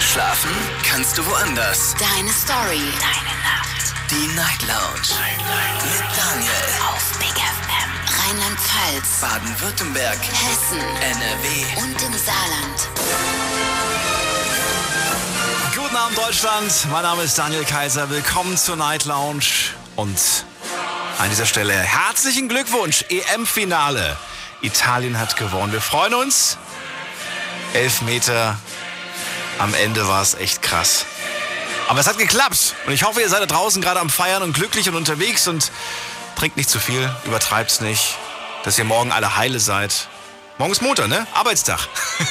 Schlafen kannst du woanders. Deine Story. Deine Nacht. Die Night Lounge. Night. Mit Daniel. Auf Big FM. Rheinland-Pfalz. Baden-Württemberg. Hessen. NRW. Und im Saarland. Guten Abend, Deutschland. Mein Name ist Daniel Kaiser. Willkommen zur Night Lounge. Und an dieser Stelle herzlichen Glückwunsch. EM-Finale. Italien hat gewonnen. Wir freuen uns. Elf Meter. Am Ende war es echt krass. Aber es hat geklappt. Und ich hoffe, ihr seid da draußen gerade am Feiern und glücklich und unterwegs und trinkt nicht zu viel, übertreibt's nicht, dass ihr morgen alle heile seid. Morgen ist Montag, ne? Arbeitstag.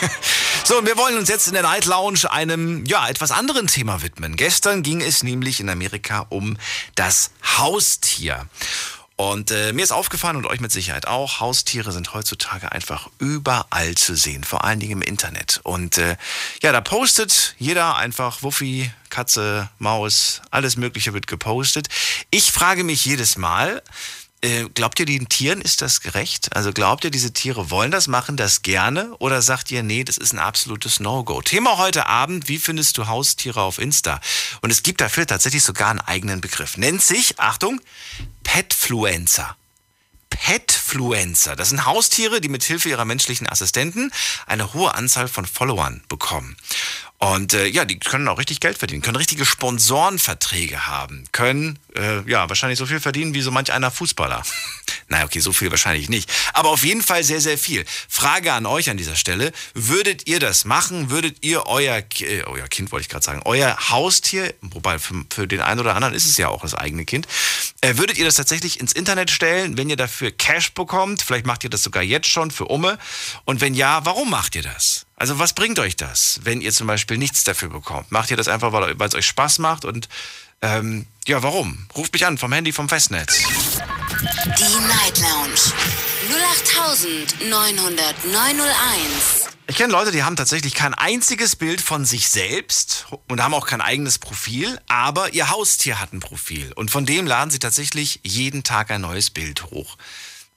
so, und wir wollen uns jetzt in der Night Lounge einem, ja, etwas anderen Thema widmen. Gestern ging es nämlich in Amerika um das Haustier. Und äh, mir ist aufgefallen und euch mit Sicherheit auch, Haustiere sind heutzutage einfach überall zu sehen, vor allen Dingen im Internet. Und äh, ja, da postet jeder einfach Wuffi, Katze, Maus, alles Mögliche wird gepostet. Ich frage mich jedes Mal, äh, glaubt ihr, den Tieren ist das gerecht? Also glaubt ihr, diese Tiere wollen das, machen das gerne? Oder sagt ihr, nee, das ist ein absolutes No-Go? Thema heute Abend, wie findest du Haustiere auf Insta? Und es gibt dafür tatsächlich sogar einen eigenen Begriff. Nennt sich, Achtung, Petfluencer. Petfluencer. Das sind Haustiere, die mit Hilfe ihrer menschlichen Assistenten eine hohe Anzahl von Followern bekommen. Und äh, ja, die können auch richtig Geld verdienen, können richtige Sponsorenverträge haben, können äh, ja wahrscheinlich so viel verdienen wie so manch einer Fußballer. naja, okay, so viel wahrscheinlich nicht. Aber auf jeden Fall sehr, sehr viel. Frage an euch an dieser Stelle: Würdet ihr das machen? Würdet ihr euer, äh, euer Kind, wollte ich gerade sagen, euer Haustier, wobei für, für, den einen oder anderen ist es ja auch das eigene Kind, äh, würdet ihr das tatsächlich ins Internet stellen, wenn ihr dafür Cash bekommt? Vielleicht macht ihr das sogar jetzt schon für Umme. Und wenn ja, warum macht ihr das? Also was bringt euch das, wenn ihr zum Beispiel nichts dafür bekommt? Macht ihr das einfach, weil, es euch Spaß macht? Und ähm, ja, warum? Ruft mich an vom Handy, vom Festnetz. Die Night Lounge. 08901. Ich kenne Leute, die haben tatsächlich kein einziges Bild von sich selbst und haben auch kein eigenes Profil, aber ihr Haustier hat ein Profil. Und von dem laden sie tatsächlich jeden Tag ein neues Bild hoch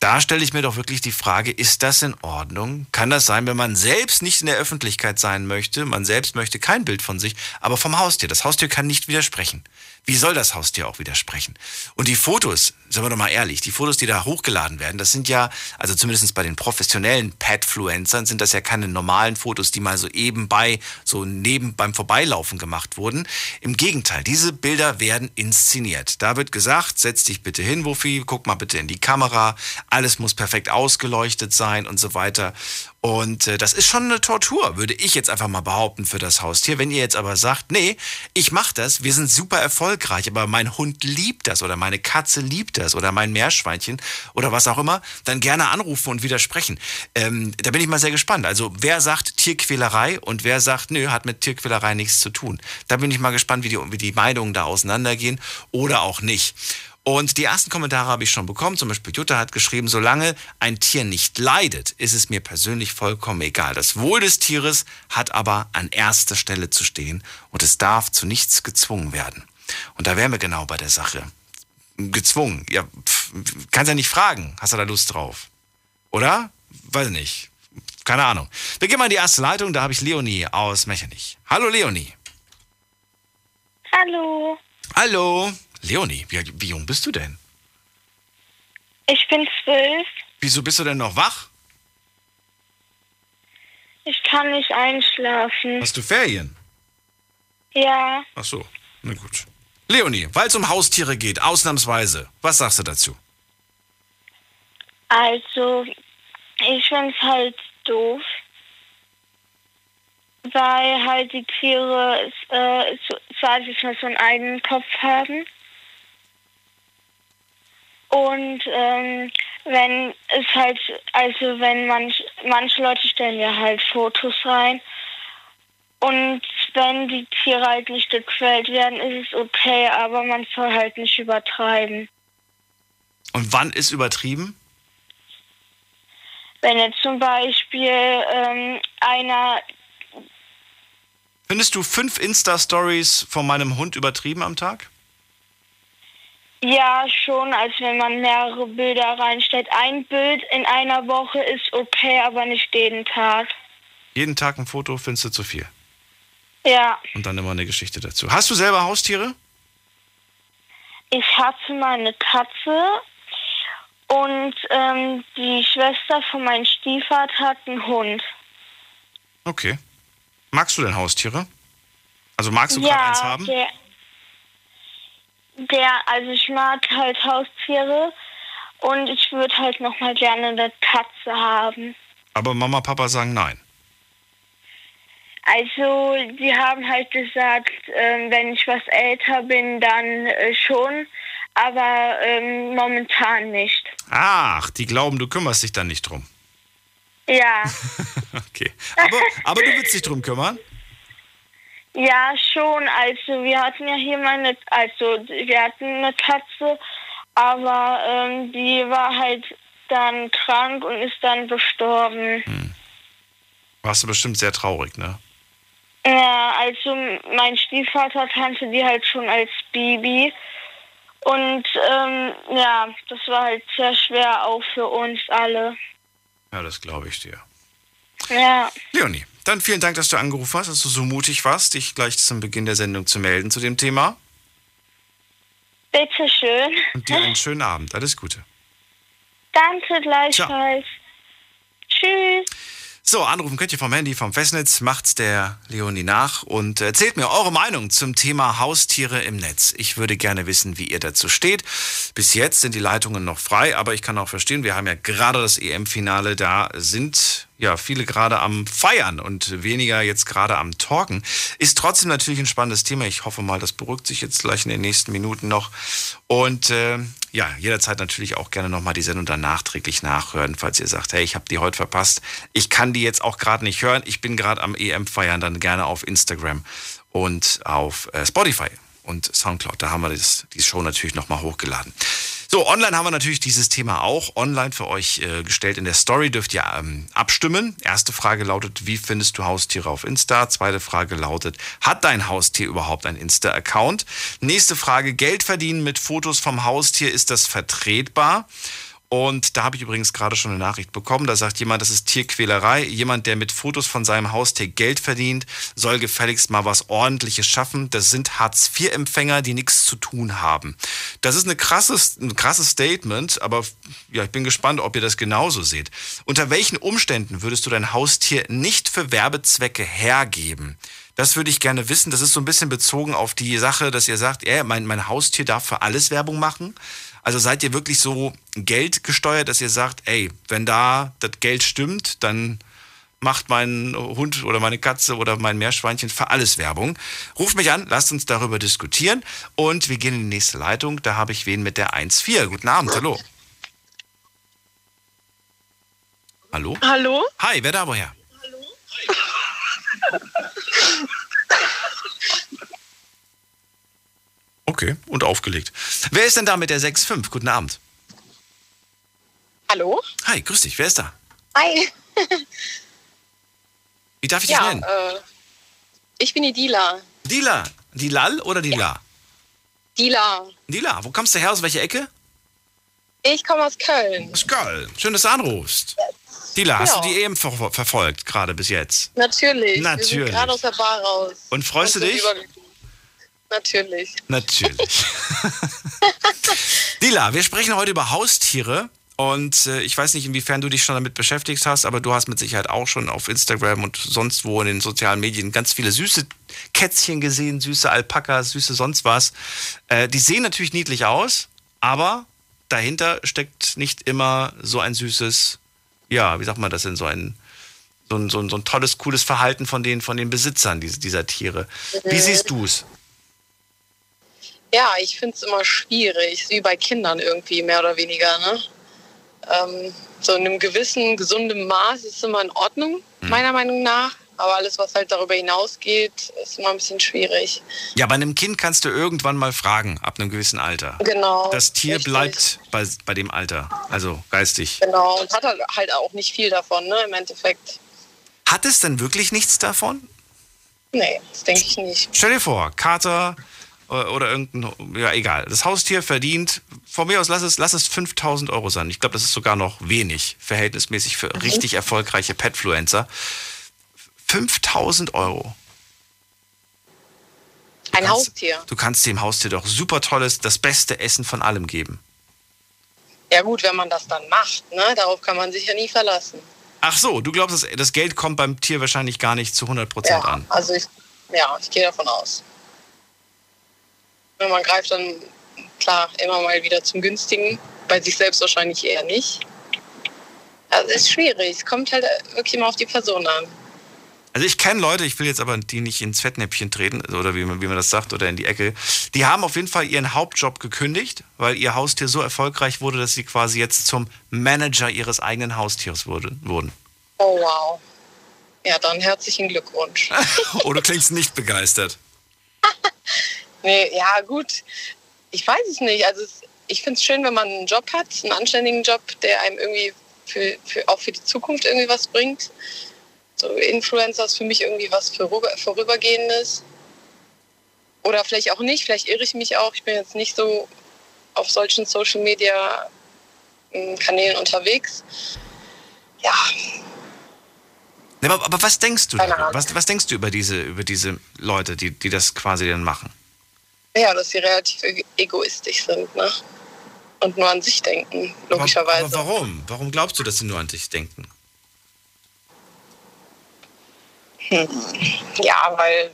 da stelle ich mir doch wirklich die Frage, ist das in Ordnung? Kann das sein, wenn man selbst nicht in der Öffentlichkeit sein möchte, man selbst möchte kein Bild von sich, aber vom Haustier. Das Haustier kann nicht widersprechen. Wie soll das Haustier auch widersprechen? Und die Fotos, sagen wir doch mal ehrlich, die Fotos, die da hochgeladen werden, das sind ja, also zumindest bei den professionellen Petfluencern, sind das ja keine normalen Fotos, die mal so eben bei, so neben beim Vorbeilaufen gemacht wurden. Im Gegenteil, diese Bilder werden inszeniert. Da wird gesagt, setz dich bitte hin, Wuffi, guck mal bitte in die Kamera, alles muss perfekt ausgeleuchtet sein und so weiter. Und äh, das ist schon eine Tortur, würde ich jetzt einfach mal behaupten für das Haustier. Wenn ihr jetzt aber sagt, nee, ich mache das, wir sind super erfolgreich, aber mein Hund liebt das oder meine Katze liebt das oder mein Meerschweinchen oder was auch immer, dann gerne anrufen und widersprechen. Ähm, da bin ich mal sehr gespannt. Also wer sagt Tierquälerei und wer sagt, nö, hat mit Tierquälerei nichts zu tun. Da bin ich mal gespannt, wie die, wie die Meinungen da auseinandergehen oder auch nicht. Und die ersten Kommentare habe ich schon bekommen. Zum Beispiel Jutta hat geschrieben, solange ein Tier nicht leidet, ist es mir persönlich vollkommen egal. Das Wohl des Tieres hat aber an erster Stelle zu stehen und es darf zu nichts gezwungen werden. Und da wären wir genau bei der Sache. Gezwungen. Ja, pff, kannst ja nicht fragen. Hast du da Lust drauf? Oder? Weiß nicht. Keine Ahnung. Wir gehen mal in die erste Leitung. Da habe ich Leonie aus Mechernich. Hallo Leonie. Hallo. Hallo. Leonie, wie, wie jung bist du denn? Ich bin zwölf. Wieso bist du denn noch wach? Ich kann nicht einschlafen. Hast du Ferien? Ja. Ach so, na gut. Leonie, weil es um Haustiere geht, ausnahmsweise, was sagst du dazu? Also, ich finde es halt doof, weil halt die Tiere, äh, so, sag ich mal, so einen eigenen Kopf haben. Und ähm, wenn es halt, also wenn manch, manche Leute stellen ja halt Fotos rein. Und wenn die Tiere halt nicht gequält werden, ist es okay, aber man soll halt nicht übertreiben. Und wann ist übertrieben? Wenn jetzt zum Beispiel ähm, einer. Findest du fünf Insta-Stories von meinem Hund übertrieben am Tag? Ja, schon, als wenn man mehrere Bilder reinstellt. Ein Bild in einer Woche ist okay, aber nicht jeden Tag. Jeden Tag ein Foto findest du zu viel? Ja, Und dann immer eine Geschichte dazu. Hast du selber Haustiere? ich hatte mal eine Katze und ähm, die Schwester von meinem Stiefvater hat einen Hund. Okay. Magst du denn Haustiere? Also magst du gerade eins haben? Der, der, also ich mag halt Haustiere und ich würde halt noch mal gerne eine Katze haben. Aber Mama, Papa sagen nein. Also, die haben halt gesagt, ähm, wenn ich was älter bin, dann äh, schon, aber ähm, momentan nicht. Ach, die glauben, du kümmerst dich dann nicht drum. Ja, Okay. Aber, aber du willst dich drum kümmern? Ja, schon. Also, wir hatten ja hier meine, also, wir hatten eine Katze, aber ähm, die war halt dann krank und ist dann gestorben. Warst du bestimmt sehr traurig, ne? Ja, also mein Stiefvater kannte die halt schon als Baby. Und ähm, ja, das war halt sehr schwer auch für uns alle. Ja, das glaube ich dir. Ja, Leonie, dann vielen Dank, dass du angerufen hast, dass du so mutig warst, dich gleich zum Beginn der Sendung zu melden zu dem Thema. bitteschön. Und dir einen schönen Abend. Alles Gute. Danke gleichfalls. Tschüss. So, anrufen könnt ihr vom Handy, vom Festnetz, macht's der Leonie nach und erzählt mir eure Meinung zum Thema Haustiere im Netz. Ich würde gerne wissen, wie ihr dazu steht. Bis jetzt sind die Leitungen noch frei, aber ich kann auch verstehen, wir haben ja gerade das EM-Finale, da sind ja viele gerade am Feiern und weniger jetzt gerade am Talken. Ist trotzdem natürlich ein spannendes Thema. Ich hoffe mal, das beruhigt sich jetzt gleich in den nächsten Minuten noch. Und äh, ja, jederzeit natürlich auch gerne nochmal die Sendung dann nachträglich nachhören, falls ihr sagt, hey, ich habe die heute verpasst. Ich kann die jetzt auch gerade nicht hören. Ich bin gerade am EM feiern, dann gerne auf Instagram und auf äh, Spotify und Soundcloud. Da haben wir das, die Show natürlich nochmal hochgeladen. So, online haben wir natürlich dieses Thema auch online für euch äh, gestellt. In der Story dürft ihr ähm, abstimmen. Erste Frage lautet, wie findest du Haustiere auf Insta? Zweite Frage lautet, hat dein Haustier überhaupt einen Insta-Account? Nächste Frage, Geld verdienen mit Fotos vom Haustier, ist das vertretbar? Und da habe ich übrigens gerade schon eine Nachricht bekommen. Da sagt jemand, das ist Tierquälerei. Jemand, der mit Fotos von seinem Haustier Geld verdient, soll gefälligst mal was Ordentliches schaffen. Das sind Hartz-IV-Empfänger, die nichts zu tun haben. Das ist eine krasses, ein krasses Statement, aber ja, ich bin gespannt, ob ihr das genauso seht. Unter welchen Umständen würdest du dein Haustier nicht für Werbezwecke hergeben? Das würde ich gerne wissen. Das ist so ein bisschen bezogen auf die Sache, dass ihr sagt, ey, mein, mein Haustier darf für alles Werbung machen. Also seid ihr wirklich so Geld gesteuert, dass ihr sagt, ey, wenn da das Geld stimmt, dann macht mein Hund oder meine Katze oder mein Meerschweinchen für alles Werbung. Ruft mich an, lasst uns darüber diskutieren und wir gehen in die nächste Leitung. Da habe ich wen mit der 1.4. Guten Abend, hallo. Hallo? Hallo? Hi, wer da woher? Okay, und aufgelegt. Wer ist denn da mit der 6.5? Guten Abend. Hallo? Hi, grüß dich. Wer ist da? Hi. Wie darf ich dich Ja, nennen? äh, ich bin die Dila. Dila. Dilal oder Dila? Dila. Dila, wo kommst du her? Aus welcher Ecke? Ich komme aus Köln. Aus Köln. Schön, dass du anrufst. Dila, hast Ja. du die EM ver verfolgt, gerade bis jetzt? Natürlich. Natürlich. gerade aus der Bar raus. Und freust du dich? überglücklich. Natürlich. Natürlich. Dila, wir sprechen heute über Haustiere. Und äh, ich weiß nicht, inwiefern du dich schon damit beschäftigt hast, aber du hast mit Sicherheit auch schon auf Instagram und sonst wo in den sozialen Medien ganz viele süße Kätzchen gesehen, süße Alpakas, süße sonst was. Äh, die sehen natürlich niedlich aus, aber dahinter steckt nicht immer so ein süßes, ja, wie sagt man das denn, so ein, so ein, so ein, so ein tolles, cooles Verhalten von den, von den Besitzern dieser, dieser Tiere. Wie siehst du es? Ja, ich finde es immer schwierig, wie bei Kindern irgendwie, mehr oder weniger. Ne? Ähm, so in einem gewissen, gesunden Maß ist es immer in Ordnung, Hm. meiner Meinung nach. Aber alles, was halt darüber hinausgeht, ist immer ein bisschen schwierig. Ja, bei einem Kind kannst du irgendwann mal fragen, ab einem gewissen Alter. Genau. Das Tier richtig. bleibt bei, bei dem Alter, also geistig. Genau, und hat halt- halt auch nicht viel davon, ne, im Endeffekt. Hat es denn wirklich nichts davon? Nee, das denke ich nicht. Stell dir vor, Kater oder irgendein, ja egal, das Haustier verdient, von mir aus lass es, lass es 5000 Euro sein. Ich glaube, das ist sogar noch wenig, verhältnismäßig für richtig erfolgreiche Petfluencer. 5000 Euro. Ein kannst, Haustier. Du kannst dem Haustier doch super tolles, das beste Essen von allem geben. Ja gut, wenn man das dann macht, ne? Darauf kann man sich ja nie verlassen. Ach so, du glaubst, das, das Geld kommt beim Tier wahrscheinlich gar nicht zu 100 Prozent Ja, an. also ich, ja, ich gehe davon aus. Man greift dann klar immer mal wieder zum günstigen, bei sich selbst wahrscheinlich eher nicht. Also es ist schwierig, es kommt halt wirklich immer auf die Person an. Also ich kenne Leute, ich will jetzt aber die nicht ins Fettnäpfchen treten, oder wie man, wie man das sagt, oder in die Ecke. Die haben auf jeden Fall ihren Hauptjob gekündigt, weil ihr Haustier so erfolgreich wurde, dass sie quasi jetzt zum Manager ihres eigenen Haustiers wurde, wurden. Oh wow. Ja, dann herzlichen Glückwunsch. Oh, du klingst nicht begeistert. Nee, ja, gut. Ich weiß es nicht. Also ich finde es schön, wenn man einen Job hat, einen anständigen Job, der einem irgendwie für, für, auch für die Zukunft irgendwie was bringt. So Influencer ist für mich irgendwie was vorüber, Vorübergehendes. Oder vielleicht auch nicht, vielleicht irre ich mich auch. Ich bin jetzt nicht so auf solchen Social Media ähm, Kanälen unterwegs. Ja, Aber, aber was denkst du. Was, was denkst du über diese, über diese Leute, die, die das quasi dann machen? Ja, dass sie relativ e- egoistisch sind, ne? Und nur an sich denken, Aber, logischerweise. aber warum? Warum glaubst du, dass sie nur an dich denken? Ja, weil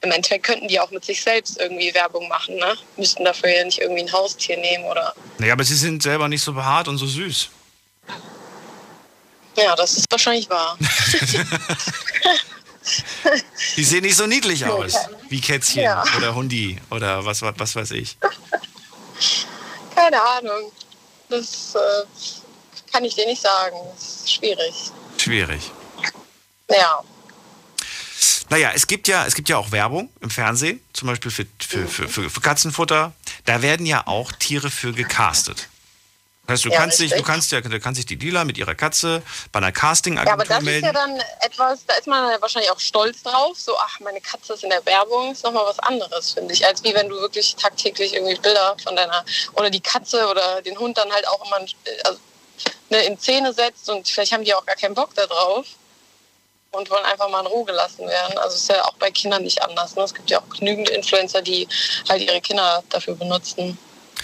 im Endeffekt könnten die auch mit sich selbst irgendwie Werbung machen, ne? Müssten dafür ja nicht irgendwie ein Haustier nehmen oder. Naja, aber sie sind selber nicht so behaart und so süß. Ja, das ist wahrscheinlich wahr. Die sehen nicht so niedlich aus wie Kätzchen Ja. oder Hundi oder was, was, was weiß ich. Keine Ahnung. Das äh, kann ich dir nicht sagen. Das ist schwierig. Schwierig. Ja. Naja, es gibt ja, es gibt ja auch Werbung im Fernsehen, zum Beispiel für, für, für, für, für Katzenfutter. Da werden ja auch Tiere für gecastet. Das heißt, du Ja, kannst dich, du kannst ja, da kann sich die Dealer mit ihrer Katze bei einer Ja, aber Castingagentur das ist melden. ja dann etwas, da ist man ja wahrscheinlich auch stolz drauf. So, ach, meine Katze ist in der Werbung, ist nochmal was anderes, finde ich. Als wie wenn du wirklich tagtäglich irgendwie Bilder von deiner, oder die Katze oder den Hund dann halt auch immer also, ne, in Szene setzt und vielleicht haben die auch gar keinen Bock da drauf und wollen einfach mal in Ruhe gelassen werden. Also ist ja auch bei Kindern nicht anders. Ne? Es gibt ja auch genügend Influencer, die halt ihre Kinder dafür benutzen.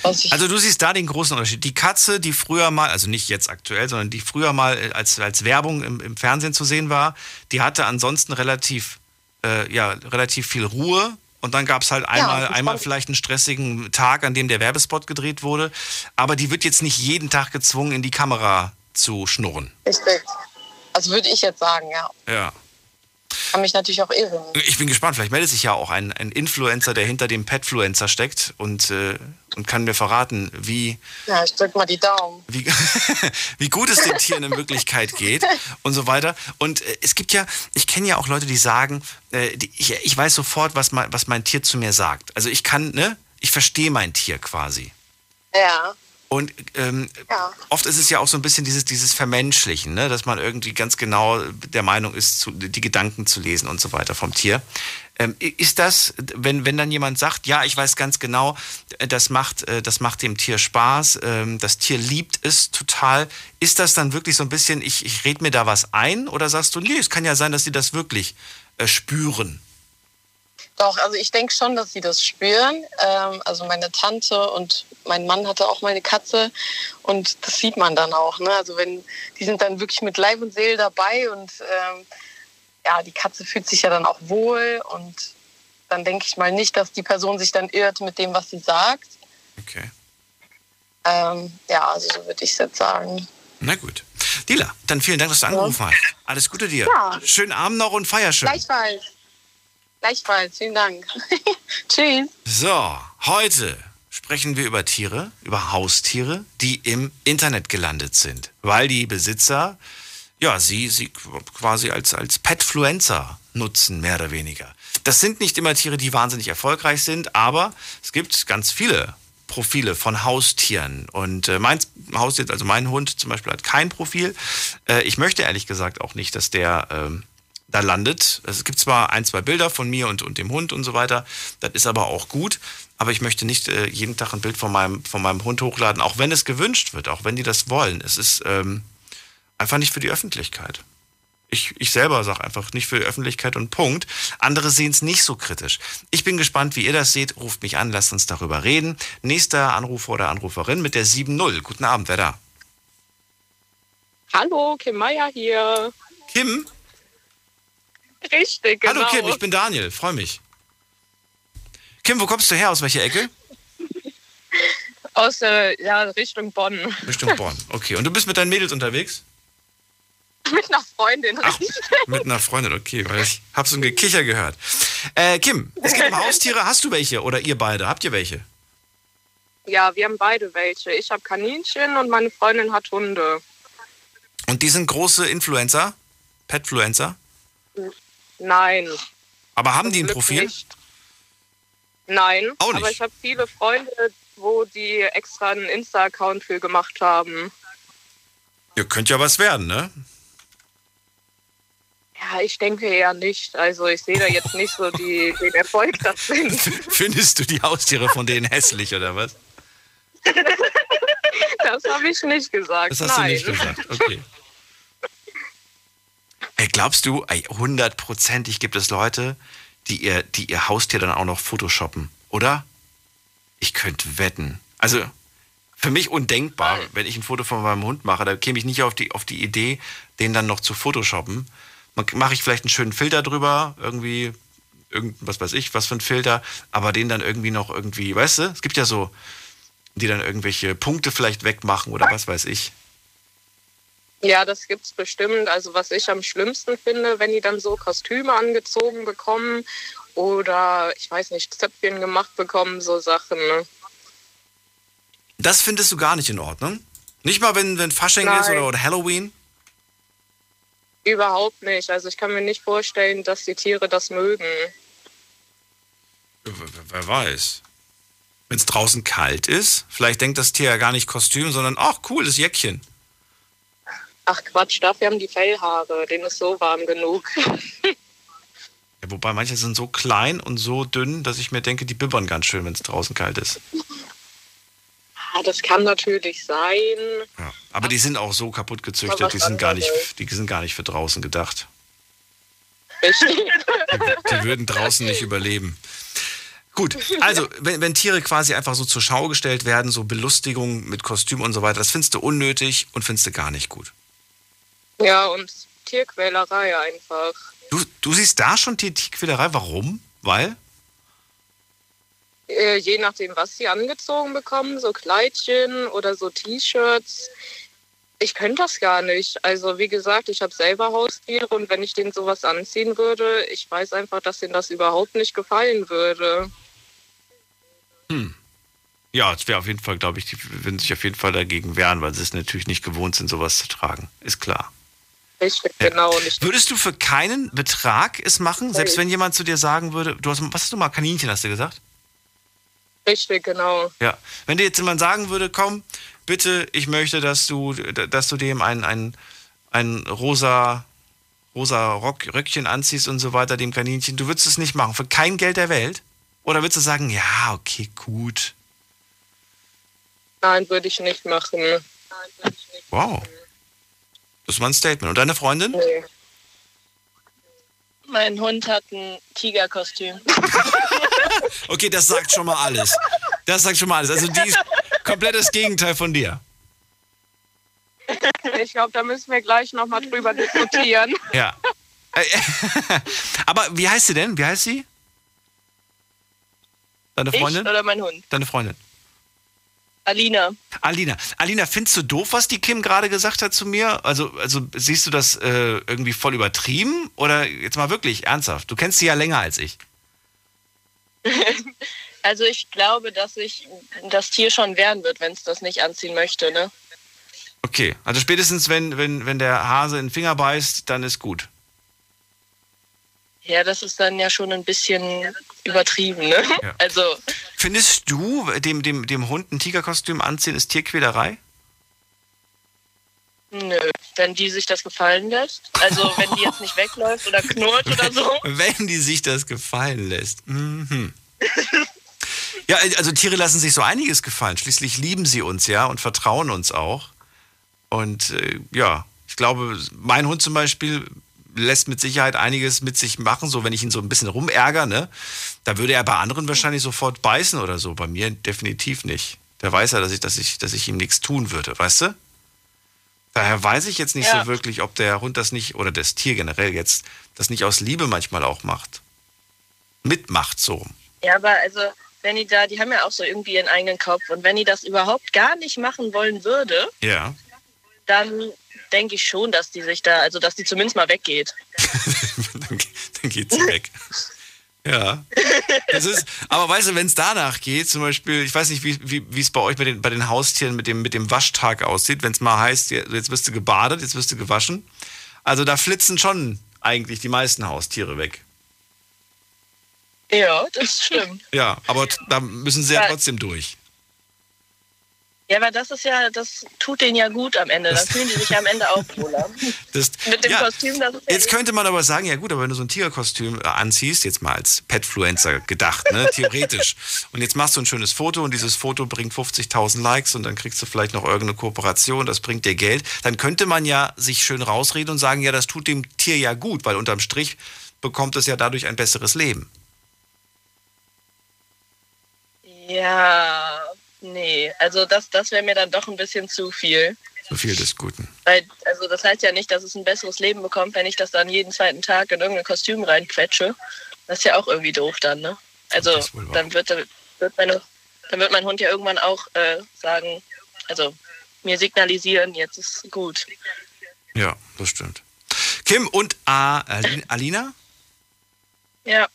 Also du siehst da den großen Unterschied. Die Katze, die früher mal, also nicht jetzt aktuell, sondern die früher mal äh, als, als Werbung im, im Fernsehen zu sehen war, die hatte ansonsten relativ, äh, ja, relativ viel Ruhe. Und dann gab es halt einmal, entspannt. einmal vielleicht einen stressigen Tag, an dem der Werbespot gedreht wurde. Aber die wird jetzt nicht jeden Tag gezwungen, in die Kamera zu schnurren. richtig. Also würde ich jetzt sagen, ja. Ja. Kann mich natürlich auch irren. Ich bin gespannt, vielleicht meldet sich ja auch ein, ein Influencer, der hinter dem Petfluencer steckt und, äh, und kann mir verraten, wie, Ja, ich drück mal die Daumen. wie, wie gut es den Tieren in Wirklichkeit geht und so weiter. Und äh, es gibt ja, ich kenne ja auch Leute, die sagen, äh, die, ich, ich weiß sofort, was mein, was mein Tier zu mir sagt. Also ich kann, ne, ich verstehe mein Tier quasi. Ja. Und ähm, Ja. oft ist es ja auch so ein bisschen dieses, dieses Vermenschlichen, ne? dass man irgendwie ganz genau der Meinung ist, zu, die Gedanken zu lesen und so weiter vom Tier. Ähm, ist das, wenn, wenn dann jemand sagt, ja, ich weiß ganz genau, äh, das macht, äh, das macht dem Tier Spaß, ähm, das Tier liebt es total, ist das dann wirklich so ein bisschen, ich, ich rede mir da was ein oder sagst du, nee, es kann ja sein, dass sie das wirklich äh, spüren? Doch, also ich denke schon, dass sie das spüren. Ähm, also meine Tante und mein Mann hatte auch mal eine Katze und das sieht man dann auch. Ne? Also wenn die sind dann wirklich mit Leib und Seele dabei und ähm, ja, die Katze fühlt sich ja dann auch wohl und dann denke ich mal nicht, dass die Person sich dann irrt mit dem, was sie sagt. Okay. Ähm, ja, also so würde ich es jetzt sagen. Na gut. Dila, dann vielen Dank, dass du angerufen hast. Alles Gute dir. Ja. Schönen Abend noch und feier schön. Gleichfalls. Gleichfalls. Vielen Dank. Tschüss. So, heute sprechen wir über Tiere, über Haustiere, die im Internet gelandet sind, weil die Besitzer ja, sie, sie quasi als, als Petfluencer nutzen, mehr oder weniger. Das sind nicht immer Tiere, die wahnsinnig erfolgreich sind, aber es gibt ganz viele Profile von Haustieren. Und äh, mein Haustier, also mein Hund zum Beispiel, hat kein Profil. Äh, ich möchte ehrlich gesagt auch nicht, dass der ähm, da landet. Es gibt zwar ein, zwei Bilder von mir und, und dem Hund und so weiter, das ist aber auch gut. Aber ich möchte nicht äh, jeden Tag ein Bild von meinem, von meinem Hund hochladen, auch wenn es gewünscht wird, auch wenn die das wollen. Es ist ähm, einfach nicht für die Öffentlichkeit. Ich, ich selber sage einfach nicht für die Öffentlichkeit und Punkt. Andere sehen es nicht so kritisch. Ich bin gespannt, wie ihr das seht. Ruft mich an, lasst uns darüber reden. Nächster Anrufer oder Anruferin mit der 7.0. Guten Abend, wer da? Hallo, Kim Meier hier. Kim? Richtig, genau. Hallo Kim, ich bin Daniel, freue mich. Kim, wo kommst du her? Aus welcher Ecke? Aus äh, ja, Richtung Bonn. Richtung Bonn. Okay, und du bist mit deinen Mädels unterwegs? Mit einer Freundin. Ach, mit einer Freundin, okay, weil ich habe so ein Gekicher gehört. Äh, Kim, es gibt um Haustiere. Hast du welche oder ihr beide? Habt ihr welche? Ja, wir haben beide welche. Ich habe Kaninchen und meine Freundin hat Hunde. Und die sind große Influencer? Petfluencer? Nein. Aber haben die ein Glück Profil? Nicht. Nein, Auch nicht. aber ich habe viele Freunde, wo die extra einen Insta-Account für gemacht haben. Ihr könnt ja was werden, ne? Ja, ich denke eher nicht. Also ich sehe da jetzt nicht so die, den Erfolg das sind. Findest du die Haustiere von denen hässlich oder was? Das habe ich nicht gesagt. Das hast Nein. du nicht gesagt. Okay. Ey, glaubst du, hundertprozentig gibt es Leute, die ihr, die ihr Haustier dann auch noch photoshoppen, oder? Ich könnte wetten. Also, für mich undenkbar, wenn ich ein Foto von meinem Hund mache, da käme ich nicht auf die, auf die Idee, den dann noch zu photoshoppen. Mache ich vielleicht einen schönen Filter drüber, irgendwie, irgend, was weiß ich, was für ein Filter, aber den dann irgendwie noch irgendwie, weißt du, es gibt ja so, die dann irgendwelche Punkte vielleicht wegmachen oder was weiß ich. Ja, das gibt's bestimmt. Also was ich am schlimmsten finde, wenn die dann so Kostüme angezogen bekommen oder ich weiß nicht, Zöpfchen gemacht bekommen, so Sachen. Ne? Das findest du gar nicht in Ordnung? Nicht mal, wenn, wenn Fasching Nein. ist oder, oder Halloween? Überhaupt nicht. Also ich kann mir nicht vorstellen, dass die Tiere das mögen. Wer, wer- weiß. Wenn es draußen kalt ist, vielleicht denkt das Tier ja gar nicht Kostüm, sondern, ach cool, das Jäckchen. Ach Quatsch, dafür haben die Fellhaare. Denen ist so warm genug. Ja, wobei manche sind so klein und so dünn, dass ich mir denke, die bibbern ganz schön, wenn es draußen kalt ist. Ah, das kann natürlich sein. Ja. Aber die sind auch so kaputt gezüchtet, die sind, gar nicht, die sind gar nicht für draußen gedacht. Richtig. Die würden draußen nicht überleben. Gut, also wenn, wenn Tiere quasi einfach so zur Schau gestellt werden, so Belustigung mit Kostüm und so weiter, das findest du unnötig und findest du gar nicht gut. Ja, und Tierquälerei einfach. Du, du siehst da schon die Tierquälerei. Warum? Weil? Äh, je nachdem, was sie angezogen bekommen, so Kleidchen oder so T-Shirts. Ich könnte das gar nicht. Also wie gesagt, ich habe selber Haustiere und wenn ich denen sowas anziehen würde, ich weiß einfach, dass denen das überhaupt nicht gefallen würde. Ja, es wäre auf jeden Fall, glaube ich, die würden sich auf jeden Fall dagegen wehren, weil sie es natürlich nicht gewohnt sind, sowas zu tragen. Ist klar. Richtig, Ja. genau. Und ich, Würdest du für keinen Betrag es machen, selbst wenn jemand zu dir sagen würde, du hast, was hast du mal, Kaninchen hast du gesagt? richtig, genau. Ja. Wenn dir jetzt jemand sagen würde, komm, bitte, ich möchte, dass du, dass du dem ein, ein, ein rosa, rosa Rock, Röckchen anziehst und so weiter, dem Kaninchen, du würdest es nicht machen, für kein Geld der Welt? Oder würdest du sagen, ja, okay, gut. Nein, würde ich nicht machen. Wow. Das war ein Statement. Und deine Freundin? Nee. Mein Hund hat ein Tigerkostüm. Okay, das sagt schon mal alles. Das sagt schon mal alles. Also die ist komplett das Gegenteil von dir. Ich glaube, da müssen wir gleich nochmal drüber diskutieren. Ja. Aber wie heißt sie denn? Wie heißt sie? Deine Ich Freundin? oder mein Hund? Deine Freundin. Alina. Alina, Alina, findest du doof, was die Kim gerade gesagt hat zu mir? Also, also siehst du das äh, irgendwie voll übertrieben? Oder jetzt mal wirklich ernsthaft? Du kennst sie ja länger als ich. Also ich glaube, dass sich das Tier schon wehren wird, wenn es das nicht anziehen möchte. Ne? Okay, also spätestens wenn, wenn, wenn der Hase in den Finger beißt, dann ist gut. Ja, das ist dann ja schon ein bisschen übertrieben. Ne? Ja. Also Findest du, dem, dem, dem Hund ein Tigerkostüm anziehen, ist Tierquälerei? nö, wenn die sich das gefallen lässt. Also wenn die jetzt nicht wegläuft oder knurrt oder so. Wenn die sich das gefallen lässt. Mhm. Ja, also Tiere lassen sich so einiges gefallen. Schließlich lieben sie uns ja und vertrauen uns auch. Und äh, ja, ich glaube, mein Hund zum Beispiel lässt mit Sicherheit einiges mit sich machen, so wenn ich ihn so ein bisschen rumärgere, ne? Da würde er bei anderen wahrscheinlich sofort beißen oder so. Bei mir definitiv nicht. Der weiß ja, dass ich, dass ich, dass ich ihm nichts tun würde, weißt du? Daher weiß ich jetzt nicht Ja. so wirklich, ob der Hund das nicht, oder das Tier generell jetzt, das nicht aus Liebe manchmal auch macht. Mitmacht so. rum. Ja, aber also, wenn die da, die haben ja auch so irgendwie ihren eigenen Kopf. Und wenn die das überhaupt gar nicht machen wollen würde, Ja. dann denke ich schon, dass die sich da, also dass die zumindest mal weggeht. dann, dann geht sie weg. Ja. Das ist, aber weißt du, wenn es danach geht, zum Beispiel, ich weiß nicht, wie es bei euch bei den, bei den Haustieren mit dem, mit dem Waschtag aussieht, wenn es mal heißt, jetzt wirst du gebadet, jetzt wirst du gewaschen. Also da flitzen schon eigentlich die meisten Haustiere weg. Ja, das stimmt. Ja, aber da müssen sie ja Ja. trotzdem durch. Ja, aber das ist ja, das tut denen ja gut am Ende. Dann fühlen die sich ja am Ende auch wohler. Das, Mit dem ja, Kostüm, das ist ja Jetzt könnte man aber sagen, ja gut, aber wenn du so ein Tigerkostüm äh, anziehst, jetzt mal als Petfluencer gedacht, ne, theoretisch, und jetzt machst du ein schönes Foto und dieses Foto bringt 50.000 Likes und dann kriegst du vielleicht noch irgendeine Kooperation, das bringt dir Geld, dann könnte man ja sich schön rausreden und sagen, ja, das tut dem Tier ja gut, weil unterm Strich bekommt es ja dadurch ein besseres Leben. Ja, nee. Also das, das wäre mir dann doch ein bisschen zu viel. So viel des Guten. Weil, also das heißt ja nicht, dass es ein besseres Leben bekommt, wenn ich das dann jeden zweiten Tag in irgendein Kostüm reinquetsche. Das ist ja auch irgendwie doof dann, ne? Also dann wird, wird meine, dann wird mein Hund ja irgendwann auch äh, sagen, also mir signalisieren, jetzt ist gut. Ja, das stimmt. Kim und Alina, Ja.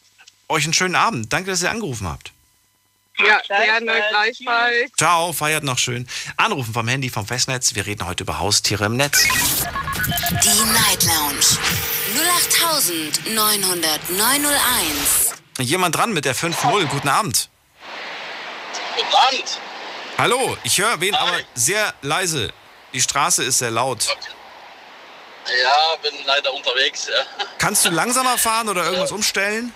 euch einen schönen Abend. Danke, dass ihr angerufen habt. Ja, Gleichfalls. gerne, gleichfalls. Ciao, feiert noch schön. Anrufen vom Handy, vom Festnetz. Wir reden heute über Haustiere im Netz. Die Night Lounge 0890901. Jemand dran mit der 5-0. Guten Abend. Guten Abend. Hallo, ich höre wen, aber sehr leise. Die Straße ist sehr laut. Ja, bin leider unterwegs. Ja. Kannst du langsamer fahren oder irgendwas umstellen?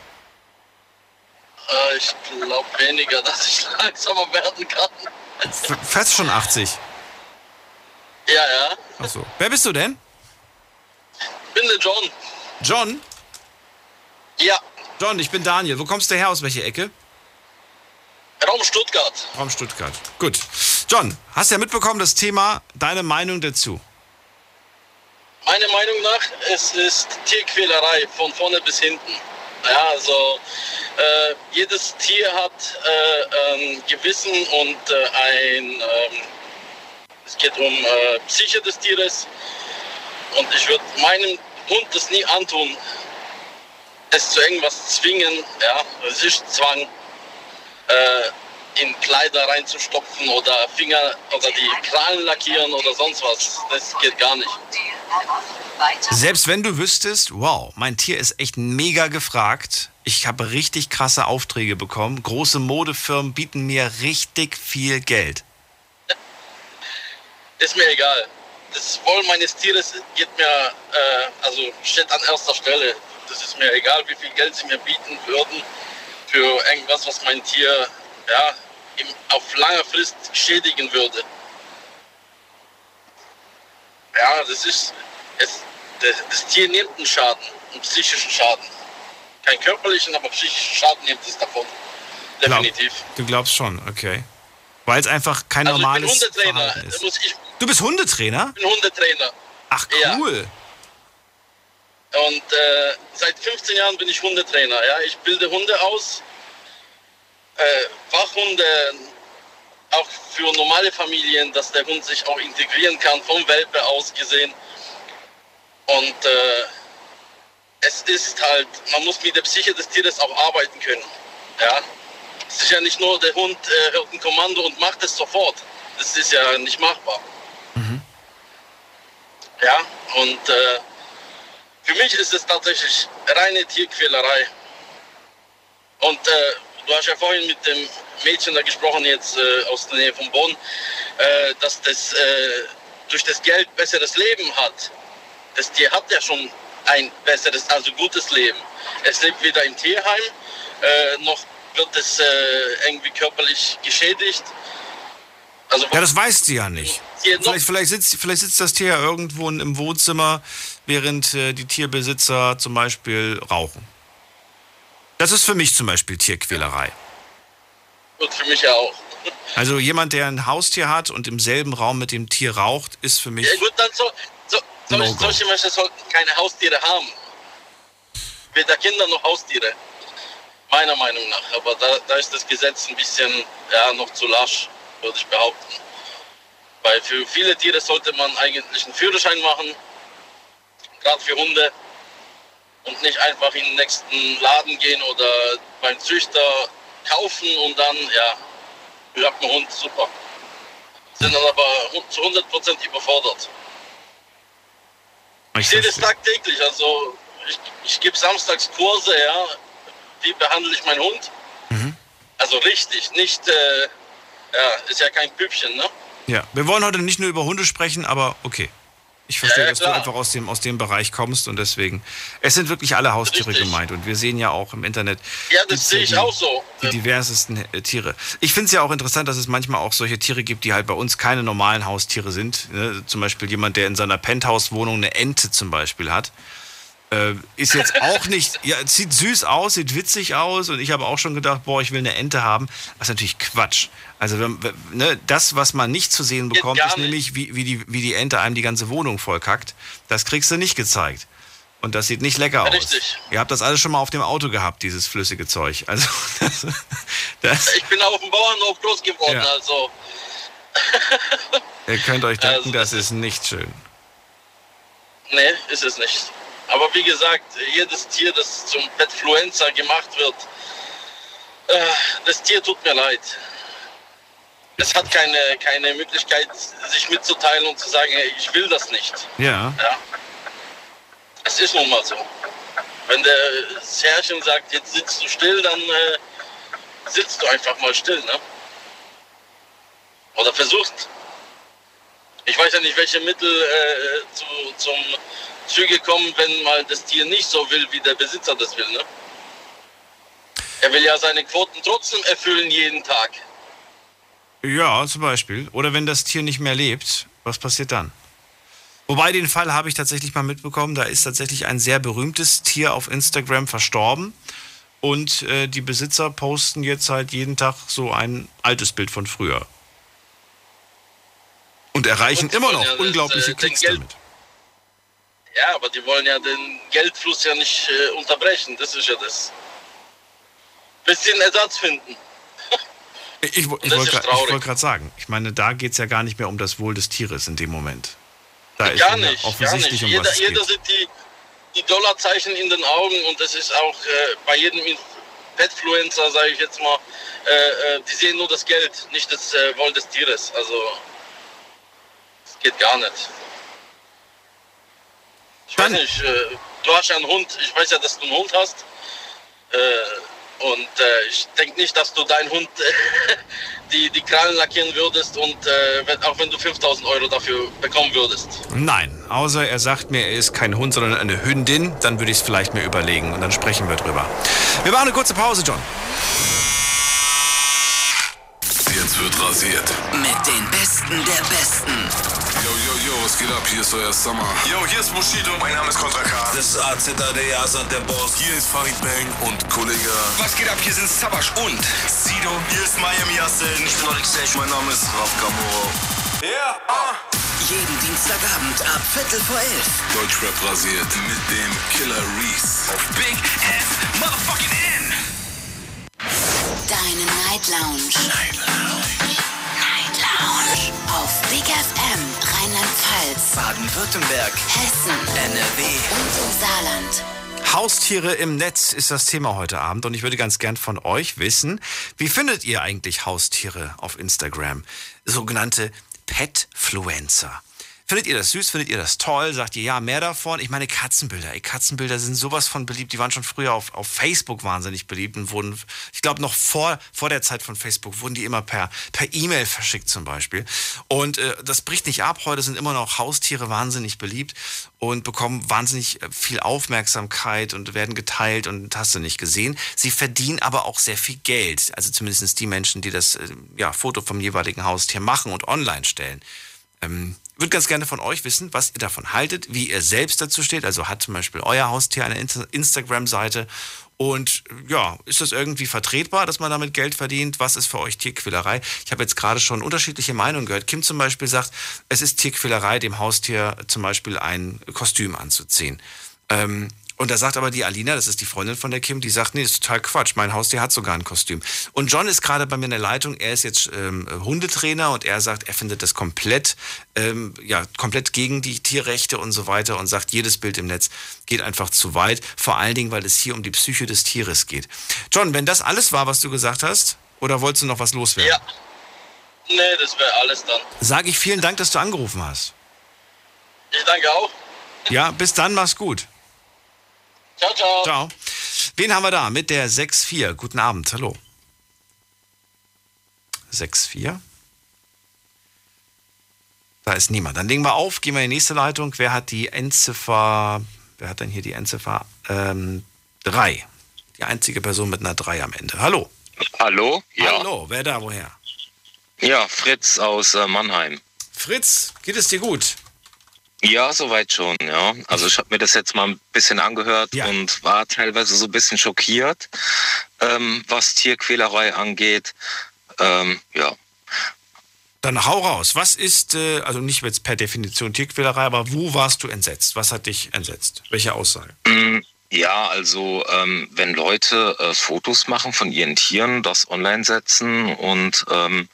Äh, Ich glaube weniger, dass ich langsamer werden kann. Fährst schon 80. Ja, ja. Achso. Wer bist du denn? Bin der John. John? Ja, John, ich bin Daniel. Wo kommst du her? Aus welcher Ecke? Raum Stuttgart. Raum Stuttgart. Gut. John, hast ja mitbekommen das Thema, deine Meinung dazu. Meiner Meinung nach, es ist Tierquälerei von vorne bis hinten. Ja, also äh, jedes Tier hat äh, ein Gewissen und äh, ein, ähm, es geht um äh, Psyche des Tieres. Und ich würde meinem Hund das nie antun, es zu irgendwas zwingen. Ja, es ist Zwang, äh, in Kleider reinzustopfen oder Finger oder die Krallen lackieren oder sonst was. Das geht gar nicht. Selbst wenn du wüsstest, wow, mein Tier ist echt mega gefragt. Ich habe richtig krasse Aufträge bekommen. Große Modefirmen bieten mir richtig viel Geld. ist mir egal. Das Wohl meines Tieres geht mir, äh, also steht an erster Stelle. Das ist mir egal, wie viel Geld sie mir bieten würden für irgendwas, was mein Tier ja, im, auf lange Frist schädigen würde. Ja, das ist, es, das, das Tier nimmt einen Schaden, einen psychischen Schaden. Keinen körperlichen, aber psychischen Schaden nimmt es davon. Definitiv. Du glaubst schon, okay. Weil es einfach kein Also ich bin normales Hundetrainer. Ist. Ich Du bist Hundetrainer? bin Hundetrainer. Ach Ja. cool. Und äh, seit 15 Jahren bin ich Hundetrainer. Ja? Ich bilde Hunde aus, äh, Wachhunde, auch für normale Familien, dass der Hund sich auch integrieren kann, vom Welpe aus gesehen. Und äh, es ist halt, man muss mit der Psyche des Tieres auch arbeiten können. Ja? Es ist ja nicht nur, der Hund äh, hört ein Kommando und macht es sofort. Das ist ja nicht machbar. Ja, und äh, für mich ist es tatsächlich reine Tierquälerei. Und äh, du hast ja vorhin mit dem Mädchen da gesprochen, jetzt äh, aus der Nähe von Bonn, äh, dass das äh, durch das Geld besseres Leben hat. Das Tier hat ja schon ein besseres, also gutes Leben. Es lebt weder im Tierheim, äh, noch wird es äh, irgendwie körperlich geschädigt. Also Ja, das weißt du ja nicht. Vielleicht, vielleicht, sitzt, vielleicht sitzt das Tier ja irgendwo im Wohnzimmer während äh, die Tierbesitzer zum Beispiel rauchen. Das ist für mich zum Beispiel Tierquälerei. Und für mich ja auch. Also jemand, der ein Haustier hat und im selben Raum mit dem Tier raucht, ist für mich. Ja, gut, dann so, so, solche, No-go. solche Menschen sollten keine Haustiere haben. Weder Kinder noch Haustiere. Meiner Meinung nach. Aber da, da ist das Gesetz ein bisschen ja, noch zu lasch, würde ich behaupten. Weil für viele Tiere sollte man eigentlich einen Führerschein machen. Gerade für Hunde. Und nicht einfach in den nächsten Laden gehen oder beim Züchter kaufen und dann, ja, ich hab einen Hund, super. Sind dann aber zu 100% überfordert. Ich sehe das tagtäglich. Also ich, ich gebe samstags Kurse, ja. Wie behandle ich meinen Hund? Mhm. Also richtig, nicht, äh, ja, ist ja kein Püppchen, ne? Ja, wir wollen heute nicht nur über Hunde sprechen, aber okay. Ich verstehe, Ja, dass du einfach aus dem, aus dem Bereich kommst und deswegen, es sind wirklich alle Haustiere Richtig. gemeint und wir sehen ja auch im Internet Ja, das sehe ich die- auch so. die diversesten äh, Tiere. Ich finde es ja auch interessant, dass es manchmal auch solche Tiere gibt, die halt bei uns keine normalen Haustiere sind. Ne? Zum Beispiel jemand, der in seiner Penthouse-Wohnung eine Ente zum Beispiel hat. Äh, ist jetzt auch nicht, ja, sieht süß aus, sieht witzig aus und ich habe auch schon gedacht, boah, ich will eine Ente haben. Das ist natürlich Quatsch. Also wenn, ne, das, was man nicht zu sehen bekommt, ist nämlich, wie, wie, die, wie die Ente einem die ganze Wohnung vollkackt. Das kriegst du nicht gezeigt. Und das sieht nicht lecker aus. Richtig. Ihr habt das alles schon mal auf dem Auto gehabt, dieses flüssige Zeug. Also, das, das, Ich bin auf dem Bauernhof groß geworden, Ja. also ihr könnt euch denken, Also, das das ist nicht schön. nee, ist es nicht. Aber wie gesagt, jedes Tier, das zum Petfluencer gemacht wird, äh, das Tier tut mir leid. Es hat keine, keine Möglichkeit, sich mitzuteilen und zu sagen, hey, ich will das nicht. Ja, Ja. Es ist nun mal so. Wenn der das Herrchen sagt, jetzt sitzt du still, dann äh, sitzt du einfach mal still, ne? Oder versuchst. Ich weiß ja nicht, welche Mittel äh, zu, zum Züge kommen, wenn mal das Tier nicht so will, wie der Besitzer das will, ne? Er will ja seine Quoten trotzdem erfüllen jeden Tag. ja, zum Beispiel. Oder wenn das Tier nicht mehr lebt, was passiert dann? Wobei den Fall habe ich tatsächlich mal mitbekommen. Da ist tatsächlich ein sehr berühmtes Tier auf Instagram verstorben. Und äh, die Besitzer posten jetzt halt jeden Tag so ein altes Bild von früher. Und erreichen Und immer noch ja das, unglaubliche äh, den Klicks damit. Ja, aber die wollen ja den Geldfluss ja nicht äh, unterbrechen. Das ist ja das. Bis sie einen Ersatz finden. Ich, ich, ich wollte gerade sagen, ich meine, da geht es ja gar nicht mehr um das Wohl des Tieres in dem Moment. Da ist Gar ja nicht, gar nicht. offensichtlich um Jeder, jeder sieht die, die Dollarzeichen in den Augen und das ist auch äh, bei jedem Petfluencer, sage ich jetzt mal, äh, äh, die sehen nur das Geld, nicht das äh, Wohl des Tieres. Also, das geht gar nicht. Ich weiß nicht, äh, du hast ja einen Hund, ich weiß ja, dass du einen Hund hast. Äh, und äh, ich denke nicht, dass du deinen Hund die, die Krallen lackieren würdest und auch wenn du 5000 Euro dafür bekommen würdest. Nein, außer er sagt mir, er ist kein Hund, sondern eine Hündin, dann würde ich es vielleicht mir überlegen und dann sprechen wir drüber. Wir machen eine kurze Pause, John. Jetzt wird rasiert. Mit den Besten der Besten. Was geht ab? Hier ist euer Summer. Yo, hier ist Bushido. Mein Name ist Kontra K. Das ist AZAD, Asad, der Boss. Hier ist Farid Bang und Kollege. Was geht ab? Hier sind Sabash und Sido. Hier ist Miami Yassin. Ich bin Alexej. Mein Name ist Raf Kamoro. Yeah, ah. Jeden Dienstagabend ab Viertel vor elf. Deutschrap rasiert mit dem Killer Reese. Auf Big F Motherfucking N. Deine Night Lounge. Night Lounge. Lounge. Auf Big FM Rheinland-Pfalz, Baden-Württemberg. Hessen NRW. und im Saarland. Haustiere im Netz ist das Thema heute Abend und ich würde ganz gern von euch wissen, wie findet ihr eigentlich Haustiere auf Instagram? Sogenannte Petfluencer. Findet ihr das süß? Findet ihr das toll? Sagt ihr ja, mehr davon? Ich meine Katzenbilder. Ey, Katzenbilder sind sowas von beliebt. Die waren schon früher auf, auf Facebook wahnsinnig beliebt und wurden, ich glaube noch vor, vor der Zeit von Facebook, wurden die immer per E-Mail verschickt zum Beispiel. Und äh, das bricht nicht ab. Heute sind immer noch Haustiere wahnsinnig beliebt und bekommen wahnsinnig äh, viel Aufmerksamkeit und werden geteilt und hast du nicht gesehen. Sie verdienen aber auch sehr viel Geld. Also zumindest die Menschen, die das äh, ja, Foto vom jeweiligen Haustier machen und online stellen. Ähm, würde ganz gerne von euch wissen, was ihr davon haltet, wie ihr selbst dazu steht. Also hat zum Beispiel euer Haustier eine Instagram-Seite und ja, ist das irgendwie vertretbar, dass man damit Geld verdient? Was ist für euch Tierquälerei? Ich habe jetzt gerade schon unterschiedliche Meinungen gehört. Kim zum Beispiel sagt, es ist Tierquälerei, dem Haustier zum Beispiel ein Kostüm anzuziehen. Ähm, und da sagt aber die Alina, das ist die Freundin von der Kim, die sagt, nee, das ist total Quatsch. Mein Haustier hat sogar ein Kostüm. Und John ist gerade bei mir in der Leitung. Er ist jetzt ähm, Hundetrainer und er sagt, er findet das komplett, ähm, ja, komplett gegen die Tierrechte und so weiter und sagt, jedes Bild im Netz geht einfach zu weit. Vor allen Dingen, weil es hier um die Psyche des Tieres geht. John, wenn das alles war, was du gesagt hast, oder wolltest du noch was loswerden? Ja. Nee, das wäre alles dann. Sage ich vielen Dank, dass du angerufen hast. Ich danke auch. Ja, bis dann, mach's gut. Ciao, ciao. Ciao. Wen haben wir da mit der 6-4? Guten Abend, hallo. 6-4. Da ist niemand. Dann legen wir auf, gehen wir in die nächste Leitung. Wer hat die Endziffer, wer hat denn hier die Endziffer? Ähm, 3. Die einzige Person mit einer 3 am Ende. Hallo. Hallo? Ja. Hallo, wer da, woher? Ja, Fritz aus äh, Mannheim. Fritz, geht es dir gut? Ja, soweit schon, ja. Also ich habe mir das jetzt mal ein bisschen angehört Ja. und war teilweise so ein bisschen schockiert, ähm, was Tierquälerei angeht. Ähm, ja. Dann hau raus. Was ist, äh, also nicht jetzt per Definition Tierquälerei, aber wo warst du entsetzt? Was hat dich entsetzt? Welche Aussage? Mm, Ja, also ähm, wenn Leute äh, Fotos machen von ihren Tieren, das online setzen und ähm,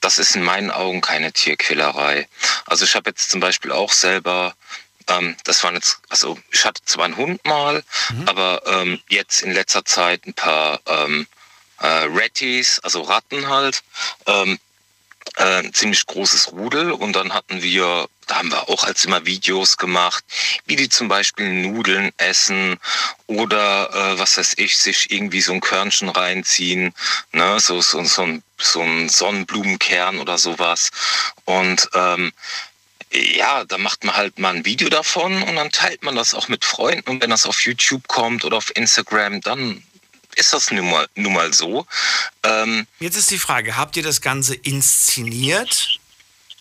das ist in meinen Augen keine Tierquälerei. Also ich habe jetzt zum Beispiel auch selber, ähm, das waren jetzt, also ich hatte zwar einen Hund mal, aber ähm, jetzt in letzter Zeit ein paar ähm, äh, Ratties, also Ratten halt. Ähm, äh, ein ziemlich großes Rudel und dann hatten wir, da haben wir auch als immer Videos gemacht, wie die zum Beispiel Nudeln essen oder äh, was weiß ich, sich irgendwie so ein Körnchen reinziehen, ne, so, so, so, ein, so ein Sonnenblumenkern oder sowas. Und ähm, ja, da macht man halt mal ein Video davon und dann teilt man das auch mit Freunden und wenn das auf YouTube kommt oder auf Instagram, dann ist das nun mal, nun mal so. Ähm, Jetzt ist die Frage, habt ihr das Ganze inszeniert?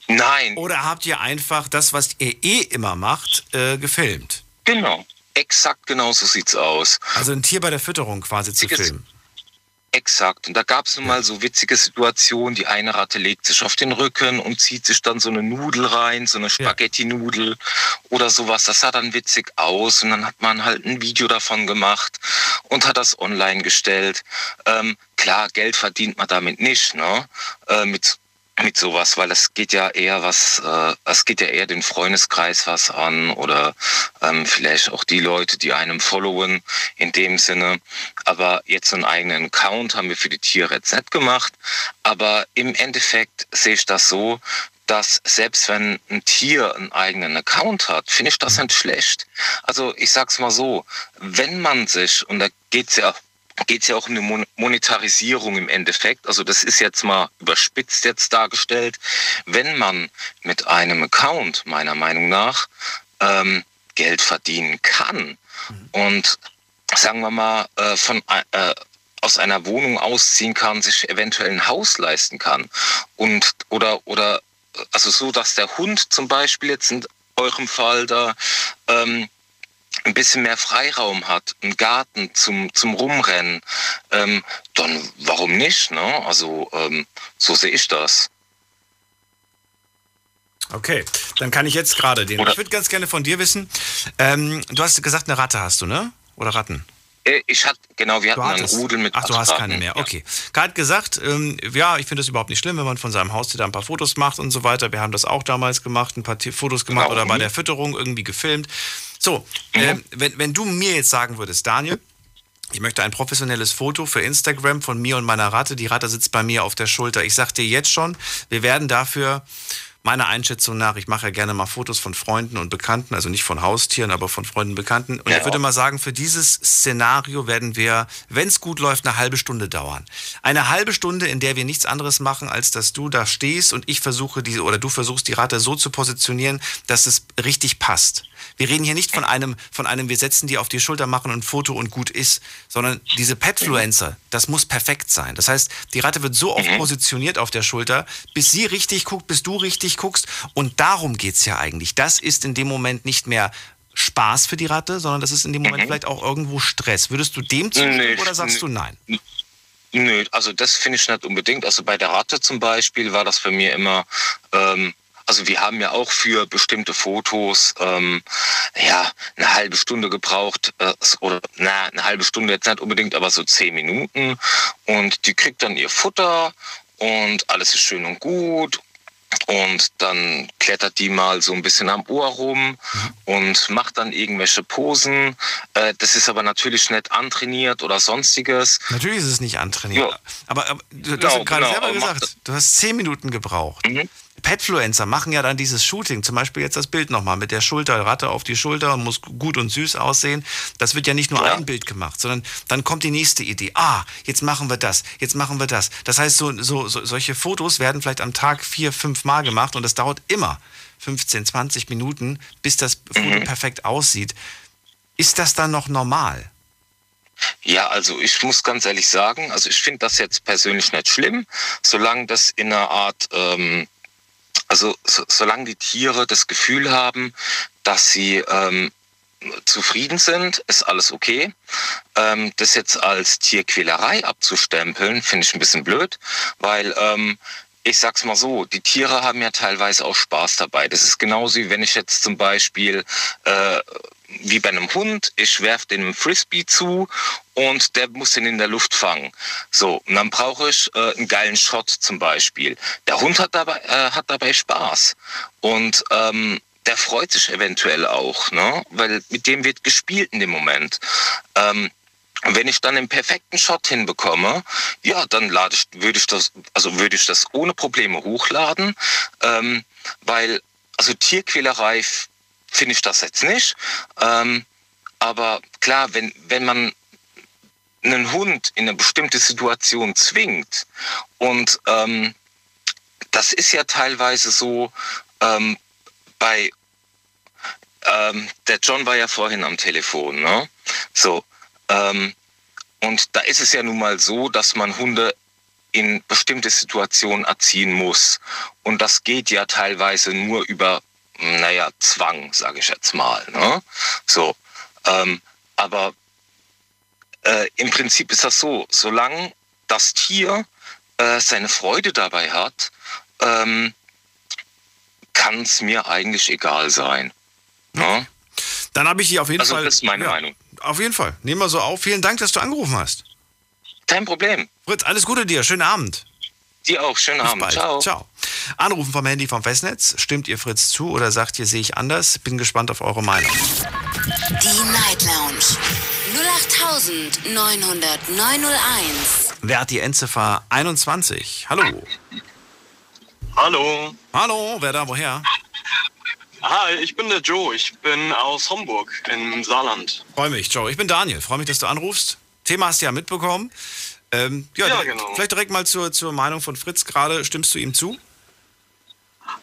Nein. Oder habt ihr einfach das, was ihr eh immer macht, äh, gefilmt? Genau. Exakt genau so sieht's aus. Also ein Tier bei der Fütterung quasi zu Witziges- filmen. Exakt. Und da gab es nun mal so witzige Situationen. Die eine Ratte legt sich auf den Rücken und zieht sich dann so eine Nudel rein, so eine Spaghetti-Nudel oder sowas. Das sah dann witzig aus. Und dann hat man halt ein Video davon gemacht und hat das online gestellt. Ähm, klar, Geld verdient man damit nicht, ne? Äh, mit mit sowas, weil es geht ja eher was, äh, es geht ja eher den Freundeskreis was an oder ähm, vielleicht auch die Leute, die einem followen in dem Sinne. Aber jetzt einen eigenen Account haben wir für die Tiere jetzt nicht gemacht. Aber im Endeffekt sehe ich das so, dass selbst wenn ein Tier einen eigenen Account hat, finde ich das nicht schlecht. Also ich sag's mal so, wenn man sich, und da geht's ja geht es ja auch um eine Mon Monetarisierung im Endeffekt. Also das ist jetzt mal überspitzt jetzt dargestellt. Wenn man mit einem Account meiner Meinung nach ähm, Geld verdienen kann und sagen wir mal äh, von äh, aus einer Wohnung ausziehen kann, sich eventuell ein Haus leisten kann und oder oder also so, dass der Hund zum Beispiel jetzt in eurem Fall da ähm, ein bisschen mehr Freiraum hat, einen Garten zum, zum Rumrennen, ähm, dann warum nicht? Ne? Also ähm, so sehe ich das. Okay, dann kann ich jetzt gerade den. Ich würde ganz gerne von dir wissen. Ähm, du hast gesagt, eine Ratte hast du, ne? Oder Ratten? Äh, Ich hatte, genau, wir hatten einen hattest- Rudel mit Ach, du hast keine mehr. Okay. Kai hat gesagt, ähm, ja, ich finde das überhaupt nicht schlimm, wenn man von seinem Haustier da ein paar Fotos macht und so weiter. Wir haben das auch damals gemacht, ein paar Fotos gemacht Genau. oder bei Mhm. der Fütterung irgendwie gefilmt. So, ähm, wenn, wenn du mir jetzt sagen würdest, Daniel, ich möchte ein professionelles Foto für Instagram von mir und meiner Ratte. Die Ratte sitzt bei mir auf der Schulter. Ich sag dir jetzt schon, wir werden dafür meiner Einschätzung nach, ich mache ja gerne mal Fotos von Freunden und Bekannten, also nicht von Haustieren, aber von Freunden und Bekannten. Und Ja. ich würde mal sagen, für dieses Szenario werden wir, wenn es gut läuft, eine halbe Stunde dauern. Eine halbe Stunde, in der wir nichts anderes machen, als dass du da stehst und ich versuche diese, oder du versuchst die Ratte so zu positionieren, dass es richtig passt. Wir reden hier nicht von einem, von einem, wir setzen die auf die Schulter, machen ein Foto und gut ist, sondern diese Petfluencer, das muss perfekt sein. Das heißt, die Ratte wird so oft positioniert auf der Schulter, bis sie richtig guckt, bis du richtig durchguckst. Und darum geht's ja eigentlich. Das ist in dem Moment nicht mehr Spaß für die Ratte, sondern das ist in dem Moment Mhm. vielleicht auch irgendwo Stress. Würdest du dem zustimmen Nee, oder sagst nee. du nein? Nö, also das finde ich nicht unbedingt. Also bei der Ratte zum Beispiel war das für mir immer, ähm, also wir haben ja auch für bestimmte Fotos ähm, ja eine halbe Stunde gebraucht äh, oder na eine halbe Stunde jetzt nicht unbedingt, aber so zehn Minuten und die kriegt dann ihr Futter und alles ist schön und gut und dann klettert die mal so ein bisschen am Ohr rum und macht dann irgendwelche Posen. Äh, das ist aber natürlich nicht antrainiert oder sonstiges. Natürlich ist es nicht antrainiert. Ja. Aber, aber du, Genau, hast ja gerade genau, selber gesagt, du hast zehn Minuten gebraucht. Mhm. Petfluencer machen ja dann dieses Shooting, zum Beispiel jetzt das Bild nochmal mit der Schulter, Ratte auf die Schulter und muss gut und süß aussehen. Das wird ja nicht nur Ja. ein Bild gemacht, sondern dann kommt die nächste Idee. Ah, jetzt machen wir das, jetzt machen wir das. Das heißt, so, so, so, solche Fotos werden vielleicht am Tag vier, fünf Mal gemacht und das dauert immer 15, 20 Minuten, bis das Foto Mhm. perfekt aussieht. Ist das dann noch normal? Ja, also ich muss ganz ehrlich sagen, also ich finde das jetzt persönlich nicht schlimm, solange das in einer Art, ähm, also so, solange die Tiere das Gefühl haben, dass sie ähm, zufrieden sind, ist alles okay. Ähm, das jetzt als Tierquälerei abzustempeln, finde ich ein bisschen blöd, weil ähm, ich sag's mal so, die Tiere haben ja teilweise auch Spaß dabei. Das ist genauso wie wenn ich jetzt zum Beispiel äh, wie bei einem Hund, ich werf den einen Frisbee zu und der muss den in der Luft fangen. So, und dann brauche ich äh, einen geilen Shot zum Beispiel. Der Hund hat dabei, äh, hat dabei Spaß und ähm, der freut sich eventuell auch, ne? weil mit dem wird gespielt in dem Moment. Ähm, und wenn ich dann den perfekten Shot hinbekomme, ja, dann lade ich, würde ich das, also würde ich das ohne Probleme hochladen, ähm, weil also Tierquälerei finde ich das jetzt nicht. Ähm, aber klar, wenn, wenn man einen Hund in eine bestimmte Situation zwingt und ähm, das ist ja teilweise so ähm, bei ähm, der John war ja vorhin am Telefon, ne? So. Ähm, und da ist es ja nun mal so, dass man Hunde in bestimmte Situationen erziehen muss. Und das geht ja teilweise nur über, naja, Zwang, sage ich jetzt mal. Ne? So. Ähm, aber äh, im Prinzip ist das so, solange das Tier äh, seine Freude dabei hat, ähm, kann es mir eigentlich egal sein. Ne? Dann habe ich die auf jeden Also Fall. das ist meine Meinung. Auf jeden Fall. Nehmen wir so auf. Vielen Dank, dass du angerufen hast. Kein Problem. Fritz, alles Gute dir. Schönen Abend. Dir auch. Schönen Bis Abend. bald. Ciao. Ciao. Anrufen vom Handy vom Festnetz. Stimmt ihr Fritz zu oder sagt ihr, sehe ich anders? Bin gespannt auf eure Meinung. Die Night Lounge 0890901. Wer hat die Endziffer 21? Hallo. Hallo. Hallo, wer da, woher? Hi, ich bin der Joe. Ich bin aus Homburg im Saarland. Freue mich, Joe. Ich bin Daniel. Freue mich, dass du anrufst. Thema hast du ja mitbekommen. Ähm, ja, Ja, genau. vielleicht direkt mal zur, zur Meinung von Fritz gerade. Stimmst du ihm zu?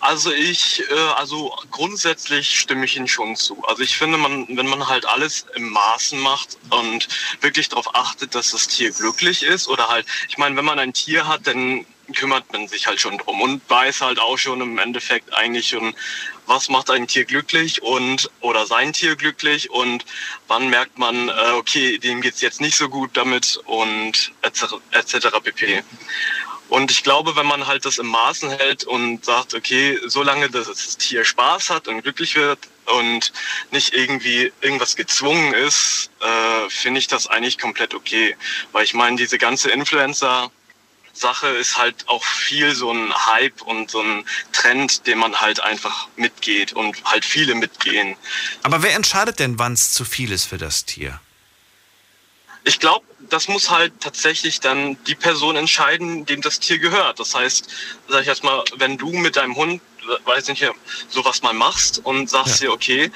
Also ich, äh, also grundsätzlich stimme ich Ihnen schon zu. Also ich finde, man, wenn man halt alles im Maßen macht und wirklich darauf achtet, dass das Tier glücklich ist oder halt, ich meine, wenn man ein Tier hat, dann kümmert man sich halt schon drum und weiß halt auch schon im Endeffekt eigentlich schon, was macht ein Tier glücklich und oder sein Tier glücklich und wann merkt man, äh, okay, dem geht's jetzt nicht so gut damit und etc. etc. pp. Und ich glaube, wenn man halt das im Maßen hält und sagt, okay, solange das, das Tier Spaß hat und glücklich wird und nicht irgendwie irgendwas gezwungen ist, äh, finde ich das eigentlich komplett okay. Weil ich meine, diese ganze Influencer Sache ist halt auch viel so ein Hype und so ein Trend, den man halt einfach mitgeht und halt viele mitgehen. Aber wer entscheidet denn, wann es zu viel ist für das Tier? Ich glaube, das muss halt tatsächlich dann die Person entscheiden, dem das Tier gehört. Das heißt, sag ich jetzt mal, wenn du mit deinem Hund, weiß nicht, sowas mal machst und sagst dir, okay, äh,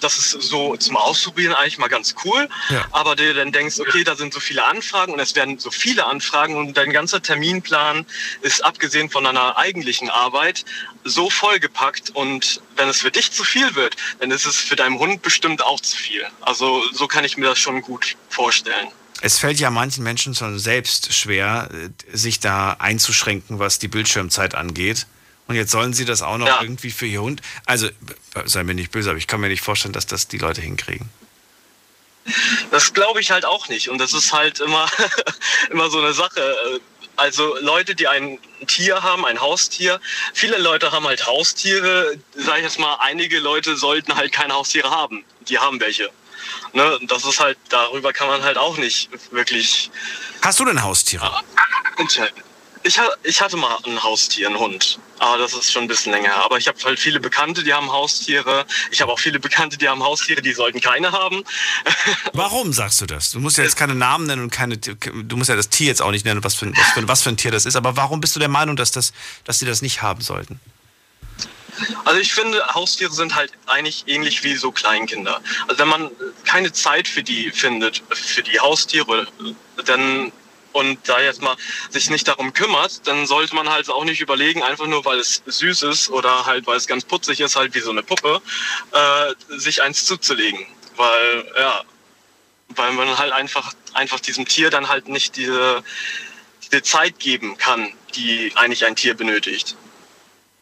das ist so zum Ausprobieren eigentlich mal ganz cool, Ja. aber dir dann denkst, okay, da sind so viele Anfragen und es werden so viele Anfragen und dein ganzer Terminplan ist abgesehen von deiner eigentlichen Arbeit so vollgepackt und wenn es für dich zu viel wird, dann ist es für deinen Hund bestimmt auch zu viel. Also so kann ich mir das schon gut vorstellen. Es fällt ja manchen Menschen schon selbst schwer, sich da einzuschränken, was die Bildschirmzeit angeht. Und jetzt sollen sie das auch noch ja. irgendwie für ihr Hund. Also, sei mir nicht böse, aber ich kann mir nicht vorstellen, dass das die Leute hinkriegen. Das glaube ich halt auch nicht. Und das ist halt immer, immer so eine Sache. Also Leute, die ein Tier haben, ein Haustier. Viele Leute haben halt Haustiere. Sag ich jetzt mal, einige Leute sollten halt keine Haustiere haben. Die haben welche. Ne? Das ist halt, darüber kann man halt auch nicht wirklich. Hast du denn Haustiere? Entscheiden. Ich, ich hatte mal ein Haustier, einen Hund. Aber das ist schon ein bisschen länger. Aber ich habe halt viele Bekannte, die haben Haustiere. Ich habe auch viele Bekannte, die haben Haustiere, die sollten keine haben. Warum sagst du das? Du musst ja jetzt keine Namen nennen und keine. Du musst ja das Tier jetzt auch nicht nennen, was für, was für, was für ein Tier das ist. Aber warum bist du der Meinung, dass, das, dass sie das nicht haben sollten? Also ich finde, Haustiere sind halt eigentlich ähnlich wie so Kleinkinder. Also wenn man keine Zeit für die findet, für die Haustiere, dann und da jetzt mal sich nicht darum kümmert, dann sollte man halt auch nicht überlegen, einfach nur weil es süß ist oder halt weil es ganz putzig ist, halt wie so eine Puppe, äh, sich eins zuzulegen. Weil, ja, weil man halt einfach, einfach diesem Tier dann halt nicht diese, diese Zeit geben kann, die eigentlich ein Tier benötigt.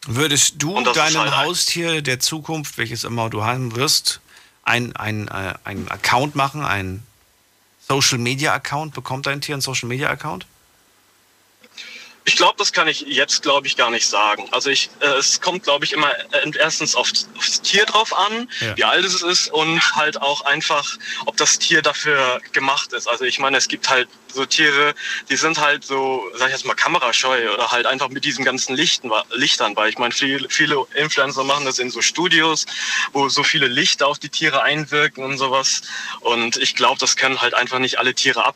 Würdest du deinem halt Haustier der Zukunft, welches immer du haben wirst, ein, ein, äh, ein Account machen, ein Social Media Account? Bekommt dein Tier einen Social Media Account? Ich glaube, das kann ich jetzt, glaube ich, gar nicht sagen. Also ich, äh, es kommt, glaube ich, immer äh, erstens auf, aufs Tier drauf an, ja. wie alt es ist und halt auch einfach, ob das Tier dafür gemacht ist. Also ich meine, es gibt halt so Tiere, die sind halt so, sag ich jetzt mal, kamerascheu oder halt einfach mit diesen ganzen Lichten, Lichtern, weil ich meine, viele, viele Influencer machen das in so Studios, wo so viele Lichter auf die Tiere einwirken und sowas. Und ich glaube, das können halt einfach nicht alle Tiere ab.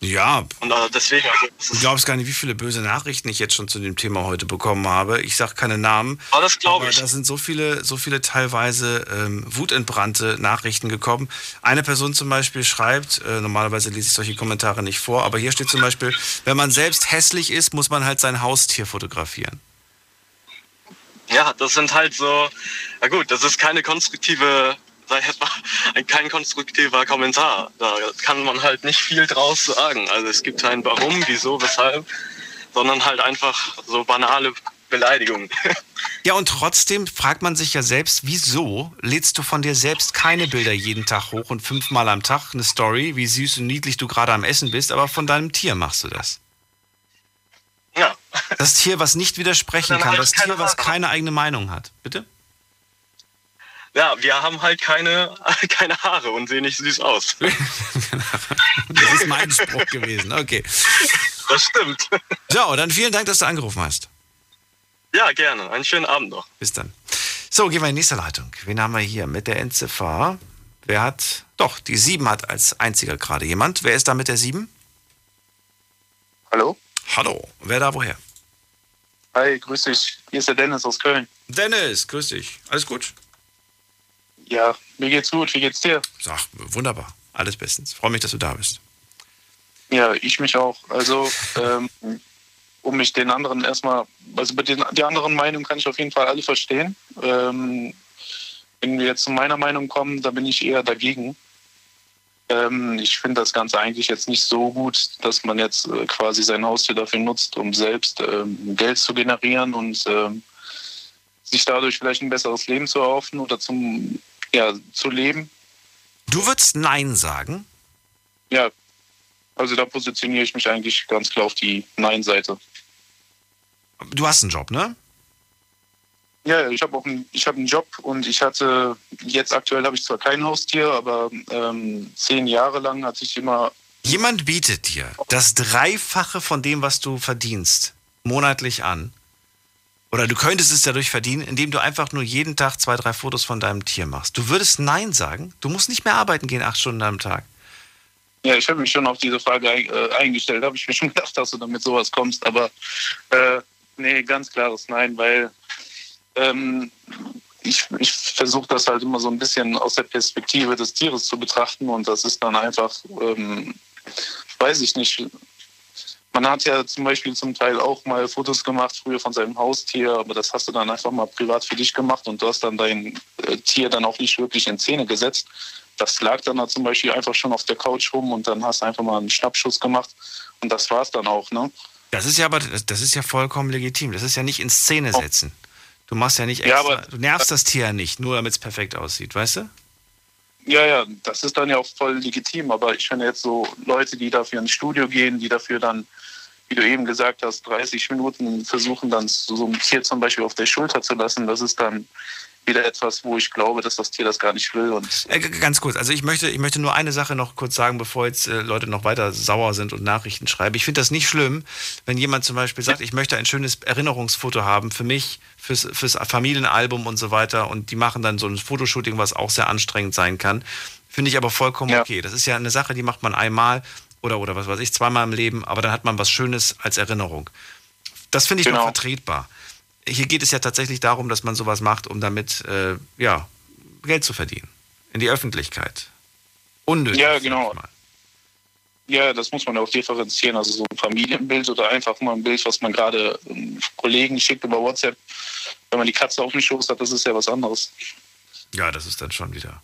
Ja. Und also deswegen. Also, du glaubst gar nicht, wie viele böse Nachrichten ich jetzt schon zu dem Thema heute bekommen habe. Ich sage keine Namen. Aber das glaube ich. Da sind so viele, so viele teilweise ähm, wutentbrannte Nachrichten gekommen. Eine Person zum Beispiel schreibt, äh, normalerweise lese ich solche Kommentare nicht vor, aber hier steht zum Beispiel, wenn man selbst hässlich ist, muss man halt sein Haustier fotografieren. Ja, das sind halt so, na gut, das ist keine konstruktive jetzt mal, kein konstruktiver Kommentar. Da kann man halt nicht viel draus sagen. Also es gibt kein Warum, wieso, weshalb, sondern halt einfach so banale Beleidigungen. Ja, und trotzdem fragt man sich ja selbst, wieso lädst du von dir selbst keine Bilder jeden Tag hoch und fünfmal am Tag eine Story, wie süß und niedlich du gerade am Essen bist, aber von deinem Tier machst du das? Ja. Das Tier, was nicht widersprechen kann, das Tier, was keine eigene Meinung hat. Bitte? Ja, wir haben halt keine, keine Haare und sehen nicht süß aus. das ist mein Spruch gewesen, okay. Das stimmt. So, dann vielen Dank, dass du angerufen hast. Ja, gerne. Einen schönen Abend noch. Bis dann. So, gehen wir in die nächste Leitung. Wen haben wir hier mit der Endziffer? Wer hat. Doch, die 7 hat als einziger gerade jemand. Wer ist da mit der 7? Hallo? Hallo. Wer da woher? Hi, grüß dich. Hier ist der Dennis aus Köln. Dennis, grüß dich. Alles gut? Ja, mir geht's gut. Wie geht's dir? Ach, wunderbar. Alles bestens. Freue mich, dass du da bist. Ja, ich mich auch. Also, ähm, um mich den anderen erstmal, also bei den die anderen Meinungen kann ich auf jeden Fall alle verstehen. Ähm, wenn wir jetzt zu meiner Meinung kommen, da bin ich eher dagegen. Ähm, ich finde das Ganze eigentlich jetzt nicht so gut, dass man jetzt äh, quasi sein Haustier dafür nutzt, um selbst ähm, Geld zu generieren und ähm, sich dadurch vielleicht ein besseres Leben zu erhoffen oder zum ja, zu leben. Du würdest Nein sagen? Ja, also da positioniere ich mich eigentlich ganz klar auf die Nein-Seite. Du hast einen Job, ne? Ja, ich habe auch einen, ich hab einen Job und ich hatte, jetzt aktuell habe ich zwar kein Haustier, aber ähm, zehn Jahre lang hatte ich immer. Jemand bietet dir das Dreifache von dem, was du verdienst, monatlich an. Oder du könntest es dadurch verdienen, indem du einfach nur jeden Tag zwei, drei Fotos von deinem Tier machst. Du würdest Nein sagen. Du musst nicht mehr arbeiten gehen, acht Stunden am Tag. Ja, ich habe mich schon auf diese Frage äh, eingestellt. Habe ich mir schon gedacht, dass du damit sowas kommst. Aber äh, nee, ganz klares Nein, weil ähm, ich, ich versuche das halt immer so ein bisschen aus der Perspektive des Tieres zu betrachten. Und das ist dann einfach, ähm, weiß ich nicht, man hat ja zum Beispiel zum Teil auch mal Fotos gemacht, früher von seinem Haustier, aber das hast du dann einfach mal privat für dich gemacht und du hast dann dein äh, Tier dann auch nicht wirklich in Szene gesetzt. Das lag dann da zum Beispiel einfach schon auf der Couch rum und dann hast du einfach mal einen Schnappschuss gemacht und das war es dann auch, ne? Das ist ja aber, das ist ja vollkommen legitim. Das ist ja nicht in Szene setzen. Du machst ja nicht extra, Ja, aber- du nervst das Tier ja nicht, nur damit es perfekt aussieht, weißt du? Ja, ja, das ist dann ja auch voll legitim. Aber ich finde jetzt so Leute, die dafür ins Studio gehen, die dafür dann, wie du eben gesagt hast, 30 Minuten versuchen, dann so ein Tier zum Beispiel auf der Schulter zu lassen, das ist dann wieder etwas, wo ich glaube, dass das Tier das gar nicht will. Und Äh, ganz kurz, also ich möchte, ich möchte nur eine Sache noch kurz sagen, bevor jetzt äh, Leute noch weiter sauer sind und Nachrichten schreiben. Ich finde das nicht schlimm, wenn jemand zum Beispiel sagt, ich möchte ein schönes Erinnerungsfoto haben für mich, fürs, fürs Familienalbum und so weiter und die machen dann so ein Fotoshooting, was auch sehr anstrengend sein kann. Finde ich aber vollkommen okay. Das ist ja eine Sache, die macht man einmal oder, oder was weiß ich, zweimal im Leben, aber dann hat man was Schönes als Erinnerung. Das finde ich noch Genau. vertretbar. Hier geht es ja tatsächlich darum, dass man sowas macht, um damit äh, ja, Geld zu verdienen. In die Öffentlichkeit. Unnötig. ja, genau. Ja, das muss man auch differenzieren. Also so ein Familienbild oder einfach mal ein Bild, was man gerade ähm, Kollegen schickt über WhatsApp. Wenn man die Katze auf dem Schoß hat, das ist ja was anderes. Ja, das ist dann schon wieder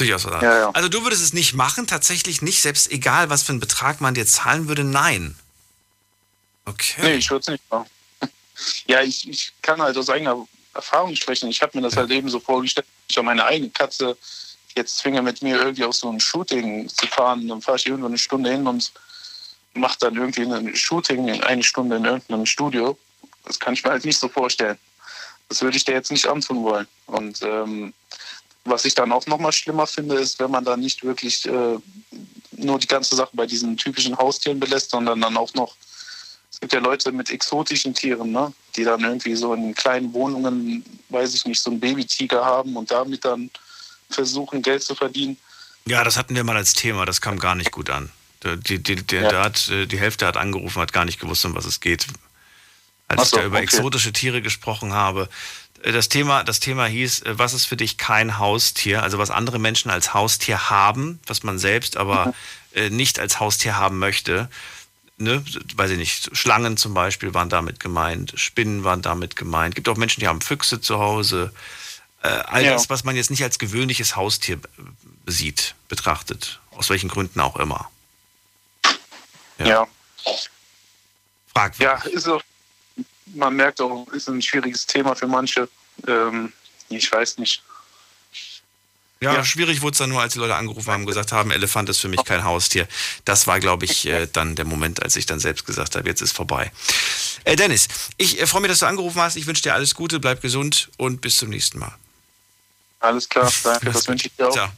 durchaus was Ja, ja. Also du würdest es nicht machen, tatsächlich nicht, selbst egal, was für einen Betrag man dir zahlen würde, nein. Okay. Nee, ich würde es nicht machen. Ja, ich, ich kann halt aus eigener Erfahrung sprechen. Ich habe mir das halt eben so vorgestellt, ich habe meine eigene Katze jetzt zwinge mit mir irgendwie auf so ein Shooting zu fahren. Dann fahre ich irgendwo eine Stunde hin und mache dann irgendwie ein Shooting in eine Stunde in irgendeinem Studio. Das kann ich mir halt nicht so vorstellen. Das würde ich dir jetzt nicht antun wollen. Und ähm, was ich dann auch nochmal schlimmer finde, ist, wenn man dann nicht wirklich äh, nur die ganze Sache bei diesen typischen Haustieren belässt, sondern dann auch noch es gibt ja Leute mit exotischen Tieren, ne? die dann irgendwie so in kleinen Wohnungen, weiß ich nicht, so einen Babytiger haben und damit dann versuchen, Geld zu verdienen. Ja, das hatten wir mal als Thema, das kam gar nicht gut an. Die, die, der, Ja. hat, äh, die Hälfte hat angerufen, hat gar nicht gewusst, um was es geht. Als Ach ich so, da über okay. exotische Tiere gesprochen habe. Äh, Das Thema, das Thema hieß, äh, was ist für dich kein Haustier? Also was andere Menschen als Haustier haben, was man selbst aber äh, nicht als Haustier haben möchte. Ne? Weiß ich nicht, Schlangen zum Beispiel waren damit gemeint, Spinnen waren damit gemeint. Gibt auch Menschen, die haben Füchse zu Hause. Äh, all Ja. das, was man jetzt nicht als gewöhnliches Haustier äh, sieht, betrachtet. Aus welchen Gründen auch immer. Ja. Fragwürdig. Ja, ist auch, man merkt auch, ist ein schwieriges Thema für manche. Ähm, ich weiß nicht. Ja, schwierig wurde es dann nur, als die Leute angerufen haben und gesagt haben, Elefant ist für mich kein Haustier. Das war, glaube ich, äh, dann der Moment, als ich dann selbst gesagt habe, jetzt ist vorbei. Äh, Dennis, ich äh, freue mich, dass du angerufen hast. Ich wünsche dir alles Gute, bleib gesund und bis zum nächsten Mal. Alles klar, danke, das wünsche ich dir auch. Tja.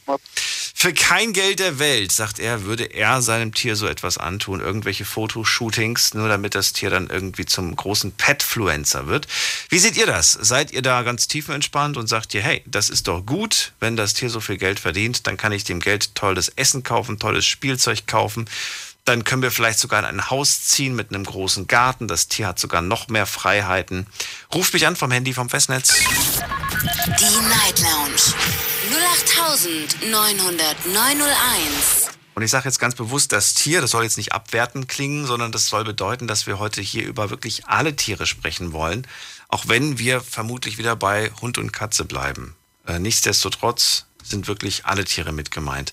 Für kein Geld der Welt, sagt er, würde er seinem Tier so etwas antun, irgendwelche Fotoshootings, nur damit das Tier dann irgendwie zum großen Petfluencer wird. Wie seht ihr das? Seid ihr da ganz tiefenentspannt und sagt ihr, hey, das ist doch gut, wenn das Tier so viel Geld verdient, dann kann ich dem Geld tolles Essen kaufen, tolles Spielzeug kaufen. Dann können wir vielleicht sogar in ein Haus ziehen mit einem großen Garten. Das Tier hat sogar noch mehr Freiheiten. Ruft mich an vom Handy vom Festnetz. Die Night Lounge 0890901. Und ich sage jetzt ganz bewusst das Tier, das soll jetzt nicht abwertend klingen, sondern das soll bedeuten, dass wir heute hier über wirklich alle Tiere sprechen wollen, auch wenn wir vermutlich wieder bei Hund und Katze bleiben. Äh, nichtsdestotrotz sind wirklich alle Tiere mit gemeint,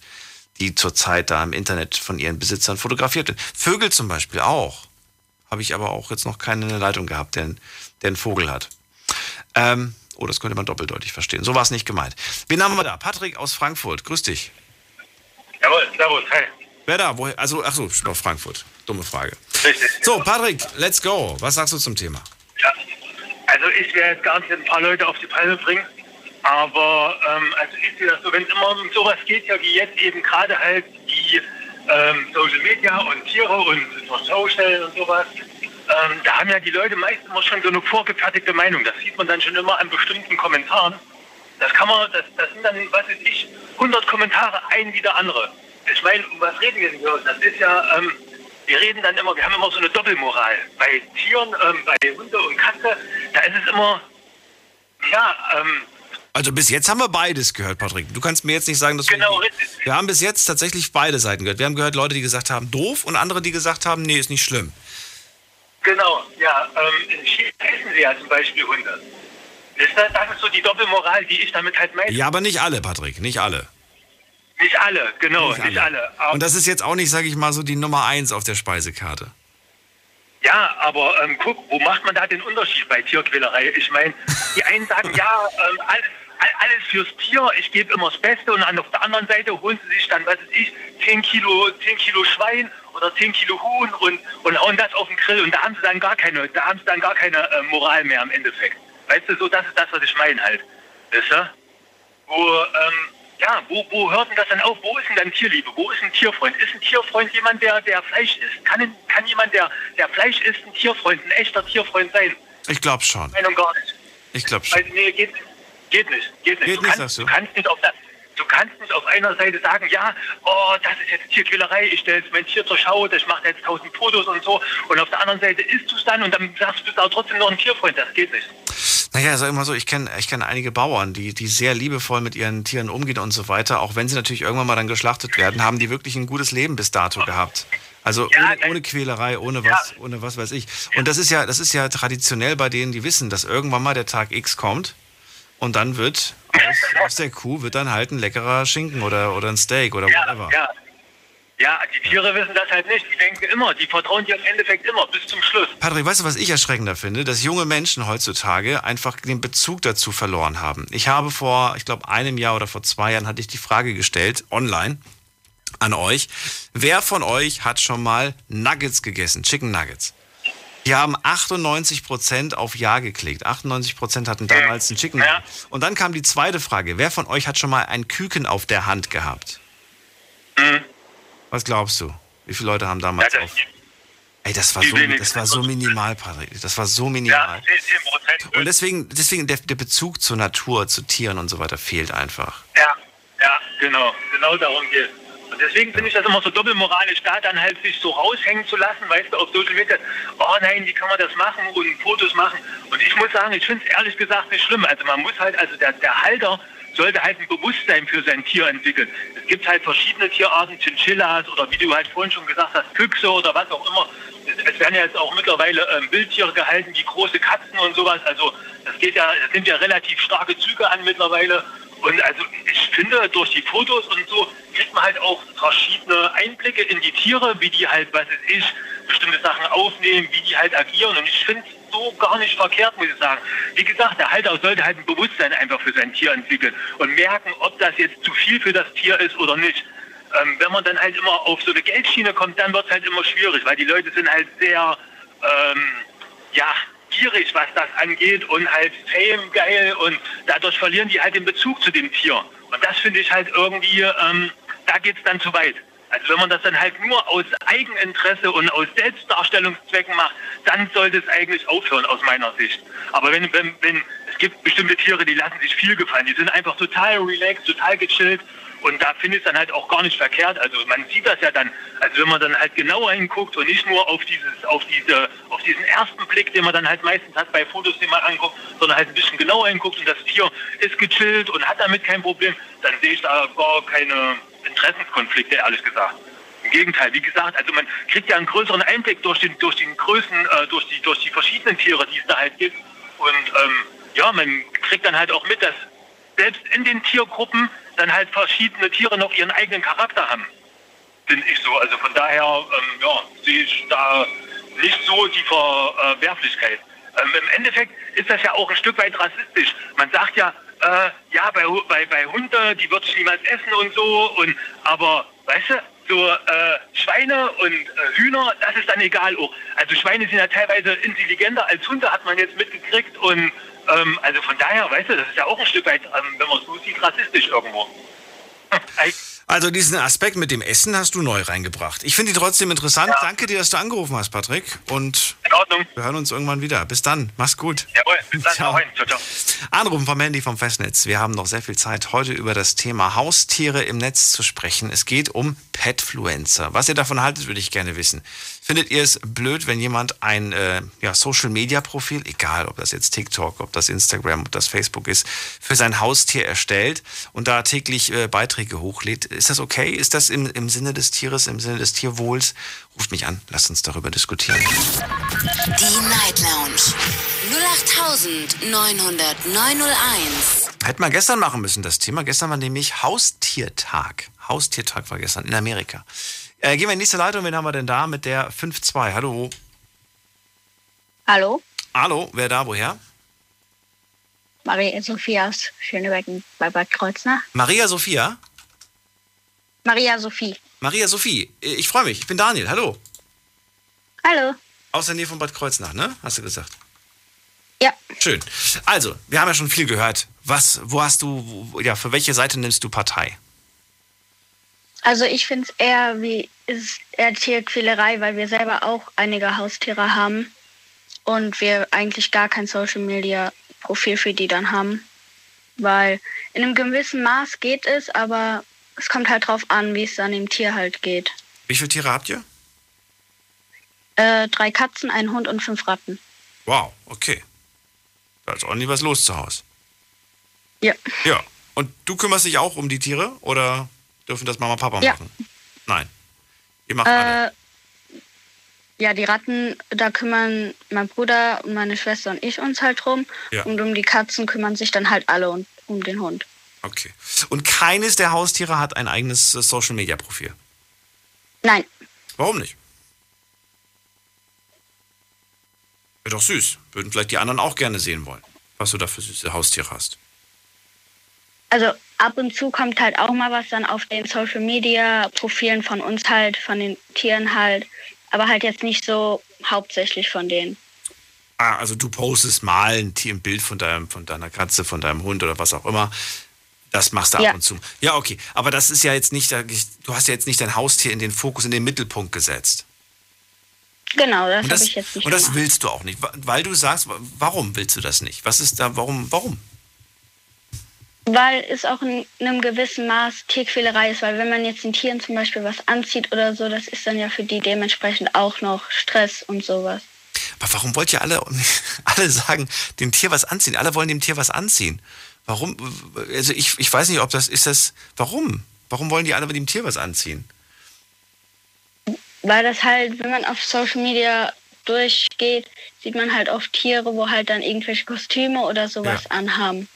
die zurzeit da im Internet von ihren Besitzern fotografiert werden. Vögel zum Beispiel auch. Habe ich aber auch jetzt noch der Leitung gehabt, der einen Vogel hat. Ähm, oh, das könnte man doppeldeutig verstehen. So war es nicht gemeint. Wen haben wir da? Patrick aus Frankfurt. Grüß dich. Jawohl, servus, hi. Wer da? Woher? Also, ach so, auf Frankfurt. Dumme Frage. Richtig. So, Patrick, let's go. Was sagst du zum Thema? Also ich werde jetzt gar nicht ein paar Leute auf die Palme bringen, aber ähm, also ich sehe das so, wenn es immer um sowas geht, ja wie jetzt eben gerade halt die ähm, Social Media und Tiere und so Social und sowas, ähm, da haben ja die Leute meist immer schon so eine vorgefertigte Meinung. Das sieht man dann schon immer an bestimmten Kommentaren. Das kann man, das, das sind dann, was weiß ich, 100 Kommentare, ein wie der andere. Ich meine, um was reden wir denn hier? Das ist ja, ähm, wir reden dann immer, wir haben immer so eine Doppelmoral. Bei Tieren, ähm, bei Hunde und Katze, da ist es immer, ja, ähm, Also bis jetzt haben wir beides gehört, Patrick. Du kannst mir jetzt nicht sagen, dass Genau, du... Wir haben bis jetzt tatsächlich beide Seiten gehört. Wir haben gehört Leute, die gesagt haben, doof und andere, die gesagt haben, nee, ist nicht schlimm. Genau, ja, ähm, in China essen sie ja zum Beispiel Hunde. Das, ist- das ist so die Doppelmoral, die ich damit halt meine. Ja, aber nicht alle, Patrick, nicht alle. Nicht alle, genau, Nicht nicht, alle. alle. Aber Und das ist jetzt auch nicht, sage ich mal, so die Nummer eins auf der Speisekarte. Ja, aber ähm, guck, wo macht man da den Unterschied bei Tierquälerei? Ich meine, die einen sagen, ja, ähm, alles, alles fürs Tier, ich gebe immer das Beste und dann auf der anderen Seite holen sie sich dann, was weiß ich, 10 Kilo, 10 Kilo Schwein oder 10 Kilo Huhn und, und hauen das auf den Grill und da haben sie dann gar keine, da haben sie dann gar keine äh, Moral mehr im Endeffekt. Weißt du, so das ist das, was ich meine halt. Weißt du? Wo, ähm, ja, wo, wo hört denn das dann auf? Wo ist denn dann Tierliebe? Wo ist ein Tierfreund? Ist ein Tierfreund jemand, der, der Fleisch isst? Kann, kann jemand, der, der Fleisch isst, ein Tierfreund, ein echter Tierfreund sein? Ich glaube schon. Meinung gar nicht. Ich glaube schon. Also, nee, geht, geht nicht. Geht nicht. Geht du, nicht, kannst, du? kannst nicht auf der, Du kannst nicht auf einer Seite sagen, ja, oh, das ist jetzt Tierquälerei, ich stelle jetzt mein Tier zur Schau, ich mache jetzt tausend Fotos und so. Und auf der anderen Seite isst du es dann und dann sagst du, du bist auch trotzdem noch ein Tierfreund. Das geht nicht. Naja, sag immer so, ich kenne ich kenn einige Bauern, die, die sehr liebevoll mit ihren Tieren umgehen und so weiter. Auch wenn sie natürlich irgendwann mal dann geschlachtet werden, haben die wirklich ein gutes Leben bis dato gehabt. Also ohne, ohne Quälerei, ohne was, ohne was weiß ich. Und das ist ja, das ist ja traditionell bei denen, die wissen, dass irgendwann mal der Tag X kommt und dann wird aus, aus der Kuh wird dann halt ein leckerer Schinken oder, oder ein Steak oder whatever. Ja. Ja, die Tiere wissen das halt nicht. Die denken immer, die vertrauen dir im Endeffekt immer bis zum Schluss. Patrick, weißt du, was ich erschreckender finde? Dass junge Menschen heutzutage einfach den Bezug dazu verloren haben. Ich habe vor, ich glaube, einem Jahr oder vor zwei Jahren hatte ich die Frage gestellt, online, an euch. Wer von euch hat schon mal Nuggets gegessen? Chicken Nuggets. Die haben 98% auf Ja geklickt. 98% hatten damals einen Chicken Nugget. Und dann kam die zweite Frage. Wer von euch hat schon mal ein Küken auf der Hand gehabt? Mhm. Was glaubst du? Wie viele Leute haben damals auf? Ey, das war, so, das war so minimal, Patrick. Das war so minimal. Und deswegen, deswegen der, der Bezug zur Natur, zu Tieren und so weiter fehlt einfach. Ja, ja, genau. Genau darum geht Und deswegen finde ich das immer so doppelmoralisch, da dann halt sich so raushängen zu lassen, weißt du, auf Social Media, oh nein, wie kann man das machen und Fotos machen. Und ich muss sagen, ich finde es ehrlich gesagt nicht schlimm. Also man muss halt, also der, der Halter sollte halt ein Bewusstsein für sein Tier entwickeln. Es gibt halt verschiedene Tierarten, Chinchillas oder wie du halt vorhin schon gesagt hast, Füchse oder was auch immer. Es, werden ja jetzt auch mittlerweile ähm, Wildtiere gehalten, wie große Katzen und sowas. Also das geht ja, das nimmt ja relativ starke Züge an mittlerweile. Und also ich finde, durch die Fotos und so kriegt man halt auch verschiedene Einblicke in die Tiere, wie die halt, was es ist, bestimmte Sachen aufnehmen, wie die halt agieren. Und ich finde es so gar nicht verkehrt, muss ich sagen. Wie gesagt, der Halter sollte halt ein Bewusstsein einfach für sein Tier entwickeln und merken, ob das jetzt zu viel für das Tier ist oder nicht. Ähm, wenn man dann halt immer auf so eine Geldschiene kommt, dann wird es halt immer schwierig, weil die Leute sind halt sehr, ähm, ja, gierig, was das angeht und halt Fame geil und dadurch verlieren die halt den Bezug zu dem Tier. Und das finde ich halt irgendwie, ähm, da geht es dann zu weit. Also wenn man das dann halt nur aus Eigeninteresse und aus Selbstdarstellungszwecken macht, dann sollte es eigentlich aufhören aus meiner Sicht. Aber wenn, wenn, wenn es gibt bestimmte Tiere, die lassen sich viel gefallen, die sind einfach total relaxed, total gechillt und da finde ich es dann halt auch gar nicht verkehrt. Also man sieht das ja dann, also wenn man dann halt genauer hinguckt und nicht nur auf dieses, auf diese, auf diesen ersten Blick, den man dann halt meistens hat bei Fotos, die man anguckt, sondern halt ein bisschen genauer hinguckt und das Tier ist gechillt und hat damit kein Problem, dann sehe ich da gar keine Interessenskonflikte, ehrlich gesagt. Im Gegenteil, wie gesagt, also man kriegt ja einen größeren Einblick durch den, durch den Größen, äh, durch die, durch die verschiedenen Tiere, die es da halt gibt. Und ähm, ja, man kriegt dann halt auch mit, dass selbst in den Tiergruppen dann halt verschiedene Tiere noch ihren eigenen Charakter haben. Finde ich so. Also von daher, ähm, ja, sehe ich da nicht so die Verwerflichkeit. Ähm, Im Endeffekt ist das ja auch ein Stück weit rassistisch. Man sagt ja, äh, ja, bei, bei, bei Hunde, die würde ich niemals essen und so. Und, aber, weißt du, so äh, Schweine und äh, Hühner, das ist dann egal. Auch. Also Schweine sind ja teilweise intelligenter als Hunde, hat man jetzt mitgekriegt. Und ähm, also von daher, weißt du, das ist ja auch ein Stück weit, ähm, wenn man es so sieht, rassistisch irgendwo. Also diesen Aspekt mit dem Essen hast du neu reingebracht. Ich finde ihn trotzdem interessant. Danke dir, dass du angerufen hast, Patrick. Und wir hören uns irgendwann wieder. Bis dann. Mach's gut. Jawohl, bis dann. Ciao. Ciao, ciao. Anrufen vom Handy vom Festnetz. Wir haben noch sehr viel Zeit, heute über das Thema Haustiere im Netz zu sprechen. Es geht um Petfluencer. Was ihr davon haltet, würde ich gerne wissen. Findet ihr es blöd, wenn jemand ein äh, ja, Social-Media-Profil, egal ob das jetzt TikTok, ob das Instagram, ob das Facebook ist, für sein Haustier erstellt und da täglich äh, Beiträge hochlädt? Ist das okay? Ist das im, im Sinne des Tieres, im Sinne des Tierwohls? Ruft mich an, lasst uns darüber diskutieren. Die Night Lounge 0890901. Hätten wir gestern machen müssen, das Thema. Gestern war nämlich Haustiertag. Haustiertag war gestern in Amerika. Äh, gehen wir in die nächste Leitung. Wen haben wir denn da mit der 5-2? Hallo. Hallo, Hallo, wer da, woher? Maria Sophie aus Schönebecken bei Bad Kreuznach. Maria Sophia? Maria Sophie. Maria Sophie, ich freue mich. Ich bin Daniel. Hallo. Hallo. Aus der Nähe von Bad Kreuznach, ne? Hast du gesagt? Ja. Schön. Also, wir haben ja schon viel gehört. Was, wo hast du, ja, für welche Seite nimmst du Partei? Also ich finde es eher wie ist eher Tierquälerei, weil wir selber auch einige Haustiere haben und wir eigentlich gar kein Social Media Profil für die dann haben. Weil in einem gewissen Maß geht es, aber es kommt halt drauf an, wie es dann dem Tier halt geht. Wie viele Tiere habt ihr? Äh, drei Katzen, ein Hund und fünf Ratten. Wow, okay. Da ist ordentlich was los zu Hause. Ja. Ja. Und du kümmerst dich auch um die Tiere oder dürfen das Mama und Papa Ja. machen? Nein. Ihr macht alle. Äh, ja, die Ratten, da kümmern mein Bruder und meine Schwester und ich uns halt drum. Ja. Und um die Katzen kümmern sich dann halt alle und um den Hund. Okay. Und keines der Haustiere hat ein eigenes äh, Social Media Profil. Nein, Warum nicht? Wäre doch süß. Würden vielleicht die anderen auch gerne sehen wollen, was du da für süße Haustiere hast. Also ab und zu kommt halt auch mal was dann auf den Social Media Profilen von uns halt, von den Tieren halt. Aber halt jetzt nicht so hauptsächlich von denen. Ah, also du postest mal ein, Tier, ein Bild von, deinem, von deiner Katze, von deinem Hund oder was auch immer. Das machst du Ja. ab und zu. Ja, okay. Aber das ist ja jetzt nicht, du hast ja jetzt nicht dein Haustier in den Fokus, in den Mittelpunkt gesetzt. Genau, das Und habe das, ich jetzt nicht und das gemacht. willst du auch nicht, weil du sagst, wa- warum willst du das nicht? Was ist da, warum, warum? Weil es auch in einem gewissen Maß Tierquälerei ist, weil wenn man jetzt den Tieren zum Beispiel was anzieht oder so, das ist dann ja für die dementsprechend auch noch Stress und sowas. Aber warum wollt ihr alle, alle sagen, dem Tier was anziehen? Alle wollen dem Tier was anziehen. Warum? Also ich, ich weiß nicht, ob das ist das. Warum? Warum wollen die alle dem Tier was anziehen? Weil das halt, wenn man auf Social Media durchgeht, sieht man halt oft Tiere, wo halt dann irgendwelche Kostüme oder sowas Ja. anhaben.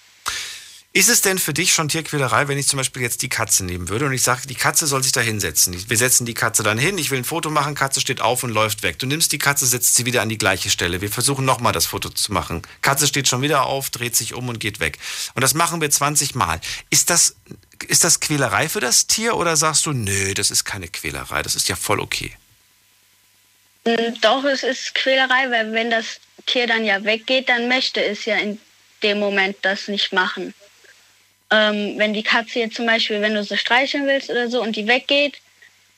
Ist es denn für dich schon Tierquälerei, wenn ich zum Beispiel jetzt die Katze nehmen würde und ich sage, die Katze soll sich da hinsetzen? Wir setzen die Katze dann hin, ich will ein Foto machen, Katze steht auf und läuft weg. Du nimmst die Katze, setzt sie wieder an die gleiche Stelle. Wir versuchen nochmal das Foto zu machen. Katze steht schon wieder auf, dreht sich um und geht weg. Und das machen wir 20 Mal. Ist das, ist das Quälerei für das Tier oder sagst du, nö, das ist keine Quälerei, das ist ja voll okay? Mm, Doch, es ist Quälerei, weil wenn das Tier dann ja weggeht, dann möchte es ja in dem Moment das nicht machen. Ähm, wenn die Katze jetzt zum Beispiel, wenn du sie streicheln willst oder so und die weggeht,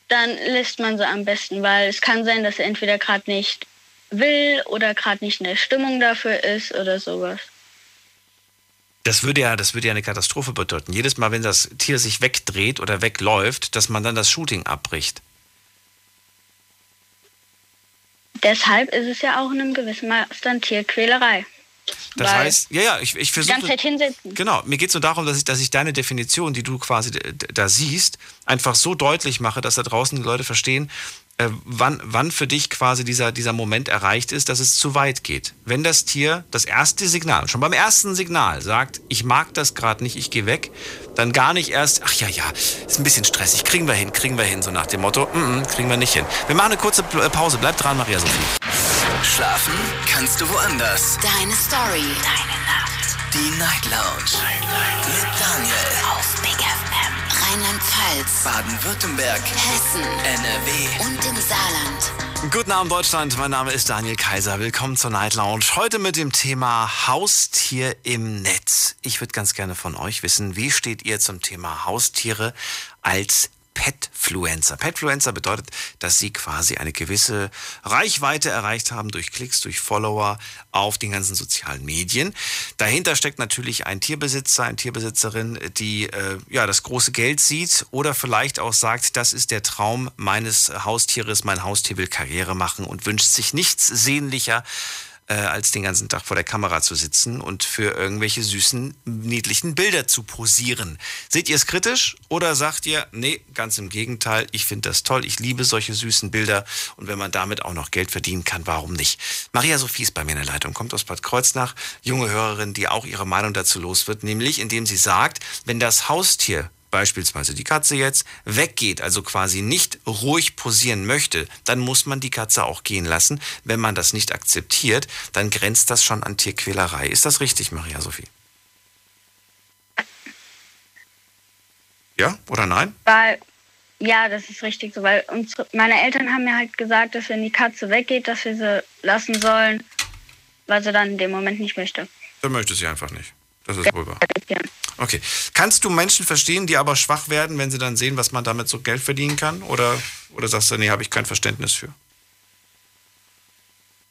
dann lässt man sie am besten, weil es kann sein, dass er entweder gerade nicht will oder gerade nicht in der Stimmung dafür ist oder sowas. Das würde ja, das würde ja eine Katastrophe bedeuten. Jedes Mal, wenn das Tier sich wegdreht oder wegläuft, dass man dann das Shooting abbricht. Deshalb ist es ja auch in einem gewissen Maß dann Tierquälerei. Das Weil heißt, ja, ja, ich, ich Die versuche. ganze Zeit hinsetzen. Genau, mir geht es nur darum, dass ich, dass ich deine Definition, die du quasi da siehst, einfach so deutlich mache, dass da draußen die Leute verstehen, äh, wann, wann für dich quasi dieser, dieser Moment erreicht ist, dass es zu weit geht. Wenn das Tier das erste Signal, schon beim ersten Signal sagt, ich mag das gerade nicht, ich gehe weg, dann gar nicht erst, ach ja, ja, ist ein bisschen stressig, kriegen wir hin, kriegen wir hin, so nach dem Motto, mm, mm, kriegen wir nicht hin. Wir machen eine kurze Pause, bleib dran, Maria Sophie. Schlafen kannst du woanders. Deine Story. Deine Nacht. Die Night Lounge. Mit Daniel. Auf Big FM. Rheinland-Pfalz. Baden-Württemberg. Hessen. NRW. Und im Saarland. Guten Abend Deutschland, mein Name ist Daniel Kaiser. Willkommen zur Night Lounge. Heute mit dem Thema Haustier im Netz. Ich würde ganz gerne von euch wissen, wie steht ihr zum Thema Haustiere als Petfluencer. Petfluencer bedeutet, dass sie quasi eine gewisse Reichweite erreicht haben durch Klicks, durch Follower auf den ganzen sozialen Medien. Dahinter steckt natürlich ein Tierbesitzer, eine Tierbesitzerin, die äh, ja das große Geld sieht oder vielleicht auch sagt, das ist der Traum meines Haustieres, mein Haustier will Karriere machen und wünscht sich nichts sehnlicher äh, als den ganzen Tag vor der Kamera zu sitzen und für irgendwelche süßen, niedlichen Bilder zu posieren. Seht ihr es kritisch oder sagt ihr, nee, ganz im Gegenteil, ich finde das toll, ich liebe solche süßen Bilder und wenn man damit auch noch Geld verdienen kann, warum nicht? Maria Sophie ist bei mir in der Leitung, kommt aus Bad Kreuznach, junge Hörerin, die auch ihre Meinung dazu los wird, nämlich indem sie sagt, wenn das Haustier beispielsweise die Katze jetzt weggeht, also quasi nicht ruhig posieren möchte, dann muss man die Katze auch gehen lassen. Wenn man das nicht akzeptiert, dann grenzt das schon an Tierquälerei. Ist das richtig, Maria Sophie? Ja oder nein? Weil, ja, das ist richtig so, weil unsere, meine Eltern haben mir halt gesagt, dass wenn die Katze weggeht, dass wir sie lassen sollen, weil sie dann in dem Moment nicht möchte. Dann möchte sie einfach nicht. Das ist wohl wahr. Okay. Kannst du Menschen verstehen, die aber schwach werden, wenn sie dann sehen, was man damit so Geld verdienen kann? Oder, oder sagst du, nee, habe ich kein Verständnis für?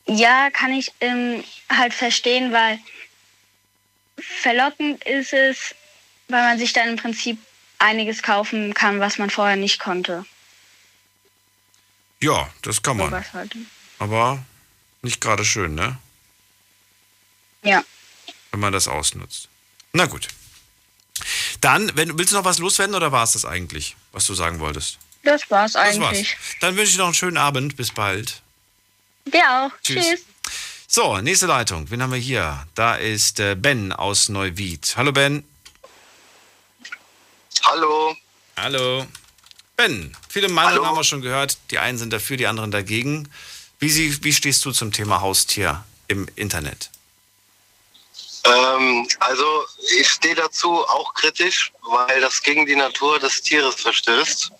Ja, kann ich ähm, halt verstehen, weil verlockend ist es, weil man sich dann im Prinzip einiges kaufen kann, was man vorher nicht konnte. Ja, das kann man. Halt. Aber nicht gerade schön, ne? Ja. Wenn man das ausnutzt. Na gut. Dann, wenn, willst du noch was loswerden oder war es das eigentlich, was du sagen wolltest? Das war's Das eigentlich. war's. Dann wünsche ich noch einen schönen Abend. Bis bald. Dir auch. Tschüss. Tschüss. So, nächste Leitung. Wen haben wir hier? Da ist äh, Ben aus Neuwied. Hallo Ben. Hallo. Hallo. Ben, viele Meinungen Hallo. haben wir schon gehört. Die einen sind dafür, die anderen dagegen. Wie, sie, wie stehst du zum Thema Haustier im Internet? Ähm, also ich stehe dazu auch kritisch, weil das gegen die Natur des Tieres verstößt.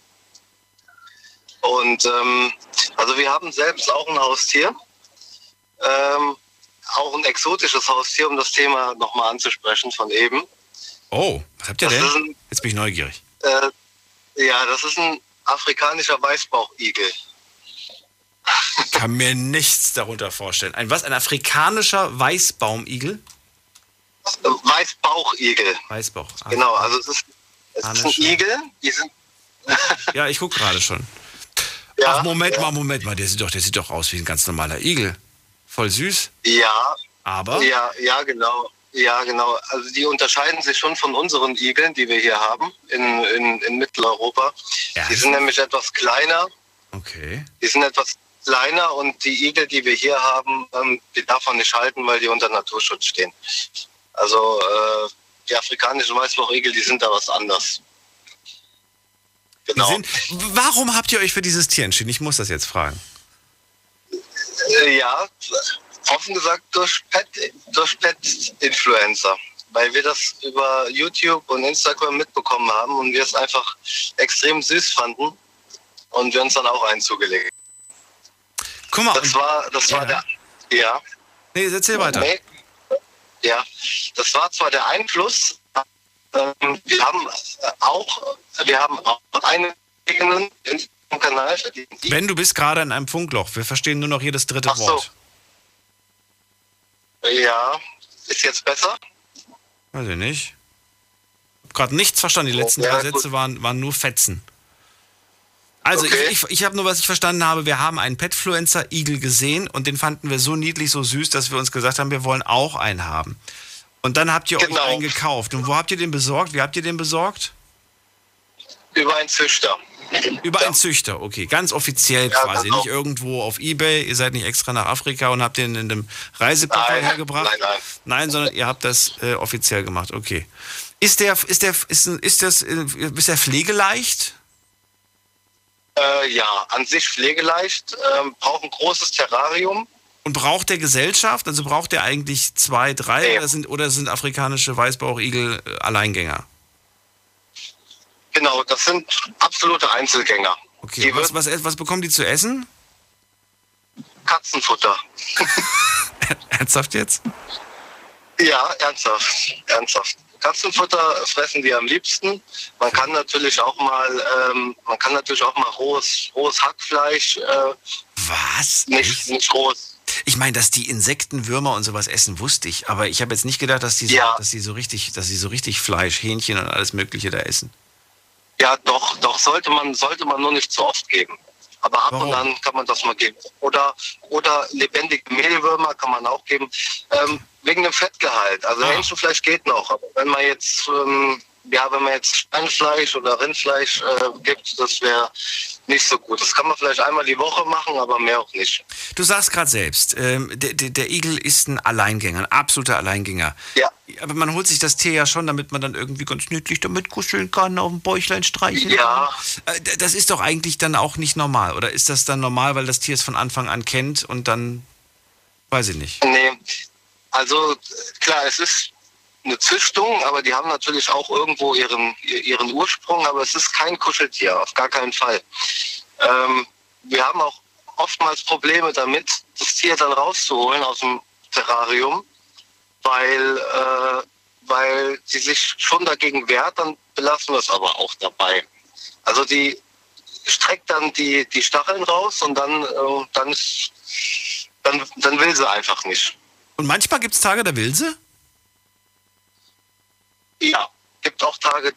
Und ähm, also wir haben selbst auch ein Haustier, ähm, auch ein exotisches Haustier, um das Thema nochmal anzusprechen von eben. Oh, was habt ihr Das denn? ein- Jetzt bin ich neugierig. Äh, ja, das ist ein afrikanischer Weißbauchigel. Kann mir nichts darunter vorstellen. Ein was? Ein afrikanischer Weißbaumigel? Weißbauchigel. Weißbauch. Ah, Genau, also es ist, es ist ein. Igel, die sind Ja, ich gucke gerade schon. Ja, Ach, Moment ja. mal, Moment mal. Der sieht, doch, der sieht doch aus wie ein ganz normaler Igel. Voll süß. Ja. Aber? Ja, ja, genau. Ja, genau. Also die unterscheiden sich schon von unseren Igeln, die wir hier haben in, in, in Mitteleuropa. Die sind nämlich etwas kleiner. Okay. Die sind etwas kleiner und die Igel, die wir hier haben, ähm, die darf man nicht halten, weil die unter Naturschutz stehen. Also äh, die afrikanischen Weißbauchigel, die sind da was anders. Genau. Sind, warum habt ihr euch für dieses Tier entschieden? Ich muss das jetzt fragen. Äh, ja, offen gesagt durch Pet, durch Pet-Influencer, weil wir das über YouTube und Instagram mitbekommen haben und wir es einfach extrem süß fanden und wir uns dann auch einen zugelegt. Guck mal. Das war, das war der, ja. Nee, erzähl weiter. Nee. Ja, das war zwar der Einfluss, ähm, wir haben auch, wir haben auch eine eigenen Kanal verdient. Ben, du bist gerade in einem Funkloch. Wir verstehen nur noch jedes dritte Ach so. Wort. Ja, ist jetzt besser? Weiß ich nicht. Ich habe gerade nichts verstanden. Die letzten Ja, drei gut. Sätze waren, waren nur Fetzen. Also Okay. ich, ich, ich habe nur, was ich verstanden habe, wir haben einen Petfluencer-Igel gesehen und den fanden wir so niedlich, so süß, dass wir uns gesagt haben, wir wollen auch einen haben. Und dann habt ihr Genau. euch einen gekauft. Und wo habt ihr den besorgt? Wie habt ihr den besorgt? Über einen Züchter. Über einen Züchter, okay. Ganz offiziell Ja, quasi. genau. Nicht irgendwo auf Ebay. Ihr seid nicht extra nach Afrika und habt den in einem Nein, hergebracht. nein, nein. Nein, sondern ihr habt das äh, offiziell gemacht. Okay. Ist der, ist der, ist, ist das, äh, ist der pflegeleicht? Äh, ja, an sich pflegeleicht, ähm, braucht ein großes Terrarium. Und braucht der Gesellschaft? Also braucht der eigentlich zwei, drei oder, sind, oder sind afrikanische Weißbauchigel äh, Alleingänger? Genau, das sind absolute Einzelgänger. Okay. Was, was, was bekommen die zu essen? Katzenfutter. Ernsthaft jetzt? Ja, ernsthaft, ernsthaft. Katzenfutter fressen die am liebsten. Man kann natürlich auch mal, ähm, man kann natürlich auch mal rohes, rohes Hackfleisch. Äh, Was? Nicht, nicht rohes. Ich meine, dass die Insekten, Würmer und sowas essen, wusste ich. Aber ich habe jetzt nicht gedacht, dass die, so, Ja. dass die so richtig, dass die so richtig Fleisch, Hähnchen und alles Mögliche da essen. Ja, doch, doch sollte man, sollte man nur nicht zu oft geben. Aber ab Warum? und an kann man das mal geben. Oder, oder lebendige Mehlwürmer kann man auch geben. Ähm, wegen dem Fettgehalt. Also Ah. Hähnchenfleisch geht noch. Aber wenn man jetzt ähm, ja, wenn man jetzt Schweinefleisch oder Rindfleisch äh, gibt, das wäre nicht so gut. Das kann man vielleicht einmal die Woche machen, aber mehr auch nicht. Du sagst gerade selbst, ähm, der, der, der, Igel ist ein Alleingänger, ein absoluter Alleingänger. Ja. Aber man holt sich das Tier ja schon, damit man dann irgendwie ganz nützlich damit kuscheln kann, auf dem Bäuchlein streichen ja. kann. Äh, das ist doch eigentlich dann auch nicht normal. Oder ist das dann normal, weil das Tier es von Anfang an kennt und dann, weiß ich nicht. Nee, also klar, es ist eine Züchtung, aber die haben natürlich auch irgendwo ihren, ihren Ursprung, aber es ist kein Kuscheltier, auf gar keinen Fall. Ähm, wir haben auch oftmals Probleme damit, das Tier dann rauszuholen aus dem Terrarium, weil, äh, weil sie sich schon dagegen wehrt, dann belassen wir es aber auch dabei. Also die streckt dann die, die Stacheln raus und dann, äh, dann, ist, dann, dann will sie einfach nicht. Und manchmal gibt es Tage, da will sie? Ja, gibt auch Tage,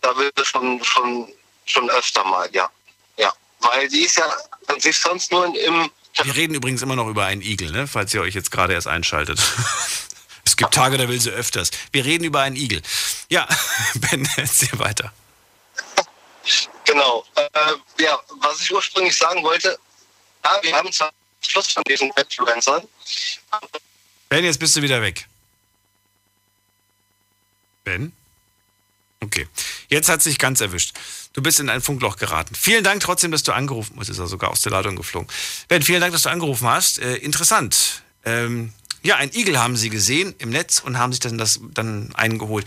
da will sie schon, schon, schon öfter mal, ja. Ja, weil die ist ja an sich sonst nur im... Wir reden übrigens immer noch über einen Igel, ne? falls ihr euch jetzt gerade erst einschaltet. es gibt Tage, da will sie öfters. Wir reden über einen Igel. Ja, Ben, erzähl weiter. Genau. Äh, ja, was ich ursprünglich sagen wollte, ja, wir haben zwar Schluss von diesen Influencern. Ben, jetzt bist du wieder weg. Ben? Okay. Jetzt hat sich ganz erwischt. Du bist in ein Funkloch geraten. Vielen Dank trotzdem, dass du angerufen hast. Ist er sogar aus der Leitung geflogen. Ben, vielen Dank, dass du angerufen hast. Äh, interessant. Ähm, ja, ein Igel haben sie gesehen im Netz und haben sich dann das dann eingeholt.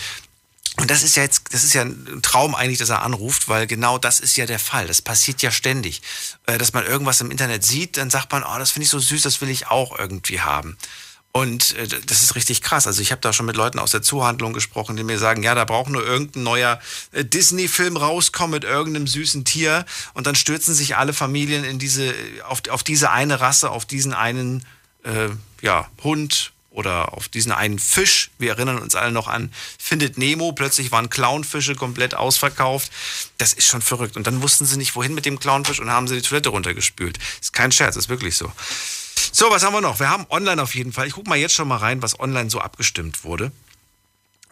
Und das ist ja jetzt, das ist ja ein Traum eigentlich, dass er anruft, weil genau das ist ja der Fall. Das passiert ja ständig. Äh, dass man irgendwas im Internet sieht, dann sagt man, oh, das finde ich so süß, das will ich auch irgendwie haben. Und äh, das ist richtig krass. Also ich habe da schon mit Leuten aus der Zuhandlung gesprochen, die mir sagen, ja, da braucht nur irgendein neuer äh, Disney-Film rauskommen mit irgendeinem süßen Tier und dann stürzen sich alle Familien in diese, auf, auf diese eine Rasse, auf diesen einen äh, ja, Hund oder auf diesen einen Fisch. Wir erinnern uns alle noch an Findet Nemo. Plötzlich waren Clownfische komplett ausverkauft. Das ist schon verrückt. Und dann wussten sie nicht, wohin mit dem Clownfisch und haben sie die Toilette runtergespült. Ist kein Scherz, ist wirklich so. So, was haben wir noch? Wir haben online auf jeden Fall. Ich gucke mal jetzt schon mal rein, was online so abgestimmt wurde.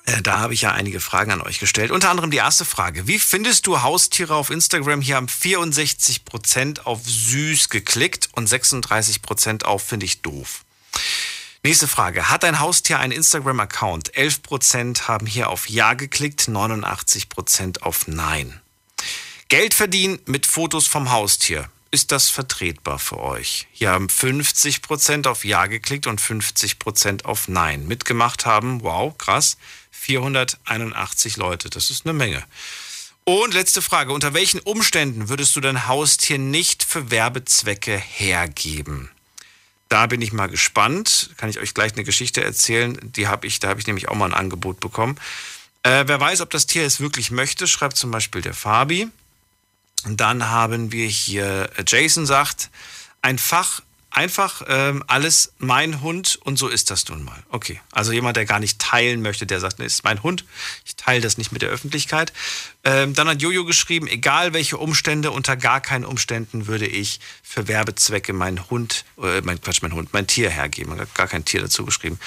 Äh, da habe ich ja einige Fragen an euch gestellt. Unter anderem die erste Frage. Wie findest du Haustiere auf Instagram? Hier haben 64% auf süß geklickt und 36% auf finde ich doof. Nächste Frage. Hat dein Haustier einen Instagram-Account? 11% haben hier auf Ja geklickt, 89% auf Nein. Geld verdienen mit Fotos vom Haustier ist das vertretbar für euch? Hier haben 50% auf Ja geklickt und 50% auf Nein. Mitgemacht haben, wow, krass, 481 Leute. Das ist eine Menge. Und letzte Frage. Unter welchen Umständen würdest du dein Haustier nicht für Werbezwecke hergeben? Da bin ich mal gespannt. Kann ich euch gleich eine Geschichte erzählen? Die habe ich, da habe ich nämlich auch mal ein Angebot bekommen. Äh, wer weiß, ob das Tier es wirklich möchte, schreibt zum Beispiel der Fabi. Dann haben wir hier, äh, Jason sagt, ein Fach, einfach ähm, alles mein Hund und so ist das nun mal. Okay, also jemand, der gar nicht teilen möchte, der sagt, nee, ist mein Hund, ich teile das nicht mit der Öffentlichkeit. Ähm, dann hat Jojo geschrieben, egal welche Umstände, unter gar keinen Umständen würde ich für Werbezwecke meinen Hund, äh, mein Quatsch, mein Hund, mein Tier hergeben. Gar kein Tier dazu geschrieben.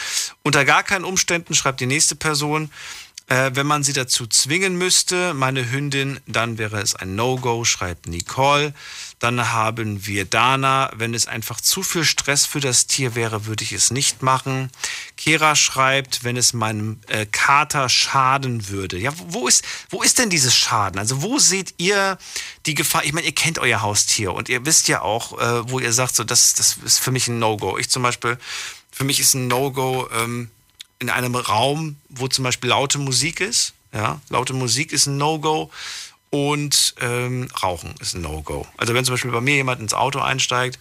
Unter gar keinen Umständen schreibt die nächste Person, äh, wenn man sie dazu zwingen müsste, meine Hündin, dann wäre es ein No-Go, schreibt Nicole. Dann haben wir Dana. Wenn es einfach zu viel Stress für das Tier wäre, würde ich es nicht machen. Kera schreibt, wenn es meinem äh, Kater schaden würde. Ja, wo ist, wo ist denn dieses Schaden? Also wo seht ihr die Gefahr? Ich meine, ihr kennt euer Haustier und ihr wisst ja auch, äh, wo ihr sagt, so das, das ist für mich ein No-Go. Ich zum Beispiel, für mich ist ein No-Go, ähm, in einem Raum, wo zum Beispiel laute Musik ist. Ja, laute Musik ist ein No-Go und ähm, Rauchen ist ein No-Go. Also wenn zum Beispiel bei mir jemand ins Auto einsteigt,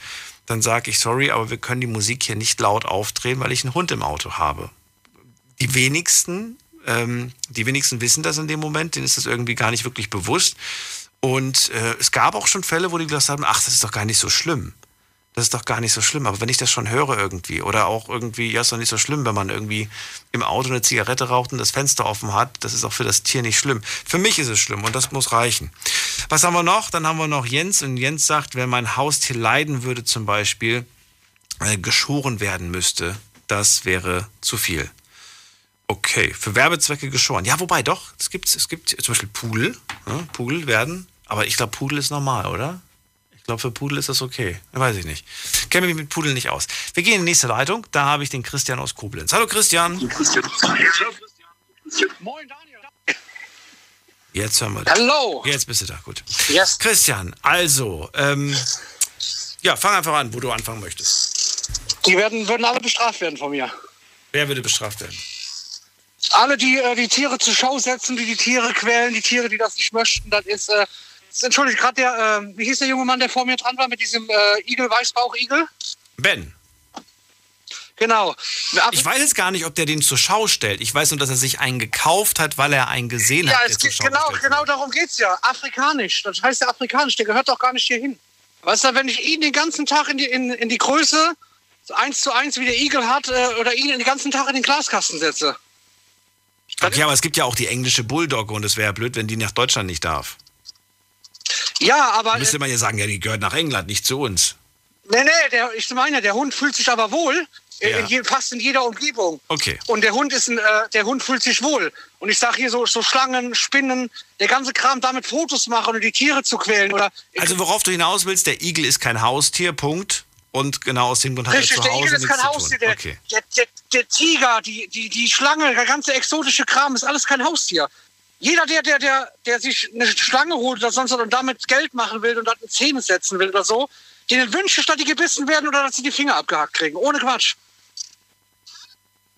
dann sage ich, sorry, aber wir können die Musik hier nicht laut aufdrehen, weil ich einen Hund im Auto habe. Die wenigsten, ähm, die wenigsten wissen das in dem Moment, denen ist das irgendwie gar nicht wirklich bewusst. Und äh, es gab auch schon Fälle, wo die gesagt haben, ach, das ist doch gar nicht so schlimm das ist doch gar nicht so schlimm. Aber wenn ich das schon höre irgendwie oder auch irgendwie, ja, ist doch nicht so schlimm, wenn man irgendwie im Auto eine Zigarette raucht und das Fenster offen hat, das ist auch für das Tier nicht schlimm. Für mich ist es schlimm und das muss reichen. Was haben wir noch? Dann haben wir noch Jens und Jens sagt, wenn mein Haustier leiden würde zum Beispiel, äh, geschoren werden müsste, das wäre zu viel. Okay, für Werbezwecke geschoren. Ja, wobei doch, es gibt, es gibt zum Beispiel Pudel. Ne? Pudel werden, aber ich glaube, Pudel ist normal, oder? Ich glaube, für Pudel ist das okay. Weiß ich nicht. Kenne mich mit Pudel nicht aus. Wir gehen in die nächste Leitung. Da habe ich den Christian aus Koblenz. Hallo Christian. Moin Daniel. Jetzt hören wir dich. Hallo. Jetzt bist du da, gut. Yes. Christian, also, ähm, ja, fang einfach an, wo du anfangen möchtest. Die werden, würden alle bestraft werden von mir. Wer würde bestraft werden? Alle, die äh, die Tiere zur Schau setzen, die die Tiere quälen, die Tiere, die das nicht möchten, das ist, äh, Entschuldigung, gerade der, äh, wie hieß der junge Mann, der vor mir dran war mit diesem äh, Igel, Weißbauch-Igel? Ben. Genau. Ich weiß jetzt gar nicht, ob der den zur Schau stellt. Ich weiß nur, dass er sich einen gekauft hat, weil er einen gesehen Ja, hat. Schau genau, genau darum geht es ja. Afrikanisch. Das heißt ja afrikanisch. Der gehört doch gar nicht hier hin. Weißt du, wenn ich ihn den ganzen Tag in die, in, in die Größe, eins zu eins, wie der Igel hat, äh, oder ihn den ganzen Tag in den Glaskasten setze. Okay, aber es gibt ja auch die englische Bulldogge und es wäre ja blöd, wenn die nach Deutschland nicht darf. Ja, aber. Müsste man ja sagen, ja, die gehört nach England, nicht zu uns. Nee, nee, der, ich meine, der Hund fühlt sich aber wohl. Ja. In fast in jeder Umgebung. Okay. Und der Hund ist ein, äh, der Hund fühlt sich wohl. Und ich sage hier so, so Schlangen, Spinnen, der ganze Kram, damit Fotos machen und die Tiere zu quälen. Oder Also worauf du hinaus willst, der Igel ist kein Haustier, Punkt. Und genau aus dem Grund hat Richtig, er zu der Hause Igel ist kein Haustier. Der, Okay. der, der, der Tiger, die, die, die Schlange, der ganze exotische Kram ist alles kein Haustier. Jeder, der, der, der, der sich eine Schlange holt oder sonst was und damit Geld machen will und das in Zähne setzen will oder so, denen wünsche ich, dass die gebissen werden oder dass sie die Finger abgehackt kriegen. Ohne Quatsch.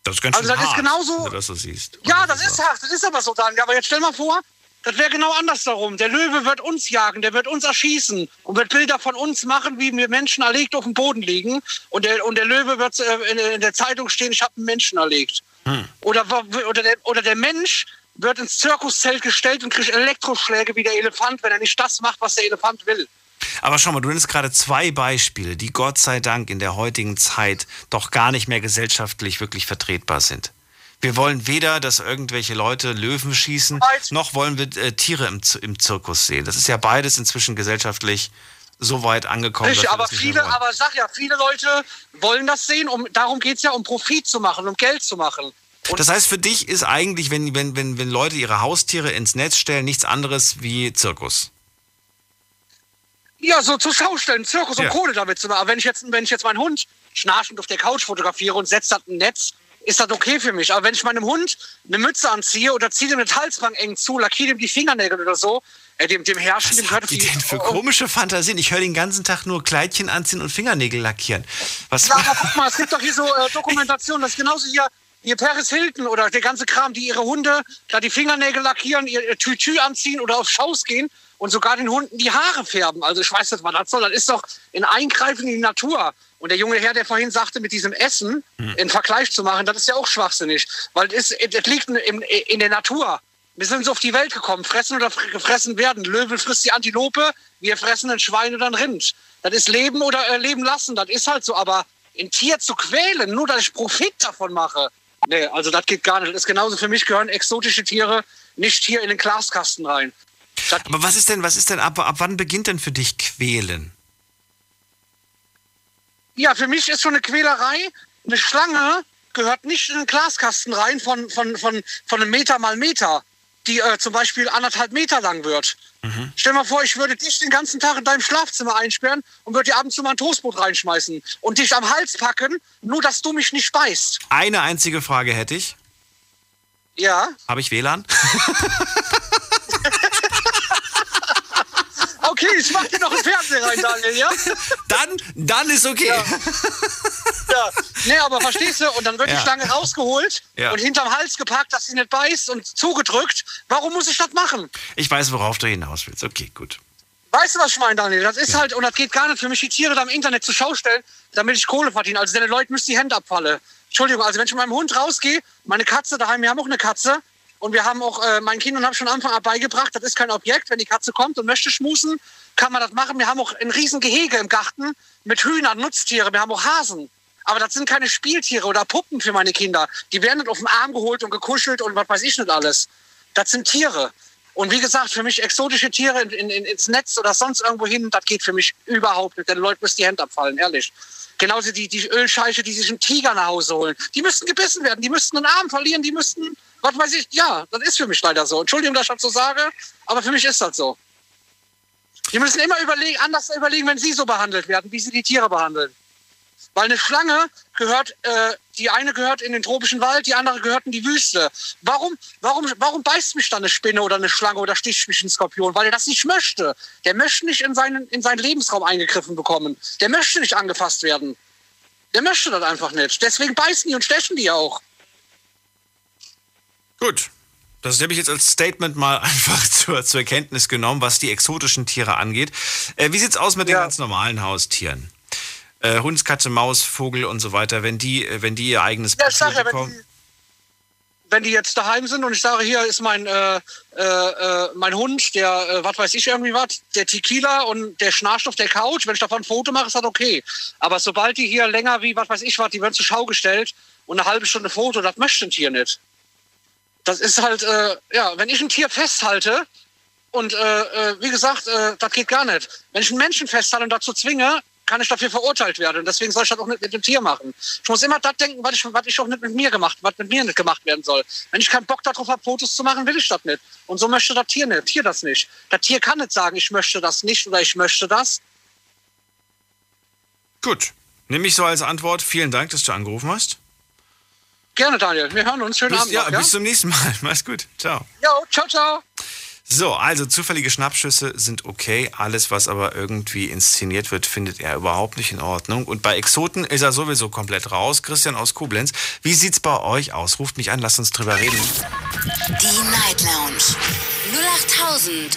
Das ist ganz Also schön das ist hart, genauso- wenn du das so siehst. Ja, das ist hart, das ist aber so, Daniel. Aber jetzt stell mal vor, das wäre genau andersherum. Der Löwe wird uns jagen, der wird uns erschießen und wird Bilder von uns machen, wie wir Menschen erlegt auf dem Boden liegen. Und der, und der Löwe wird äh, in, der Zeitung stehen, ich habe einen Menschen erlegt. Oder, wa- oder, der, oder der Mensch wird ins Zirkuszelt gestellt und kriegt Elektroschläge wie der Elefant, wenn er nicht das macht, was der Elefant will. Aber schau mal, du nennst gerade zwei Beispiele, die Gott sei Dank in der heutigen Zeit doch gar nicht mehr gesellschaftlich wirklich vertretbar sind. Wir wollen weder, dass irgendwelche Leute Löwen schießen, noch wollen wir äh, Tiere im, im Zirkus sehen. Das ist ja beides inzwischen gesellschaftlich so weit angekommen. Richtig, aber viele, aber sag ja, viele Leute wollen das sehen, um darum geht es ja, um Profit zu machen, um Geld zu machen. Das heißt, für dich ist eigentlich, wenn, wenn, wenn, wenn Leute ihre Haustiere ins Netz stellen, nichts anderes wie Zirkus. Ja, so zur Schau stellen, Zirkus Ja. und Kohle damit zu machen. Aber wenn ich jetzt, wenn ich jetzt meinen Hund schnarchend auf der Couch fotografiere und setze das ein Netz, ist das okay für mich. Aber wenn ich meinem Hund eine Mütze anziehe oder ziehe ihm eine Halsband eng zu, lackiere ihm die Fingernägel oder so, äh, dem, dem Herrschen, dem gehört Die denn für komische Fantasien? Ich höre den ganzen Tag nur Kleidchen anziehen und Fingernägel lackieren. Was? Ja, aber guck mal, es gibt doch hier so äh, Dokumentationen, das ist genauso hier, hier Paris Hilton oder der ganze Kram, die ihre Hunde da die Fingernägel lackieren, ihr, Tütü anziehen oder auf Schaus gehen und sogar den Hunden die Haare färben. Also ich weiß nicht, was das soll. Das ist doch ein Eingreifen in die Natur. Und der junge Herr, der vorhin sagte, mit diesem Essen in Vergleich zu machen, das ist ja auch schwachsinnig. Weil es, ist, es liegt in, in der Natur. Wir sind so auf die Welt gekommen, fressen oder fr- gefressen werden. Löwe frisst die Antilope, wir fressen ein Schwein oder ein Rind. Das ist Leben oder äh, Leben lassen, das ist halt so. Aber ein Tier zu quälen, nur dass ich Profit davon mache, nee, also das geht gar nicht. Das ist genauso für mich gehören exotische Tiere nicht hier in den Glaskasten rein. Aber was ist denn, was ist denn, ab, ab wann beginnt denn für dich Quälen? Ja, für mich ist schon eine Quälerei. Eine Schlange gehört nicht in den Glaskasten rein von, von, von, von einem Meter mal Meter, die äh, zum Beispiel anderthalb Meter lang wird. Stell dir mal vor, ich würde dich den ganzen Tag in deinem Schlafzimmer einsperren und würde dir ab und zu mal ein Toastbrot reinschmeißen und dich am Hals packen, nur dass du mich nicht beißt. Eine einzige Frage hätte ich. Ja. Habe ich WLAN? Okay, ich mach dir noch einen Fernseher rein, Daniel, ja? Dann, dann ist okay. Ja. ja. Nee, aber verstehst du? Und dann wird Ja. die Schlange rausgeholt Ja. und hinterm Hals gepackt, dass sie nicht beißt und zugedrückt. Warum muss ich das machen? Ich weiß, worauf du hinaus willst. Okay, gut. Weißt du, was ich meine, Daniel? Das ist halt, und das geht gar nicht für mich, die Tiere da im Internet zur Schau stellen, damit ich Kohle verdiene. Also den Leuten müssen die Hände abfallen. Entschuldigung, also wenn ich mit meinem Hund rausgehe, meine Katze daheim, wir haben auch eine Katze, und wir haben auch, äh, meinen Kindern habe ich schon Anfang an beigebracht, das ist kein Objekt. Wenn die Katze kommt und möchte schmusen, kann man das machen. Wir haben auch ein riesen Gehege im Garten mit Hühnern, Nutztiere. Wir haben auch Hasen. Aber das sind keine Spieltiere oder Puppen für meine Kinder. Die werden nicht auf den Arm geholt und gekuschelt und was weiß ich nicht alles. Das sind Tiere. Und wie gesagt, für mich exotische Tiere in, in, ins Netz oder sonst irgendwo hin, das geht für mich überhaupt nicht. Den Leuten müssen die Hände abfallen, ehrlich. Genauso die, die Ölscheiche, die sich einen Tiger nach Hause holen. Die müssten gebissen werden, die müssten einen Arm verlieren, die müssten, was weiß ich, ja, das ist für mich leider so. Entschuldigung, dass ich das so sage, aber für mich ist das so. Die müssen immer überlegen, anders überlegen, wenn sie so behandelt werden, wie sie die Tiere behandeln. Weil eine Schlange gehört, äh, die eine gehört in den tropischen Wald, die andere gehört in die Wüste. Warum, warum, warum beißt mich dann eine Spinne oder eine Schlange oder sticht mich ein Skorpion? Weil er das nicht möchte. Der möchte nicht in seinen, in seinen Lebensraum eingegriffen bekommen. Der möchte nicht angefasst werden. Der möchte das einfach nicht. Deswegen beißen die und stechen die auch. Gut. Das habe ich jetzt als Statement mal einfach zur, zur Erkenntnis genommen, was die exotischen Tiere angeht. Äh, wie sieht's aus mit den ganz normalen Haustieren? äh, Hund, Katze, Maus, Vogel und so weiter, wenn die, äh, wenn die ihr eigenes ja, Profil ja, bekommen. Wenn die, wenn die jetzt daheim sind und ich sage, hier ist mein, äh, äh, äh mein Hund, der, äh, was weiß ich irgendwie was, der Tequila und der schnarcht auf der Couch, wenn ich davon ein Foto mache, ist das okay. Aber sobald die hier länger wie, was weiß ich was, die werden zur Schau gestellt und eine halbe Stunde Foto, das möchte ein Tier nicht. Das ist halt, ja, wenn ich ein Tier festhalte, und äh, wie gesagt, äh, das geht gar nicht. Wenn ich einen Menschen festhalte und dazu zwinge, kann ich dafür verurteilt werden. Und deswegen soll ich das auch nicht mit dem Tier machen. Ich muss immer das denken, was ich, was ich auch nicht mit mir gemacht, was mit mir nicht gemacht werden soll. Wenn ich keinen Bock darauf habe, Fotos zu machen, will ich das nicht. Und so möchte das Tier nicht. Tier das nicht. Das Tier kann nicht sagen, ich möchte das nicht oder ich möchte das. Gut. Nehme ich so als Antwort. Vielen Dank, dass du angerufen hast. Gerne, Daniel. Wir hören uns. Schönen bis, Abend. Ja, noch, ja, bis zum nächsten Mal. Mach's gut. Ciao. Jo, ciao, ciao. So, also zufällige Schnappschüsse sind okay. Alles, was aber irgendwie inszeniert wird, findet er überhaupt nicht in Ordnung. Und bei Exoten ist er sowieso komplett raus. Christian aus Koblenz, wie sieht's bei euch aus? Ruft mich an, lasst uns drüber reden. Die Night Lounge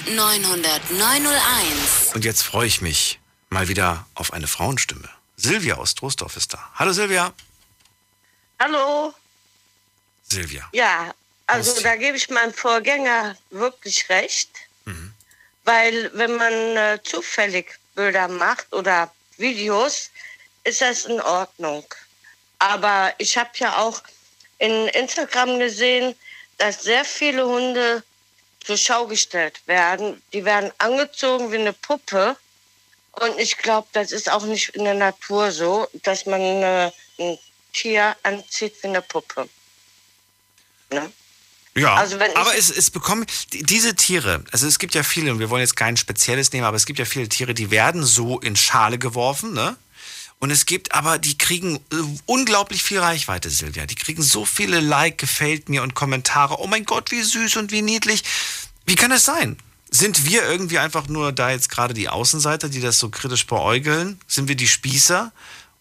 0890901. Und jetzt freue ich mich mal wieder auf eine Frauenstimme. Silvia aus Troisdorf ist da. Hallo Silvia. Hallo. Silvia. Ja, also da gebe ich meinem Vorgänger wirklich recht, mhm. weil wenn man äh, zufällig Bilder macht oder Videos, ist das in Ordnung. Aber ich habe ja auch in Instagram gesehen, dass sehr viele Hunde zur Schau gestellt werden. Die werden angezogen wie eine Puppe. Und ich glaube, das ist auch nicht in der Natur so, dass man äh, ein Tier anzieht wie eine Puppe. Ne? Ja, also aber es, es bekommen diese Tiere, also es gibt ja viele, und wir wollen jetzt kein spezielles nehmen, aber es gibt ja viele Tiere, die werden so in Schale geworfen, ne? Und es gibt aber, die kriegen äh, unglaublich viel Reichweite, Silvia. Die kriegen so viele Like, gefällt mir und Kommentare. Oh mein Gott, wie süß und wie niedlich. Wie kann das sein? Sind wir irgendwie einfach nur da jetzt gerade die Außenseiter, die das so kritisch beäugeln? Sind wir die Spießer?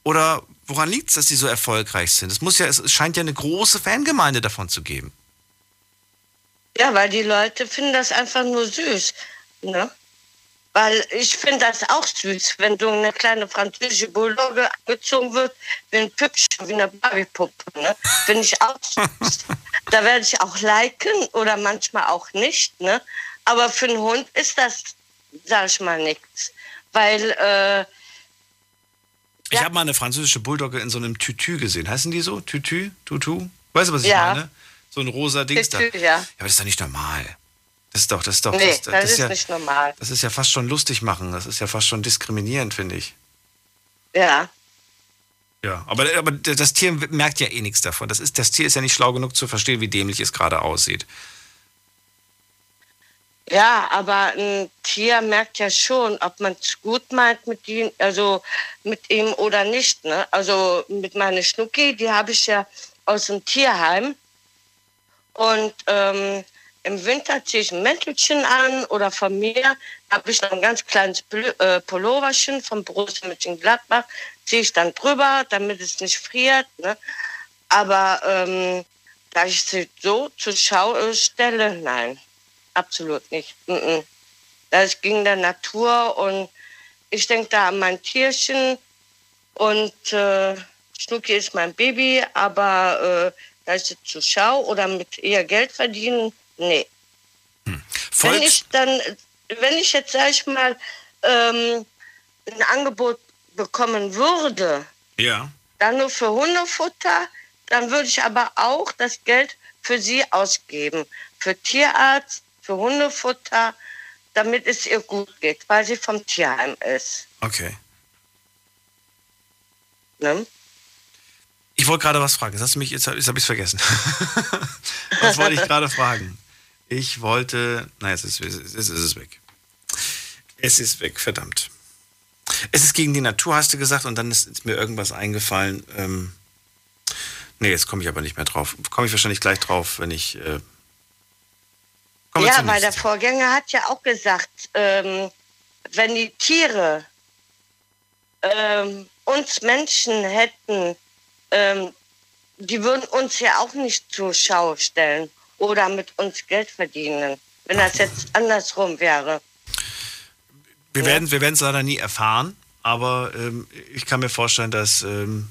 Oder woran liegt es, dass die so erfolgreich sind? Es muss ja, es scheint ja eine große Fangemeinde davon zu geben. Ja, weil die Leute finden das einfach nur süß. Ne? Weil ich finde das auch süß, wenn so eine kleine französische Bulldogge angezogen wird, wie ein Püppchen, wie eine Barbiepuppe. Ne? Finde ich auch süß. da werde ich auch liken oder manchmal auch nicht. Ne? Aber für einen Hund ist das, sag ich mal, nichts. Weil. Äh, ich ja. habe mal eine französische Bulldogge in so einem Tütü gesehen. Heißen die so? Tütü? Tutu? Weißt du, was ich ja. meine? So ein rosa Dings da. Ja. ja, aber das ist doch nicht normal. Das ist doch, das ist doch. Nee, das, das, das ist, ja, nicht normal. Das ist ja fast schon lustig machen. Das ist ja fast schon diskriminierend, finde ich. Ja. Ja, aber, aber das Tier merkt ja eh nichts davon. Das, ist, das Tier ist ja nicht schlau genug zu verstehen, wie dämlich es gerade aussieht. Ja, aber ein Tier merkt ja schon, ob man es gut meint mit ihm, also mit ihm oder nicht. Ne? Also mit meiner Schnucki, die habe ich ja aus dem Tierheim. Und ähm, im Winter ziehe ich ein Mäntelchen an oder von mir habe ich noch ein ganz kleines äh, Pulloverchen vom Borussia Mönchengladbach, ziehe ich dann drüber, damit es nicht friert. Ne? Aber ähm, da ich sie so zur Schau stelle, nein, absolut nicht. Das ging der Natur und ich denke da an mein Tierchen und äh, Schnucki ist mein Baby, aber äh, also zur Schau oder mit ihr Geld verdienen, nee. Hm. Wenn ich dann, wenn ich jetzt, sag ich mal, ähm, ein Angebot bekommen würde, ja. dann nur für Hundefutter, dann würde ich aber auch das Geld für sie ausgeben. Für Tierarzt, für Hundefutter, damit es ihr gut geht, weil sie vom Tierheim ist. Okay. Ne? Ich wollte gerade was fragen. Jetzt hast du mich, jetzt habe ich es vergessen. was wollte ich gerade fragen? Ich wollte. Nein, jetzt ist, jetzt ist es weg. Es ist weg, verdammt. Es ist gegen die Natur, hast du gesagt, und dann ist, ist mir irgendwas eingefallen. Ähm, nee, jetzt komme ich aber nicht mehr drauf. Komme ich wahrscheinlich gleich drauf, wenn ich. Äh, komme Ja, weil der. Vorgänger hat ja auch gesagt, ähm, wenn die Tiere ähm, uns Menschen hätten, ähm, die würden uns ja auch nicht zur Schau stellen oder mit uns Geld verdienen, wenn das jetzt andersrum wäre. Wir werden wir es leider nie erfahren, aber ähm, ich kann mir vorstellen, dass, ähm,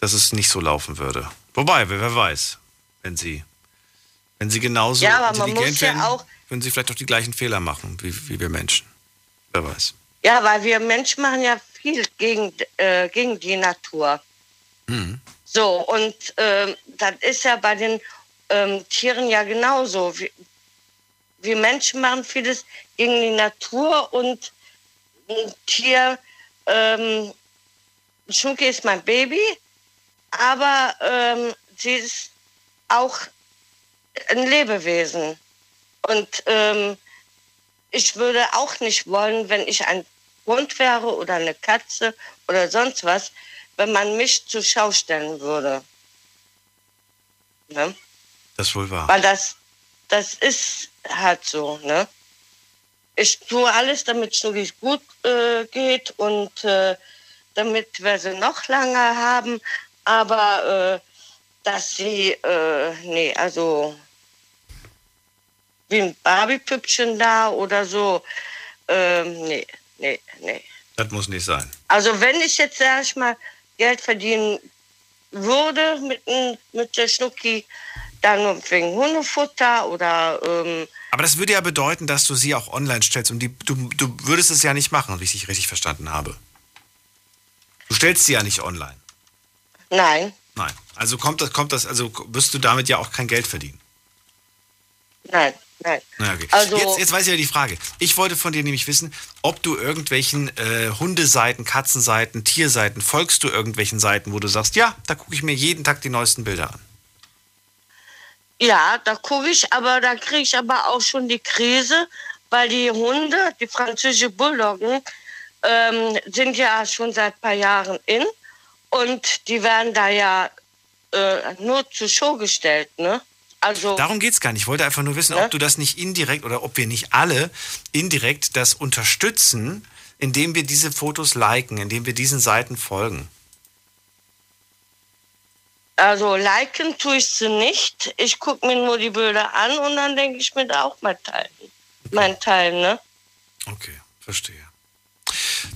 dass es nicht so laufen würde. Wobei, wer weiß, wenn sie, wenn sie genauso Ja, aber man muss ja wären, auch- würden sie vielleicht auch die gleichen Fehler machen, wie, wie wir Menschen. Wer weiß. Ja, weil wir Menschen machen ja viel gegen, äh, gegen die Natur. Mhm. So, und ähm, das ist ja bei den ähm, Tieren ja genauso. Wir, wir Menschen machen vieles gegen die Natur und ein Tier, ähm, Schunke ist mein Baby, aber ähm, sie ist auch ein Lebewesen. Und ähm, ich würde auch nicht wollen, wenn ich ein Hund wäre oder eine Katze oder sonst was, wenn man mich zur Schau stellen würde. Ne? Das ist wohl wahr. Weil das, das ist halt so, ne? Ich tue alles, damit es Schnuggis gut äh, geht und äh, damit wir sie noch lange haben. Aber äh, dass sie, äh, nee, also wie ein Barbie-Püppchen da oder so, ähm, nee, nee, nee. Das muss nicht sein. Also wenn ich jetzt, sag ich mal, Geld verdienen würde mit, mit der Schnucki, dann wegen Hundefutter oder ähm, Aber das würde ja bedeuten, dass du sie auch online stellst und die, du, du würdest es ja nicht machen, wie ich dich richtig verstanden habe. Du stellst sie ja nicht online. nein, Nein. Also kommt das, kommt das, also wirst du damit ja auch kein Geld verdienen. nein, nein. Na, okay. Also- jetzt, jetzt weiß ich ja die Frage. Ich wollte von dir nämlich wissen, ob du irgendwelchen äh, Hundeseiten, Katzenseiten, Tierseiten, folgst du irgendwelchen Seiten, wo du sagst, ja, da gucke ich mir jeden Tag die neuesten Bilder an. Ja, da gucke ich, aber da kriege ich aber auch schon die Krise, weil die Hunde, die französische Bulldoggen, ähm, sind ja schon seit ein paar Jahren in und die werden da ja äh, nur zur Show gestellt, ne? Also Darum geht es gar nicht. Ich wollte einfach nur wissen, Ne? ob du das nicht indirekt oder ob wir nicht alle indirekt das unterstützen, indem wir diese Fotos liken, indem wir diesen Seiten folgen. Also liken tue ich sie nicht. Ich gucke mir nur die Bilder an und dann denke ich mir da auch mal teilen. Mein Teil, ne? Okay, verstehe.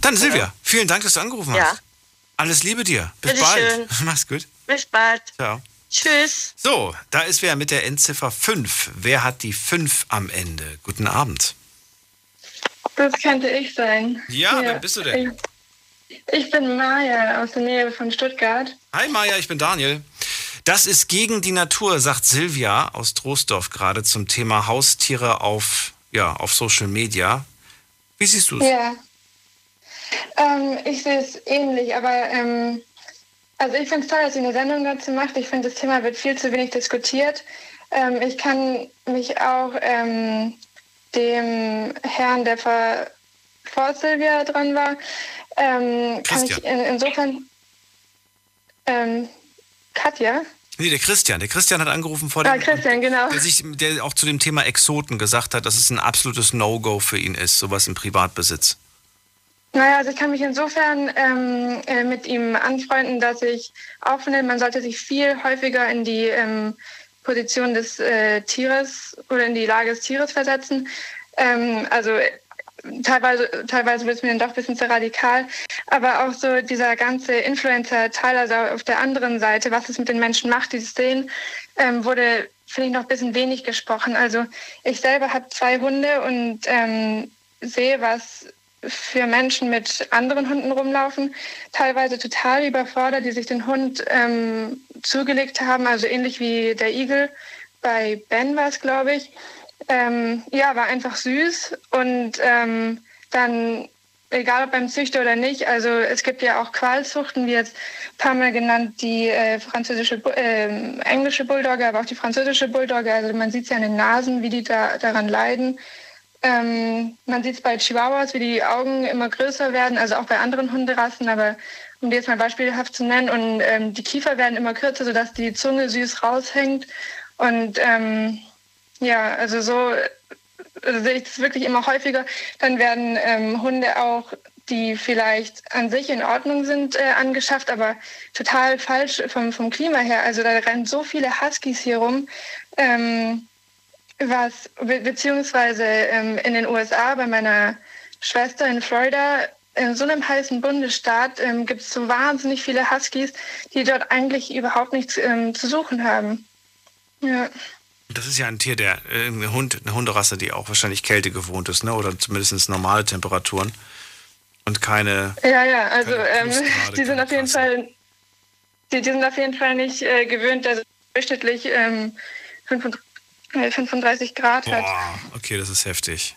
Dann Silvia, vielen Dank, dass du angerufen Ja. hast. Alles Liebe dir. Bis Bitteschön. bald. Mach's gut. Bis bald. Ciao. Tschüss. So, da ist wer mit der Endziffer 5. Wer hat die 5 am Ende? Guten Abend. Das könnte ich sein. Ja, wer bist du denn? Ich, ich bin Maja aus der Nähe von Stuttgart. Hi Maja, ich bin Daniel. Das ist gegen die Natur, sagt Silvia aus Troisdorf gerade zum Thema Haustiere auf, ja, auf Social Media. Wie siehst du es? Ja. Ähm, ich sehe es ähnlich, aber ähm, also ich finde es toll, dass ihr eine Sendung dazu macht. Ich finde, das Thema wird viel zu wenig diskutiert. Ähm, ich kann mich auch ähm, dem Herrn, der vor, vor Silvia dran war, ähm, kann ich in, insofern ähm, Katja? Nee, der Christian. Der Christian hat angerufen vor Ah, dem. Christian, genau. Der, sich, der auch zu dem Thema Exoten gesagt hat, dass es ein absolutes No-Go für ihn ist, sowas im Privatbesitz. Naja, also ich kann mich insofern ähm, äh, mit ihm anfreunden, dass ich auch finde, man sollte sich viel häufiger in die ähm, Position des äh, Tieres oder in die Lage des Tieres versetzen. Ähm, also teilweise, teilweise wird es mir dann doch ein bisschen zu radikal, aber auch so dieser ganze Influencer-Teil, also auf der anderen Seite, was es mit den Menschen macht, die es sehen, ähm, wurde, finde ich, noch ein bisschen wenig gesprochen. Also ich selber habe zwei Hunde und ähm, sehe, was für Menschen mit anderen Hunden rumlaufen, teilweise total überfordert, die sich den Hund ähm, zugelegt haben, also ähnlich wie der Igel bei Ben war es, glaube ich. ähm, ja, war einfach süß und ähm, dann egal ob beim Züchter oder nicht, also es gibt ja auch Qualzuchten, wie jetzt ein paar Mal genannt, die äh, französische, äh, englische Bulldogge, aber auch die französische Bulldogge. Also man sieht es ja an den Nasen, wie die da daran leiden. Ähm, man sieht es bei Chihuahuas, wie die Augen immer größer werden, also auch bei anderen Hunderassen, aber um die jetzt mal beispielhaft zu nennen. Und ähm, die Kiefer werden immer kürzer, sodass die Zunge süß raushängt. Und ähm, ja, also so also sehe ich das wirklich immer häufiger. Dann werden ähm, Hunde auch, die vielleicht an sich in Ordnung sind, äh, angeschafft, aber total falsch vom, vom Klima her. Also da rennen so viele Huskies hier rum. Ähm, was, be beziehungsweise ähm, in den USA bei meiner Schwester in Florida, in so einem heißen Bundesstaat ähm, gibt es so wahnsinnig viele Huskies, die dort eigentlich überhaupt nichts ähm, zu suchen haben. Ja. Das ist ja ein Tier, der äh, ein Hund, eine Hunderasse, die auch wahrscheinlich Kälte gewohnt ist, ne? Oder zumindest normale Temperaturen und keine. Ja, ja, also ähm, die sind auf jeden Rasse. Fall, die, die, sind auf jeden Fall nicht äh, gewöhnt, also durchschnittlich ähm, 35 35 Grad Boah, hat. Okay, das ist heftig.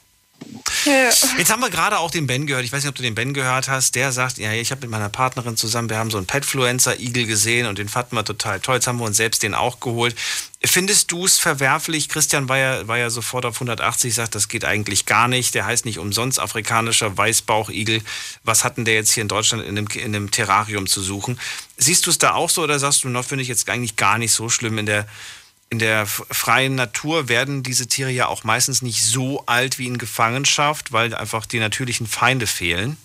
Ja. Jetzt haben wir gerade auch den Ben gehört. Ich weiß nicht, ob du den Ben gehört hast. Der sagt, ja, ich habe mit meiner Partnerin zusammen, wir haben so einen Petfluencer-Igel gesehen und den fanden wir total toll. Jetzt haben wir uns selbst den auch geholt. Findest du es verwerflich? Christian war ja, war ja sofort auf 180, sagt, das geht eigentlich gar nicht. Der heißt nicht umsonst afrikanischer Weißbauchigel. Was hatten der jetzt hier in Deutschland in einem, in einem Terrarium zu suchen? Siehst du es da auch so oder sagst du, noch finde ich jetzt eigentlich gar nicht so schlimm in der in der freien Natur werden diese Tiere ja auch meistens nicht so alt wie in Gefangenschaft, weil einfach die natürlichen Feinde fehlen.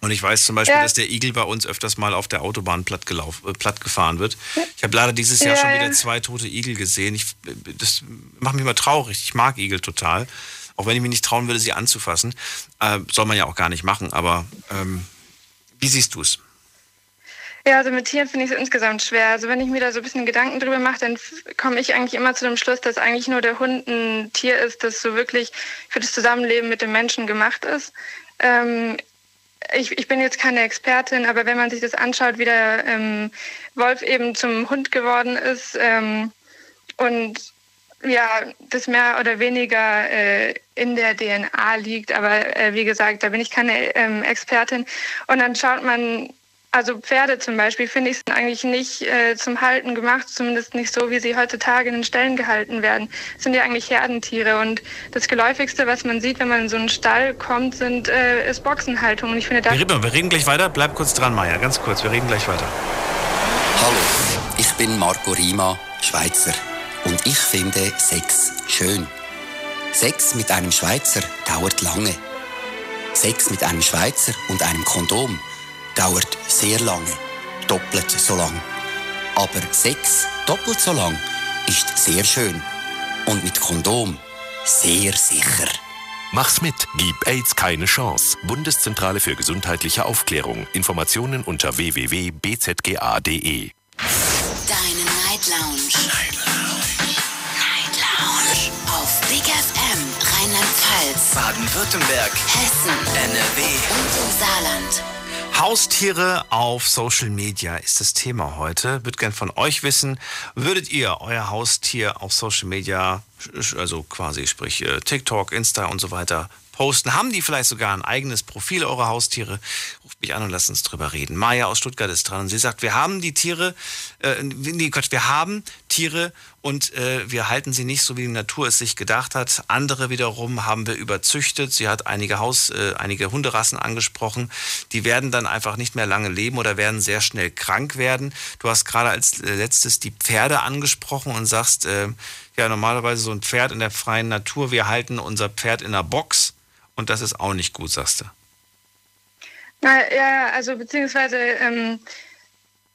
Und ich weiß zum Beispiel, ja. dass der Igel bei uns öfters mal auf der Autobahn platt, gelaufen, äh, platt gefahren wird. Ich habe leider dieses Jahr ja, schon wieder zwei tote Igel gesehen. Ich, das macht mich mal traurig. Ich mag Igel total. Auch wenn ich mich nicht trauen würde, sie anzufassen. Äh, soll man ja auch gar nicht machen. Aber ähm, wie siehst du es? Ja, also mit Tieren finde ich es insgesamt schwer. Also wenn ich mir da so ein bisschen Gedanken drüber mache, dann komme ich eigentlich immer zu dem Schluss, dass eigentlich nur der Hund ein Tier ist, das so wirklich für das Zusammenleben mit dem Menschen gemacht ist. Ähm, ich, ich bin jetzt keine Expertin, aber wenn man sich das anschaut, wie der ähm, Wolf eben zum Hund geworden ist ähm, und ja, das mehr oder weniger äh, in der DNA liegt, aber äh, wie gesagt, da bin ich keine ähm, Expertin. Und dann schaut man also Pferde zum Beispiel finde ich sind eigentlich nicht äh, zum Halten gemacht, zumindest nicht so, wie sie heutzutage in den Ställen gehalten werden. Das sind ja eigentlich Herdentiere und das geläufigste, was man sieht, wenn man in so einen Stall kommt, sind äh, ist Boxenhaltung. Und ich finde, wir, reden, wir reden gleich weiter. Bleib kurz dran, Maya. Ganz kurz. Wir reden gleich weiter. Hallo, ich bin Marco Rima, Schweizer und ich finde Sex schön. Sex mit einem Schweizer dauert lange. Sex mit einem Schweizer und einem Kondom dauert sehr lange, doppelt so lang. Aber Sex doppelt so lang ist sehr schön und mit Kondom sehr sicher. Mach's mit, gib AIDS keine Chance. Bundeszentrale für gesundheitliche Aufklärung. Informationen unter www.bzga.de. Deine Night Lounge. Night Lounge. Night Lounge. Auf Big FM Rheinland-Pfalz, Baden-Württemberg, Hessen, NRW und im Saarland. Haustiere auf Social Media ist das Thema heute. Würde gern von euch wissen, würdet ihr euer Haustier auf Social Media, also quasi sprich äh, TikTok, Insta und so weiter, posten? Haben die vielleicht sogar ein eigenes Profil, eure Haustiere? Ruft mich an und lasst uns drüber reden. Maya aus Stuttgart ist dran und sie sagt, wir haben die Tiere, äh, nee, Quatsch, wir haben Tiere und äh, wir halten sie nicht so, wie die Natur es sich gedacht hat. Andere wiederum haben wir überzüchtet. Sie hat einige Haus, äh, einige Hunderassen angesprochen. Die werden dann einfach nicht mehr lange leben oder werden sehr schnell krank werden. Du hast gerade als äh, letztes die Pferde angesprochen und sagst, äh, ja, normalerweise so ein Pferd in der freien Natur, wir halten unser Pferd in einer Box und das ist auch nicht gut, sagst du. Na, ja, also beziehungsweise ähm,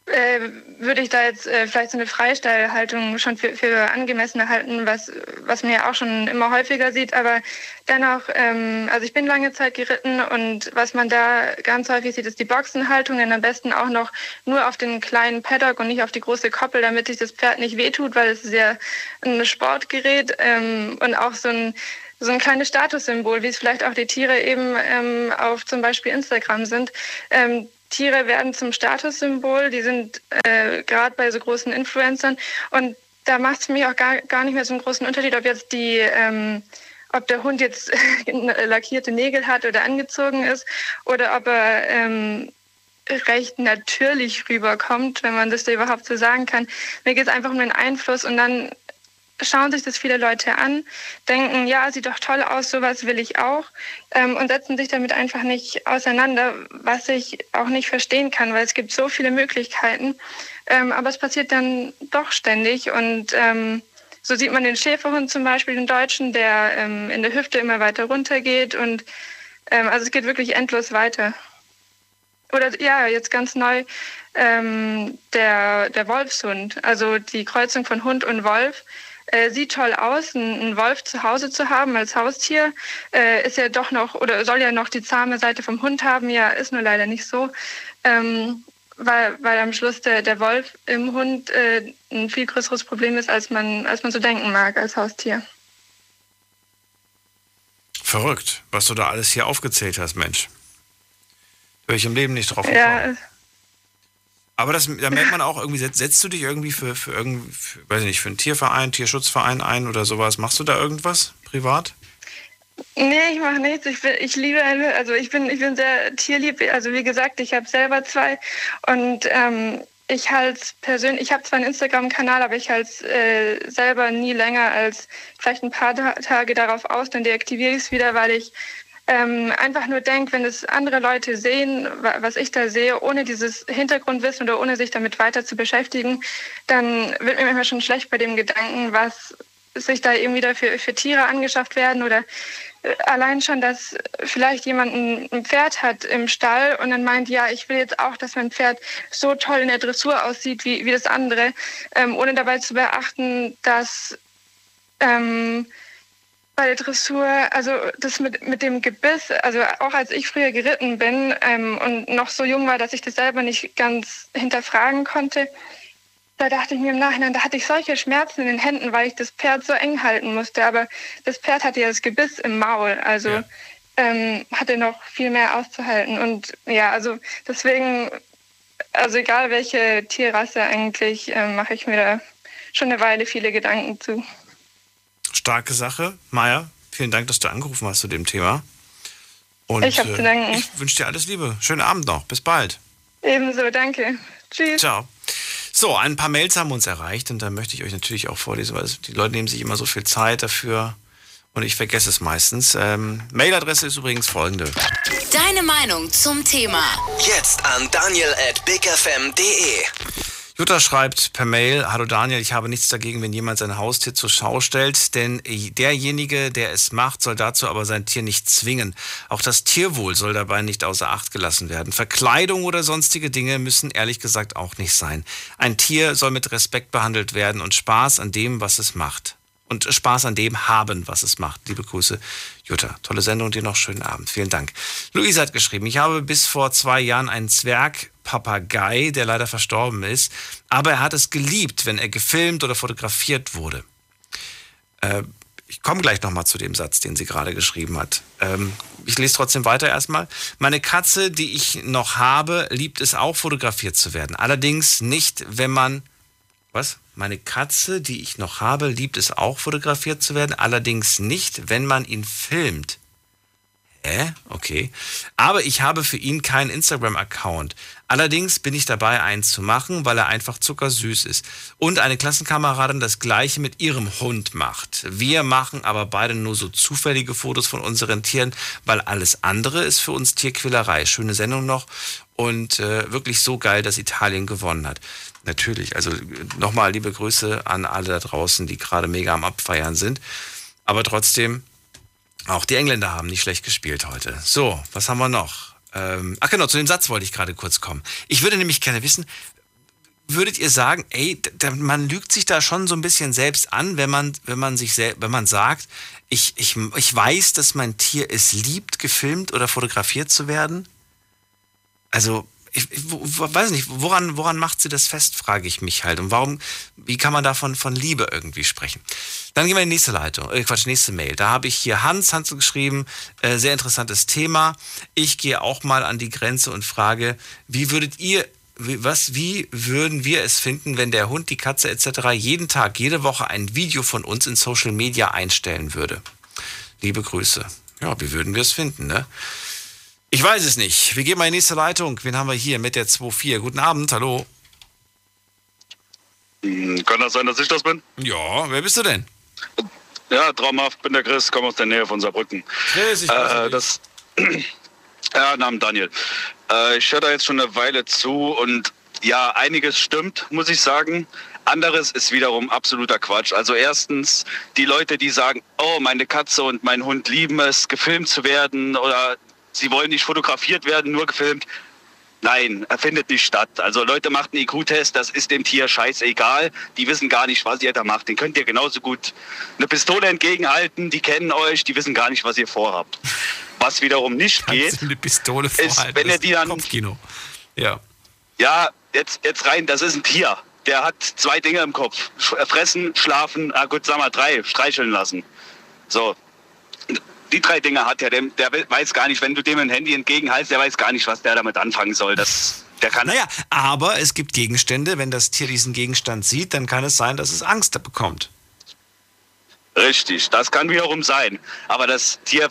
äh, würde ich da jetzt äh, vielleicht so eine Freistallhaltung schon für, für angemessen halten, was, was man ja auch schon immer häufiger sieht. Aber dennoch, ähm, also ich bin lange Zeit geritten und was man da ganz häufig sieht, ist die Boxenhaltung, denn am besten auch noch nur auf den kleinen Paddock und nicht auf die große Koppel, damit sich das Pferd nicht wehtut, weil es ist ja ein Sportgerät ähm, und auch so ein so ein kleines Statussymbol, wie es vielleicht auch die Tiere eben ähm, auf zum Beispiel Instagram sind. Ähm, Tiere werden zum Statussymbol, die sind äh, gerade bei so großen Influencern und da macht es mich auch gar, gar nicht mehr so einen großen Unterschied, ob jetzt die, ähm, ob der Hund jetzt lackierte Nägel hat oder angezogen ist oder ob er ähm, recht natürlich rüberkommt, wenn man das da überhaupt so sagen kann. Mir geht es einfach um den Einfluss und dann schauen sich das viele Leute an, denken, ja, sieht doch toll aus, sowas will ich auch ähm, und setzen sich damit einfach nicht auseinander, was ich auch nicht verstehen kann, weil es gibt so viele Möglichkeiten, ähm, aber es passiert dann doch ständig und ähm, so sieht man den Schäferhund zum Beispiel, den Deutschen, der ähm, in der Hüfte immer weiter runter geht und ähm, also es geht wirklich endlos weiter. Oder ja, jetzt ganz neu ähm, der, der Wolfshund, also die Kreuzung von Hund und Wolf äh, sieht toll aus, einen Wolf zu Hause zu haben als Haustier. Äh, ist ja doch noch oder soll ja noch die zahme Seite vom Hund haben. Ja, ist nur leider nicht so. Ähm, weil, weil am Schluss der, der Wolf im Hund äh, ein viel größeres Problem ist, als man, als man so denken mag als Haustier. Verrückt, was du da alles hier aufgezählt hast, Mensch. Wäre ich im Leben nicht drauf gekommen. Ja, aber das, da merkt man auch irgendwie, setzt, setzt du dich irgendwie für, für irgendwie, für, weiß ich nicht, für einen Tierverein, Tierschutzverein ein oder sowas? Machst du da irgendwas privat? Nee, ich mache nichts. Ich, bin, ich liebe, also ich bin, ich bin sehr tierlieb. Also wie gesagt, ich habe selber zwei und ähm, ich halte persönlich, ich habe zwar einen Instagram-Kanal, aber ich halte äh, selber nie länger als vielleicht ein paar Tage darauf aus, dann deaktiviere ich es wieder, weil ich ähm, einfach nur denke, wenn es andere Leute sehen, was ich da sehe, ohne dieses Hintergrundwissen oder ohne sich damit weiter zu beschäftigen, dann wird mir manchmal schon schlecht bei dem Gedanken, was sich da irgendwie dafür für Tiere angeschafft werden oder äh, allein schon, dass vielleicht jemand ein Pferd hat im Stall und dann meint, ja, ich will jetzt auch, dass mein Pferd so toll in der Dressur aussieht wie, wie das andere, ähm, ohne dabei zu beachten, dass ähm, bei der Dressur, also das mit, mit dem Gebiss, also auch als ich früher geritten bin ähm, und noch so jung war, dass ich das selber nicht ganz hinterfragen konnte, da dachte ich mir im Nachhinein, da hatte ich solche Schmerzen in den Händen, weil ich das Pferd so eng halten musste. Aber das Pferd hatte ja das Gebiss im Maul, also ja. ähm, hatte noch viel mehr auszuhalten. Und ja, also deswegen, also egal welche Tierrasse eigentlich, äh, mache ich mir da schon eine Weile viele Gedanken zu. Starke Sache. Maja, vielen Dank, dass du angerufen hast zu dem Thema. Und, ich habe zu äh, danken. Ich wünsche dir alles Liebe. Schönen Abend noch. Bis bald. Ebenso, danke. Tschüss. Ciao. So, ein paar Mails haben uns erreicht und da möchte ich euch natürlich auch vorlesen, weil die Leute nehmen sich immer so viel Zeit dafür und ich vergesse es meistens. Ähm, Mailadresse ist übrigens folgende. Deine Meinung zum Thema. Jetzt an daniel at bigfm.de. Jutta schreibt per Mail, hallo Daniel, ich habe nichts dagegen, wenn jemand sein Haustier zur Schau stellt, denn derjenige, der es macht, soll dazu aber sein Tier nicht zwingen. Auch das Tierwohl soll dabei nicht außer Acht gelassen werden. Verkleidung oder sonstige Dinge müssen ehrlich gesagt auch nicht sein. Ein Tier soll mit Respekt behandelt werden und Spaß an dem, was es macht und Spaß an dem haben, was es macht. Liebe Grüße, Jutta. Tolle Sendung und dir noch schönen Abend. Vielen Dank. Luisa hat geschrieben, ich habe bis vor zwei Jahren einen Zwergpapagei, der leider verstorben ist, aber er hat es geliebt, wenn er gefilmt oder fotografiert wurde. Äh, ich komme gleich nochmal zu dem Satz, den sie gerade geschrieben hat. Ähm, ich lese trotzdem weiter erstmal. Meine Katze, die ich noch habe, liebt es auch, fotografiert zu werden. Allerdings nicht, wenn man was? Meine Katze, die ich noch habe, liebt es auch fotografiert zu werden, allerdings nicht, wenn man ihn filmt. Hä? Okay. Aber ich habe für ihn keinen Instagram-Account. Allerdings bin ich dabei, eins zu machen, weil er einfach zuckersüß ist. Und eine Klassenkameradin das gleiche mit ihrem Hund macht. Wir machen aber beide nur so zufällige Fotos von unseren Tieren, weil alles andere ist für uns Tierquälerei. Schöne Sendung noch und äh, wirklich so geil, dass Italien gewonnen hat. Natürlich, also nochmal liebe Grüße an alle da draußen, die gerade mega am Abfeiern sind. Aber trotzdem, auch die Engländer haben nicht schlecht gespielt heute. So, was haben wir noch? Ähm, ach genau, zu dem Satz wollte ich gerade kurz kommen. Ich würde nämlich gerne wissen, würdet ihr sagen, ey, man lügt sich da schon so ein bisschen selbst an, wenn man, wenn man sich wenn man sagt, ich, ich, ich weiß, dass mein Tier es liebt, gefilmt oder fotografiert zu werden? Also, ich, ich weiß nicht, woran, woran macht sie das fest, frage ich mich halt. Und warum, wie kann man davon von Liebe irgendwie sprechen? Dann gehen wir in die nächste Leitung, äh, Quatsch, nächste Mail. Da habe ich hier Hans, Hans geschrieben, äh, sehr interessantes Thema. Ich gehe auch mal an die Grenze und frage, wie würdet ihr wie, was, wie würden wir es finden, wenn der Hund, die Katze etc. jeden Tag, jede Woche ein Video von uns in Social Media einstellen würde? Liebe Grüße. Ja, wie würden wir es finden, ne? Ich weiß es nicht. Wir gehen mal in die nächste Leitung. Wen haben wir hier mit der 2.4? Guten Abend, hallo. Hm, Kann das sein, dass ich das bin? Ja, wer bist du denn? Ja, traumhaft, bin der Chris, komme aus der Nähe von Saarbrücken. Chris, ich äh, das, Ja, Namen Daniel. Äh, ich höre da jetzt schon eine Weile zu und ja, einiges stimmt, muss ich sagen. Anderes ist wiederum absoluter Quatsch. Also erstens die Leute, die sagen, oh, meine Katze und mein Hund lieben es, gefilmt zu werden oder sie wollen nicht fotografiert werden, nur gefilmt. Nein, er findet nicht statt. Also Leute macht einen IQ-Test, das ist dem Tier scheißegal. Die wissen gar nicht, was ihr da macht. Den könnt ihr genauso gut eine Pistole entgegenhalten. Die kennen euch, die wissen gar nicht, was ihr vorhabt. Was wiederum nicht geht, eine Pistole ist, wenn ihr die dann... Kopfkino. Ja. Ja, jetzt, jetzt rein, das ist ein Tier. Der hat zwei Dinge im Kopf. Fressen, schlafen, ah gut, sag mal drei, streicheln lassen. So, die drei Dinge hat er. Der, der weiß gar nicht, wenn du dem ein Handy entgegenhaltst, der weiß gar nicht, was der damit anfangen soll. Das, der kann naja, aber es gibt Gegenstände, wenn das Tier diesen Gegenstand sieht, dann kann es sein, dass es Angst bekommt. Richtig, das kann wiederum sein. Aber das Tier,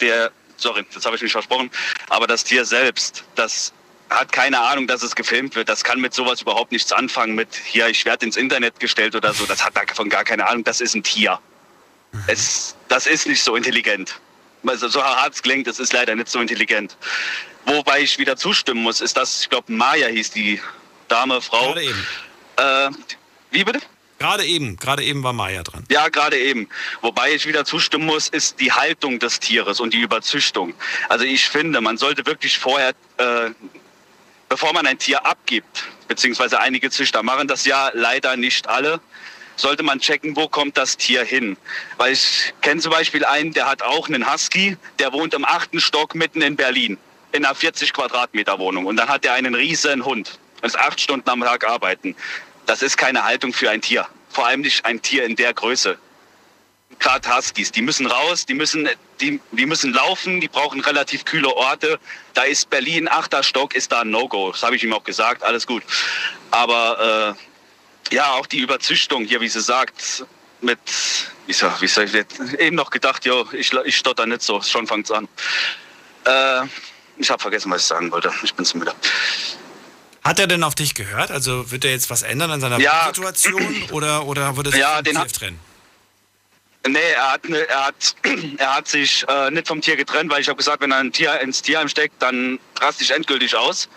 der, sorry, das habe ich mich versprochen, aber das Tier selbst, das hat keine Ahnung, dass es gefilmt wird. Das kann mit sowas überhaupt nichts anfangen. Mit hier, ich werde ins Internet gestellt oder so. Das hat davon gar keine Ahnung. Das ist ein Tier. Es, das ist nicht so intelligent. Also so hart es klingt, es ist leider nicht so intelligent. Wobei ich wieder zustimmen muss, ist das, ich glaube, Maya hieß die Dame, Frau. Gerade eben. Äh, wie bitte? Gerade eben, gerade eben war Maya dran. Ja, gerade eben. Wobei ich wieder zustimmen muss, ist die Haltung des Tieres und die Überzüchtung. Also ich finde, man sollte wirklich vorher, äh, bevor man ein Tier abgibt, beziehungsweise einige Züchter machen das ja leider nicht alle, sollte man checken, wo kommt das Tier hin. Weil ich kenne zum Beispiel einen, der hat auch einen Husky, der wohnt im achten Stock mitten in Berlin, in einer 40 Quadratmeter Wohnung. Und dann hat er einen riesen Hund und ist acht Stunden am Tag arbeiten. Das ist keine Haltung für ein Tier. Vor allem nicht ein Tier in der Größe. Gerade Huskies, die müssen raus, die müssen, die, die müssen laufen, die brauchen relativ kühle Orte. Da ist Berlin, achter Stock, ist da ein No-Go. Das habe ich ihm auch gesagt, alles gut. Aber äh, ja, auch die Überzüchtung hier, wie sie sagt, mit, wie soll, wie soll ich jetzt, eben noch gedacht, jo, ich, ich stotter nicht so, schon fängt es an. Äh, ich habe vergessen, was ich sagen wollte. Ich bin zu müde. Hat er denn auf dich gehört? Also wird er jetzt was ändern an seiner Ja. Situation oder, oder würde es Ja, vom den Tier hat- trennen? Nee, er hat, ne- er hat, er hat sich äh, nicht vom Tier getrennt, weil ich habe gesagt, wenn er ein Tier ins Tierheim steckt, dann raste ich endgültig aus.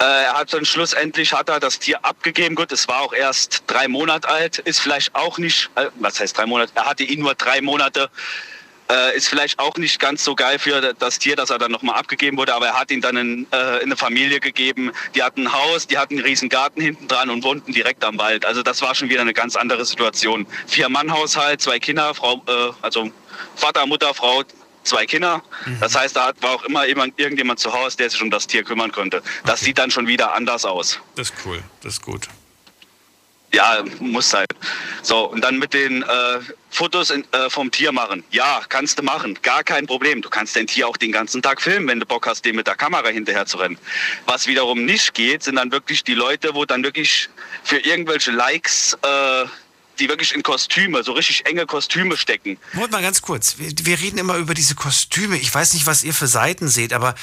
Äh, er hat dann schlussendlich hat er das Tier abgegeben. Gut, es war auch erst drei Monate alt, ist vielleicht auch nicht, äh, was heißt drei Monate? Er hatte ihn nur drei Monate. Äh, ist vielleicht auch nicht ganz so geil für das Tier, dass er dann nochmal abgegeben wurde, aber er hat ihn dann in, äh, in eine Familie gegeben. Die hatten ein Haus, die hatten einen riesen Garten hinten dran und wohnten direkt am Wald. Also das war schon wieder eine ganz andere Situation. Vier-Mann-Haushalt, zwei Kinder, Frau, äh, also Vater, Mutter, Frau, zwei Kinder. Das heißt, da war auch immer jemand, irgendjemand zu Hause, der sich um das Tier kümmern konnte. Das sieht dann schon wieder anders aus. Das ist cool, das ist gut. Ja, muss sein. So, und dann mit den äh, Fotos in, äh, vom Tier machen. Ja, kannst du machen. Gar kein Problem. Du kannst dein Tier auch den ganzen Tag filmen, wenn du Bock hast, dem mit der Kamera hinterher zu rennen. Was wiederum nicht geht, sind dann wirklich die Leute, wo dann wirklich für irgendwelche Likes, äh, die wirklich in Kostüme, so richtig enge Kostüme stecken. Moment mal ganz kurz. Wir, wir reden immer über diese Kostüme. Ich weiß nicht, was ihr für Seiten seht, aber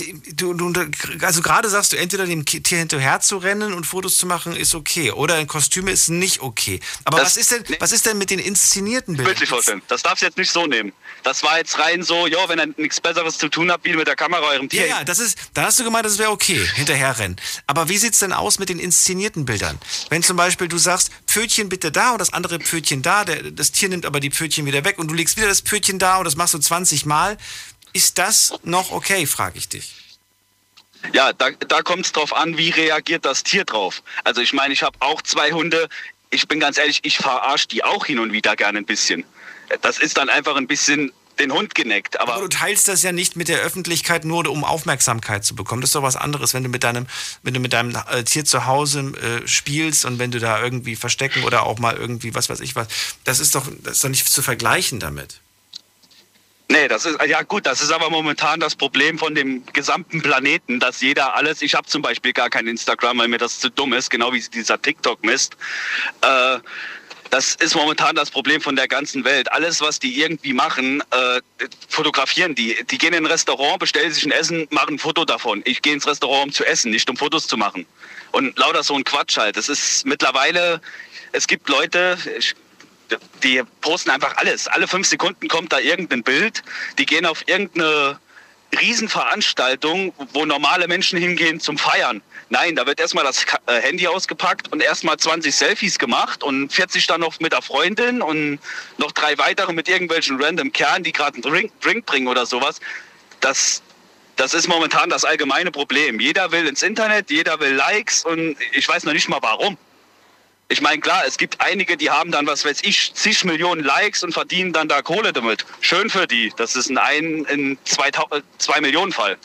ich, du, du, also gerade sagst du, entweder dem Tier hinterher zu rennen und Fotos zu machen, ist okay. Oder in Kostüme ist nicht okay. Aber Das- was ist denn, was ist denn mit den inszenierten Bildern? Bildlich vorstellen. Das darfst du jetzt nicht so nehmen. Das war jetzt rein so, ja, wenn ihr nichts Besseres zu tun habt, wie mit der Kamera eurem Tier. Ja, ja, das ist, da hast du gemeint, das wäre okay, hinterherrennen. Aber wie sieht's denn aus mit den inszenierten Bildern? Wenn zum Beispiel du sagst, Pfötchen bitte da und das andere Pfötchen da, der, das Tier nimmt aber die Pfötchen wieder weg und du legst wieder das Pfötchen da und das machst du 20 Mal. Ist das noch okay, frage ich dich. Ja, da, da kommt es drauf an, wie reagiert das Tier drauf. Also ich meine, ich habe auch zwei Hunde. Ich bin ganz ehrlich, ich verarsche die auch hin und wieder gerne ein bisschen. Das ist dann einfach ein bisschen den Hund geneckt. Aber, Aber du teilst das ja nicht mit der Öffentlichkeit nur, um Aufmerksamkeit zu bekommen. Das ist doch was anderes, wenn du mit deinem, wenn du mit deinem äh, Tier zu Hause äh, spielst und wenn du da irgendwie verstecken oder auch mal irgendwie, was weiß ich was. Das ist doch, das ist doch nicht zu vergleichen damit. Nee, das ist ja gut, das ist aber momentan das Problem von dem gesamten Planeten, dass jeder alles, ich habe zum Beispiel gar kein Instagram, weil mir das zu dumm ist, genau wie dieser TikTok-Mist. Äh, das ist momentan das Problem von der ganzen Welt. Alles, was die irgendwie machen, äh, fotografieren die. Die gehen in ein Restaurant, bestellen sich ein Essen, machen ein Foto davon. Ich gehe ins Restaurant, um zu essen, nicht um Fotos zu machen. Und lauter so ein Quatsch halt. Das ist mittlerweile, es gibt Leute, ich, die posten einfach alles. Alle fünf Sekunden kommt da irgendein Bild. Die gehen auf irgendeine Riesenveranstaltung, wo normale Menschen hingehen zum Feiern. Nein, da wird erstmal das äh, Handy ausgepackt und erstmal 20 Selfies gemacht und 40 dann noch mit der Freundin und noch drei weitere mit irgendwelchen random Kernen, die gerade einen Drink, Drink bringen oder sowas. Das, das ist momentan das allgemeine Problem. Jeder will ins Internet, jeder will Likes und ich weiß noch nicht mal warum. Ich meine, klar, es gibt einige, die haben dann, was weiß ich, zig Millionen Likes und verdienen dann da Kohle damit. Schön für die. Das ist ein ein in zwei, zwei Millionen Fall.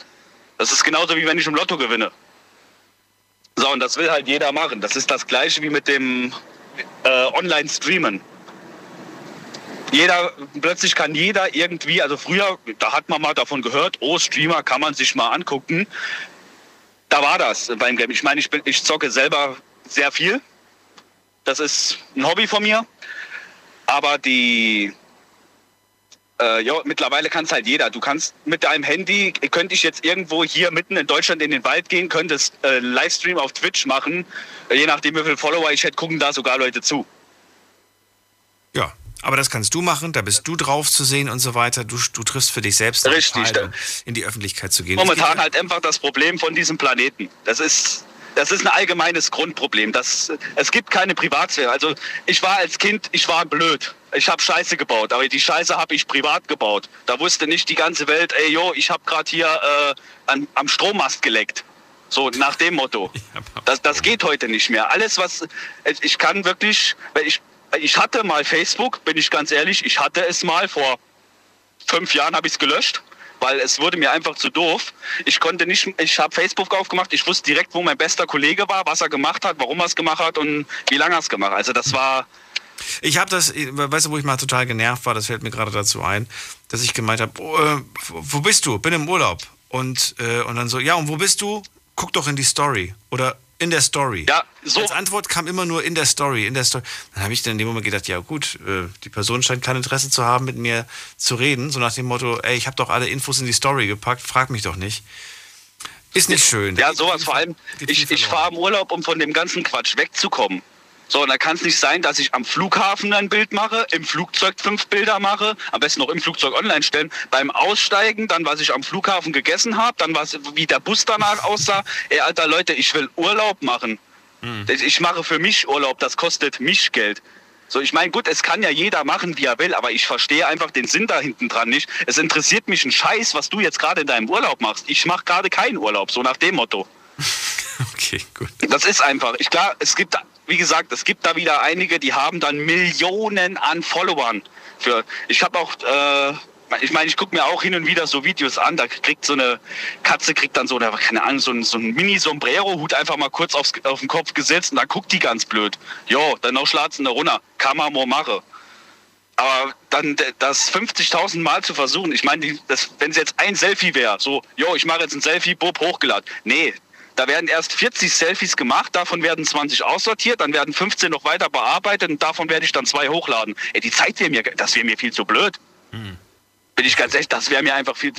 Das ist genauso wie wenn ich im Lotto gewinne. So, und das will halt jeder machen. Das ist das gleiche wie mit dem äh, Online-Streamen. Jeder, plötzlich kann jeder irgendwie, also früher, da hat man mal davon gehört, oh, Streamer kann man sich mal angucken. Da war das beim Game. Ich meine, ich, ich zocke selber sehr viel das ist ein Hobby von mir. Aber die, äh, ja, mittlerweile kann es halt jeder. Du kannst mit deinem Handy, könnte ich jetzt irgendwo hier mitten in Deutschland in den Wald gehen, könntest äh, Livestream auf Twitch machen. Je nachdem, wie viele Follower ich hätte, gucken da sogar Leute zu. Ja, aber das kannst du machen, da bist du drauf zu sehen und so weiter. Du, du triffst für dich selbst Richtig, in die Öffentlichkeit zu gehen. Momentan halt einfach das Problem von diesem Planeten. Das ist das ist ein allgemeines Grundproblem. Das, es gibt keine Privatsphäre. Also ich war als Kind, ich war blöd. Ich habe Scheiße gebaut, aber die Scheiße habe ich privat gebaut. Da wusste nicht die ganze Welt, ey, yo, ich habe gerade hier äh, an, am Strommast geleckt. So nach dem Motto. Das, das geht heute nicht mehr. Alles, was ich kann wirklich, ich, ich hatte mal Facebook, bin ich ganz ehrlich, ich hatte es mal vor fünf Jahren habe ich es gelöscht weil es wurde mir einfach zu doof. Ich konnte nicht, ich habe Facebook aufgemacht, ich wusste direkt, wo mein bester Kollege war, was er gemacht hat, warum er es gemacht hat und wie lange er es gemacht hat. Also das war. Ich habe das, weißt du, wo ich mal total genervt war, das fällt mir gerade dazu ein, dass ich gemeint habe, oh, äh, wo bist du? Bin im Urlaub. Und, äh, und dann so, ja, und wo bist du? Guck doch in die Story. Oder in der Story. Ja, so. Als Antwort kam immer nur in der Story, in der Story. Dann habe ich dann in dem Moment gedacht, ja gut, äh, die Person scheint kein Interesse zu haben, mit mir zu reden. So nach dem Motto, ey, ich habe doch alle Infos in die Story gepackt, frag mich doch nicht. Ist nicht schön. Ja, sowas vor allem. Ich, ich fahre im Urlaub, um von dem ganzen Quatsch wegzukommen. So, und da kann es nicht sein, dass ich am Flughafen ein Bild mache, im Flugzeug fünf Bilder mache, am besten noch im Flugzeug online stellen, beim Aussteigen, dann was ich am Flughafen gegessen habe, dann was, wie der Bus danach aussah. Ey, alter Leute, ich will Urlaub machen. Hm. Ich mache für mich Urlaub, das kostet mich Geld. So, ich meine, gut, es kann ja jeder machen, wie er will, aber ich verstehe einfach den Sinn da hinten dran nicht. Es interessiert mich ein Scheiß, was du jetzt gerade in deinem Urlaub machst. Ich mache gerade keinen Urlaub, so nach dem Motto. Okay, gut. Das ist einfach. Ich klar, es gibt wie gesagt, es gibt da wieder einige, die haben dann Millionen an Followern. Für, ich habe auch, äh, ich meine, ich gucke mir auch hin und wieder so Videos an, da kriegt so eine Katze, kriegt dann so, eine, keine Ahnung, so ein, so ein Mini-Sombrero-Hut einfach mal kurz aufs, auf den Kopf gesetzt und dann guckt die ganz blöd. Jo, dann noch schlatzen da runter. Mal machen. Aber dann das 50.000 Mal zu versuchen, ich meine, wenn es jetzt ein Selfie wäre, so, jo, ich mache jetzt ein Selfie, Bob hochgeladen. Nee, da werden erst 40 Selfies gemacht, davon werden 20 aussortiert, dann werden 15 noch weiter bearbeitet und davon werde ich dann zwei hochladen. Ey, die Zeit wäre mir, das wäre mir viel zu blöd. Hm. Bin ich ganz ehrlich, das wäre mir einfach viel.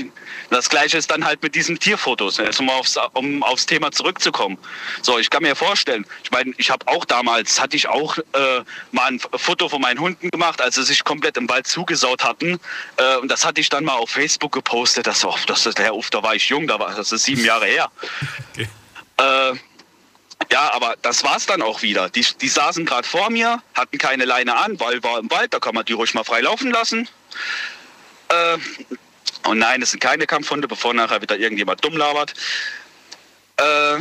Das gleiche ist dann halt mit diesen Tierfotos, ne, um aufs, um aufs Thema zurückzukommen. So, ich kann mir vorstellen, ich meine, ich habe auch damals, hatte ich auch äh, mal ein Foto von meinen Hunden gemacht, als sie sich komplett im Wald zugesaut hatten. Äh, und das hatte ich dann mal auf Facebook gepostet. Das, oh, das ist der Uff, da war ich jung, da war, das ist sieben Jahre her. Okay. Äh, ja, aber das war's dann auch wieder. Die, die saßen gerade vor mir, hatten keine Leine an, weil war im Wald, da kann man die ruhig mal frei laufen lassen. Äh, und nein, es sind keine Kampfhunde, bevor nachher wieder irgendjemand dumm labert. Äh,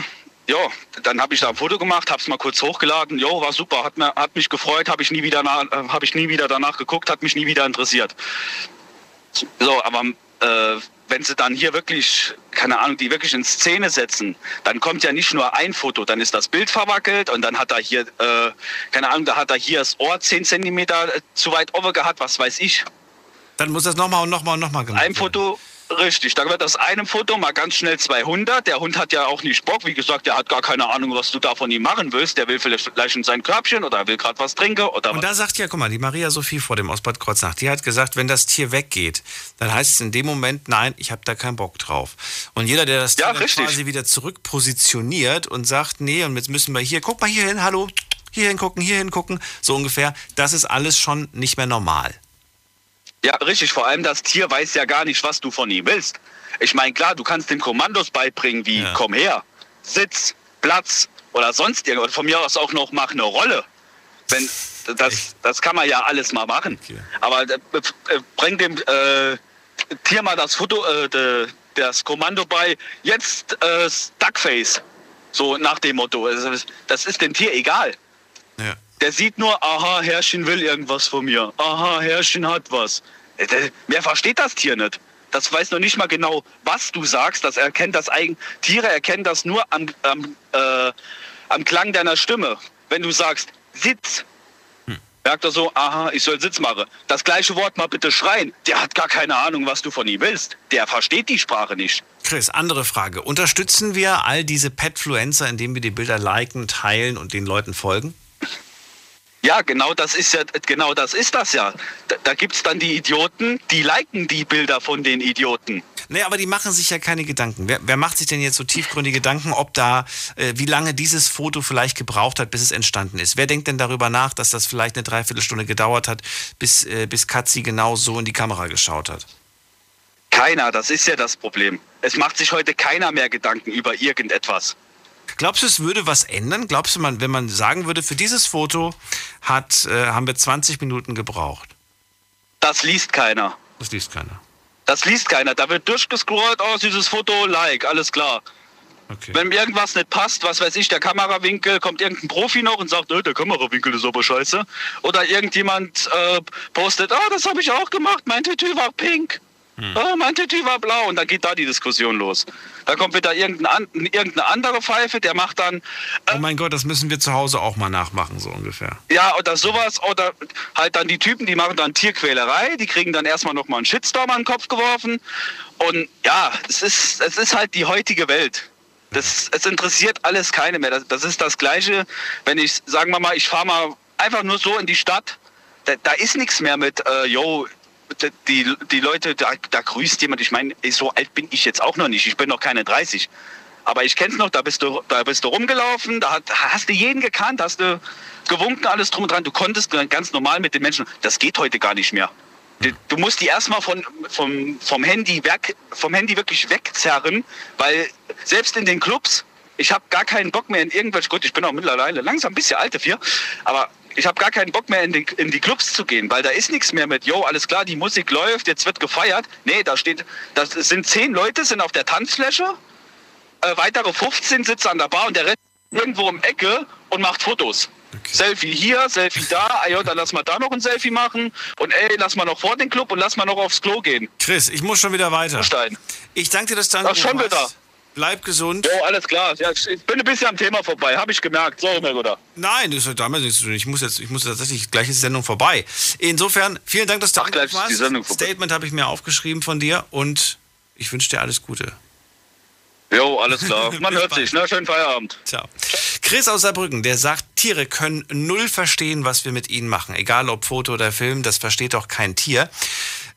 ja, dann habe ich da ein Foto gemacht, habe es mal kurz hochgeladen. Jo, war super, hat, mir, hat mich gefreut, habe ich nie wieder äh, habe ich nie wieder danach geguckt, hat mich nie wieder interessiert. So, aber äh, wenn sie dann hier wirklich, keine Ahnung, die wirklich in Szene setzen, dann kommt ja nicht nur ein Foto, dann ist das Bild verwackelt und dann hat er hier, äh, keine Ahnung, da hat er hier das Ohr 10 Zentimeter zu weit offen gehabt, was weiß ich. Dann muss das nochmal und nochmal und nochmal gemacht Ein Foto, richtig. Da wird aus einem Foto mal ganz schnell 200. Der Hund hat ja auch nicht Bock. Wie gesagt, der hat gar keine Ahnung, was du da von ihm machen willst. Der will vielleicht in sein Körbchen oder will gerade was trinken oder Und da sagt ja, guck mal, die Maria Sophie vor dem aus Bad Kreuznach, die hat gesagt, wenn das Tier weggeht, dann heißt es in dem Moment, nein, ich habe da keinen Bock drauf. Und jeder, der das Tier dann quasi wieder zurück positioniert und sagt, nee, und jetzt müssen wir hier, guck mal hier hin, hallo, hier hingucken, hier hingucken, so ungefähr, das ist alles schon nicht mehr normal. Ja, richtig. Vor allem das Tier weiß ja gar nicht, was du von ihm willst. Ich meine, klar, du kannst dem Kommandos beibringen, wie komm her, Sitz, Platz oder sonst irgendwas. Von mir aus auch noch mach eine Rolle. Wenn, das, das kann man ja alles mal machen. Aber äh, äh, bring dem äh, Tier mal das Foto, äh, de, das Kommando bei, jetzt äh, Duckface. So nach dem Motto. Das- Das ist dem Tier egal. Der sieht nur, aha, Herrchen will irgendwas von mir. Aha, Herrchen hat was. Äh, Wer versteht das Tier nicht? Das weiß noch nicht mal genau, was du sagst. Das erkennt das eigen Tiere erkennen das nur am, am, äh, am Klang deiner Stimme. Wenn du sagst, Sitz, merkt er so, aha, ich soll Sitz machen. Das gleiche Wort mal bitte schreien. Der hat gar keine Ahnung, was du von ihm willst. Der versteht die Sprache nicht. Chris, andere Frage. Unterstützen wir all diese Petfluencer, indem wir die Bilder liken, teilen und den Leuten folgen? Ja, genau das ist ja, genau das ist das ja. Da, da gibt's dann die Idioten, die liken die Bilder von den Idioten. Nee, aber die machen sich ja keine Gedanken. Wer, wer macht sich denn jetzt so tiefgründige Gedanken, ob da, äh, wie lange dieses Foto vielleicht gebraucht hat, bis es entstanden ist? Wer denkt denn darüber nach, dass das vielleicht eine Dreiviertelstunde gedauert hat, bis, äh, bis Katzi genau so in die Kamera geschaut hat? Keiner, das ist ja das Problem. Es macht sich heute keiner mehr Gedanken über irgendetwas. Glaubst du, es würde was ändern? Glaubst du, man, wenn man sagen würde, für dieses Foto hat, äh, haben wir 20 Minuten gebraucht? Das liest keiner. Das liest keiner. Das liest keiner. Da wird durchgescrollt, oh, dieses Foto, like, alles klar. Wenn mir irgendwas nicht passt, was weiß ich, der Kamerawinkel, kommt irgendein Profi noch und sagt, "Äh, der Kamerawinkel ist aber scheiße. Oder irgendjemand äh, postet, ah, das habe ich auch gemacht, mein Tütü war pink. Oh, mein Tütü war blau. Und dann geht da die Diskussion los. Da kommt wieder irgendein, irgendeine andere Pfeife, der macht dann, Oh mein Gott, das müssen wir zu Hause auch mal nachmachen, so ungefähr. Ja, oder sowas. Oder halt dann die Typen, die machen dann Tierquälerei, die kriegen dann erstmal nochmal einen Shitstorm an den Kopf geworfen. Und ja, es ist, es ist halt die heutige Welt. Das, es interessiert alles keine mehr. Das, das ist das Gleiche, wenn ich, sagen wir mal, ich fahre mal einfach nur so in die Stadt. Da, da ist nichts mehr mit, äh, yo, die, die Leute, da, da grüßt jemand. Ich meine, so alt bin ich jetzt auch noch nicht. Ich bin noch keine 30. Aber ich kenn's noch, da bist du, da bist du rumgelaufen, da hast du jeden gekannt, hast du gewunken, alles drum und dran. Du konntest ganz normal mit den Menschen. Das geht heute gar nicht mehr. Du- musst die erstmal von, vom, vom, Handy weg, vom Handy wirklich wegzerren, weil selbst in den Clubs, ich habe gar keinen Bock mehr in irgendwelche, gut, ich bin auch mittlerweile langsam ein bisschen alt dafür, aber ich habe gar keinen Bock mehr in die, in die Clubs zu gehen, weil da ist nichts mehr mit, yo, alles klar, die Musik läuft, jetzt wird gefeiert. Nee, da steht, das sind zehn Leute, sind auf der Tanzfläche, äh, weitere 15 sitzen an der Bar und der Rest irgendwo im Ecke und macht Fotos. Selfie hier, Selfie da, ah ja, dann lass mal da noch ein Selfie machen und ey, lass mal noch vor den Club und lass mal noch aufs Klo gehen. Chris, ich muss schon wieder weiter. Stein. Ich danke dir, dass du Ach, schon angerufen wieder. Bleib gesund. Jo, alles klar. Ja, ich bin ein bisschen am Thema vorbei, habe ich gemerkt. So, mein Guter. Nein, das hat damit nichts zu tun. Ich muss jetzt, ich muss tatsächlich, gleich ist die Sendung vorbei. Insofern, vielen Dank, dass du Ach, angerufen hast. Statement habe ich mir aufgeschrieben von dir und ich wünsche dir alles Gute. Jo, alles klar. Man hört sich, ne? Schönen Feierabend. Ciao. Chris aus Saarbrücken, der sagt, Tiere können null verstehen, was wir mit ihnen machen. Egal ob Foto oder Film, das versteht doch kein Tier.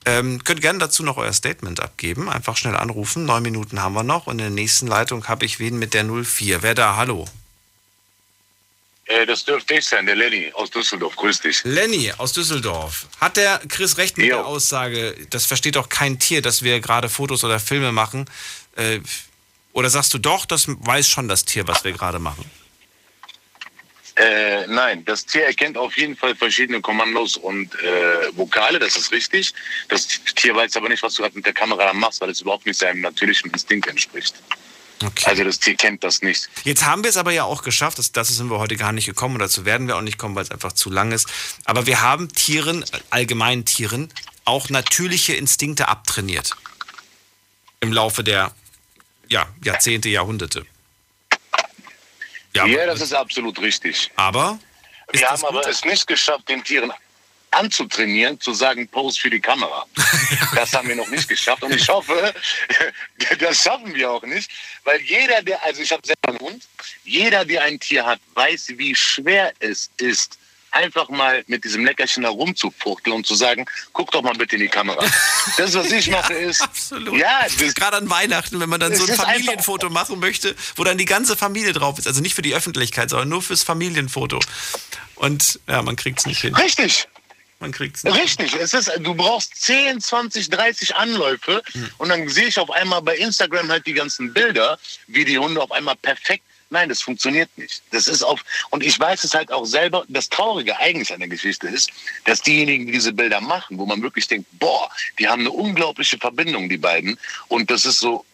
Ähm, könnt gerne dazu noch euer Statement abgeben. Einfach schnell anrufen. Neun Minuten haben wir noch. Und in der nächsten Leitung habe ich wen mit der 04. Wer da? Hallo. Äh, das dürfte ich sein, der Lenny aus Düsseldorf. Grüß dich. Lenny aus Düsseldorf. Hat der Chris recht mit der Aussage, das versteht doch kein Tier, dass wir gerade Fotos oder Filme machen? Äh, oder sagst du doch, das weiß schon das Tier, was wir gerade machen? Äh, nein, das Tier erkennt auf jeden Fall verschiedene Kommandos und äh, Vokale, das ist richtig. Das Tier weiß aber nicht, was du gerade mit der Kamera machst, weil es überhaupt nicht seinem natürlichen Instinkt entspricht. Also das Tier kennt das nicht. Jetzt haben wir es aber ja auch geschafft, das, dazu sind wir heute gar nicht gekommen und dazu werden wir auch nicht kommen, weil es einfach zu lang ist. Aber wir haben Tieren, allgemeinen Tieren, auch natürliche Instinkte abtrainiert. Im Laufe der ja, Jahrzehnte, Jahrhunderte. Ja, das ist absolut richtig. Aber? Wir haben aber es nicht geschafft, den Tieren. anzutrainieren, zu sagen, Pose für die Kamera. Das haben wir noch nicht geschafft und ich hoffe, das schaffen wir auch nicht, weil jeder, der, also ich habe selber einen Hund, jeder, der ein Tier hat, weiß, wie schwer es ist, einfach mal mit diesem Leckerchen da rumzufuchteln und zu sagen, guck doch mal bitte in die Kamera. Das, was ich mache, ist. Absolut. Ja, gerade an Weihnachten, wenn man dann so ein Familienfoto machen möchte, wo dann die ganze Familie drauf ist. Also nicht für die Öffentlichkeit, sondern nur fürs Familienfoto. Und ja, man kriegt es nicht hin. Richtig. Man kriegt's nicht. Richtig, es ist, du brauchst 10, 20, 30 Anläufe hm. und dann sehe ich auf einmal bei Instagram halt die ganzen Bilder, wie die Hunde auf einmal perfekt Nein, das funktioniert nicht. Das ist auf, und ich weiß es halt auch selber, das Traurige eigentlich an der Geschichte ist, dass diejenigen, die diese Bilder machen, wo man wirklich denkt, boah, die haben eine unglaubliche Verbindung, die beiden, und das ist so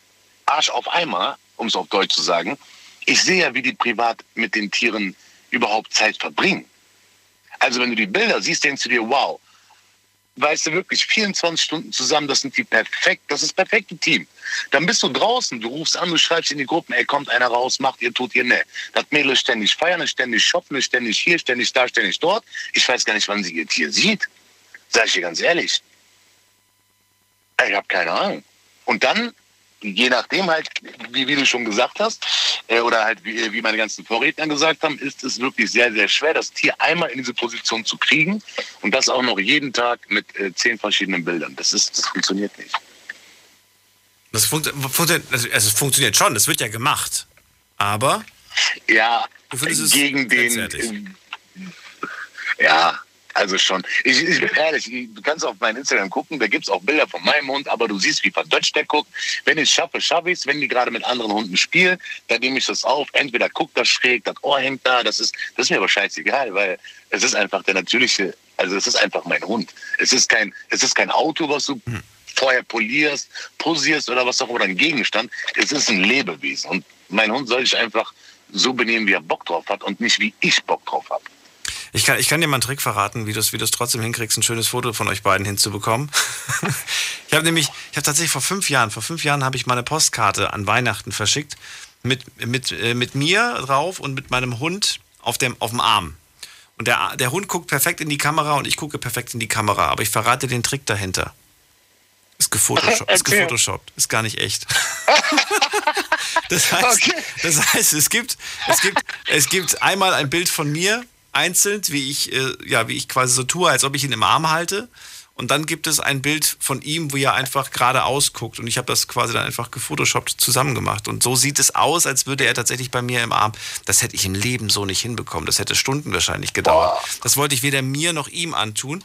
Arsch auf Eimer, um es auf Deutsch zu sagen. Ich sehe ja, wie die privat mit den Tieren überhaupt Zeit verbringen. Also wenn du die Bilder siehst, denkst du dir, wow, weißt du wirklich 24 Stunden zusammen, das sind die perfekt, das ist das perfekte Team. Dann bist du draußen, du rufst an, du schreibst in die Gruppen, ey, kommt einer raus, macht ihr, tut ihr, ne. Das Mädel ist ständig feiern, ist ständig shoppen, ist ständig hier, ständig da, ständig dort. Ich weiß gar nicht, wann sie ihr Tier sieht. Sag ich dir ganz ehrlich. Ich habe keine Ahnung. Und dann je nachdem halt, wie, wie du schon gesagt hast, äh, oder halt wie, wie meine ganzen Vorredner gesagt haben, ist es wirklich sehr, sehr schwer, das Tier einmal in diese Position zu kriegen und das auch noch jeden Tag mit äh, zehn verschiedenen Bildern. Das, ist, das funktioniert nicht. Das funkt, funkt, also es funktioniert schon, das wird ja gemacht. Aber. Ja, gegen den. Ja, also schon. Ich, ich bin ehrlich, du kannst auf mein Instagram gucken, da gibt es auch Bilder von meinem Hund, aber du siehst, wie verdeutscht der guckt. Wenn ich es schaffe, schaffe ich es. Wenn die gerade mit anderen Hunden spielen, dann nehme ich das auf. Entweder guckt das schräg, das Ohr hängt da. Das ist, das ist mir aber scheißegal, weil es ist einfach der natürliche, also es ist einfach mein Hund. Es ist kein, es ist kein Auto, was du hm. vorher polierst, posierst oder was auch immer, oder ein Gegenstand. Es ist ein Lebewesen. Und mein Hund soll sich einfach so benehmen, wie er Bock drauf hat und nicht wie ich Bock drauf habe. Ich kann, ich kann dir mal einen Trick verraten, wie du es wie trotzdem hinkriegst, ein schönes Foto von euch beiden hinzubekommen. ich habe nämlich, ich habe tatsächlich vor fünf Jahren, vor fünf Jahren habe ich meine Postkarte an Weihnachten verschickt mit, mit, äh, mit mir drauf und mit meinem Hund auf dem, auf dem Arm. Und der, der Hund guckt perfekt in die Kamera und ich gucke perfekt in die Kamera. Aber ich verrate den Trick dahinter. Ist gefotoshoppt. Ist, gefotoshoppt. ist gar nicht echt. das, heißt, okay. das heißt, es gibt, es, gibt, es gibt einmal ein Bild von mir einzeln, wie ich, äh, ja, wie ich quasi so tue, als ob ich ihn im Arm halte. Und dann gibt es ein Bild von ihm, wo er einfach gerade ausguckt. Und ich habe das quasi dann einfach gefotoshoppt zusammengemacht. Und so sieht es aus, als würde er tatsächlich bei mir im Arm. Das hätte ich im Leben so nicht hinbekommen. Das hätte Stunden wahrscheinlich gedauert. Das wollte ich weder mir noch ihm antun.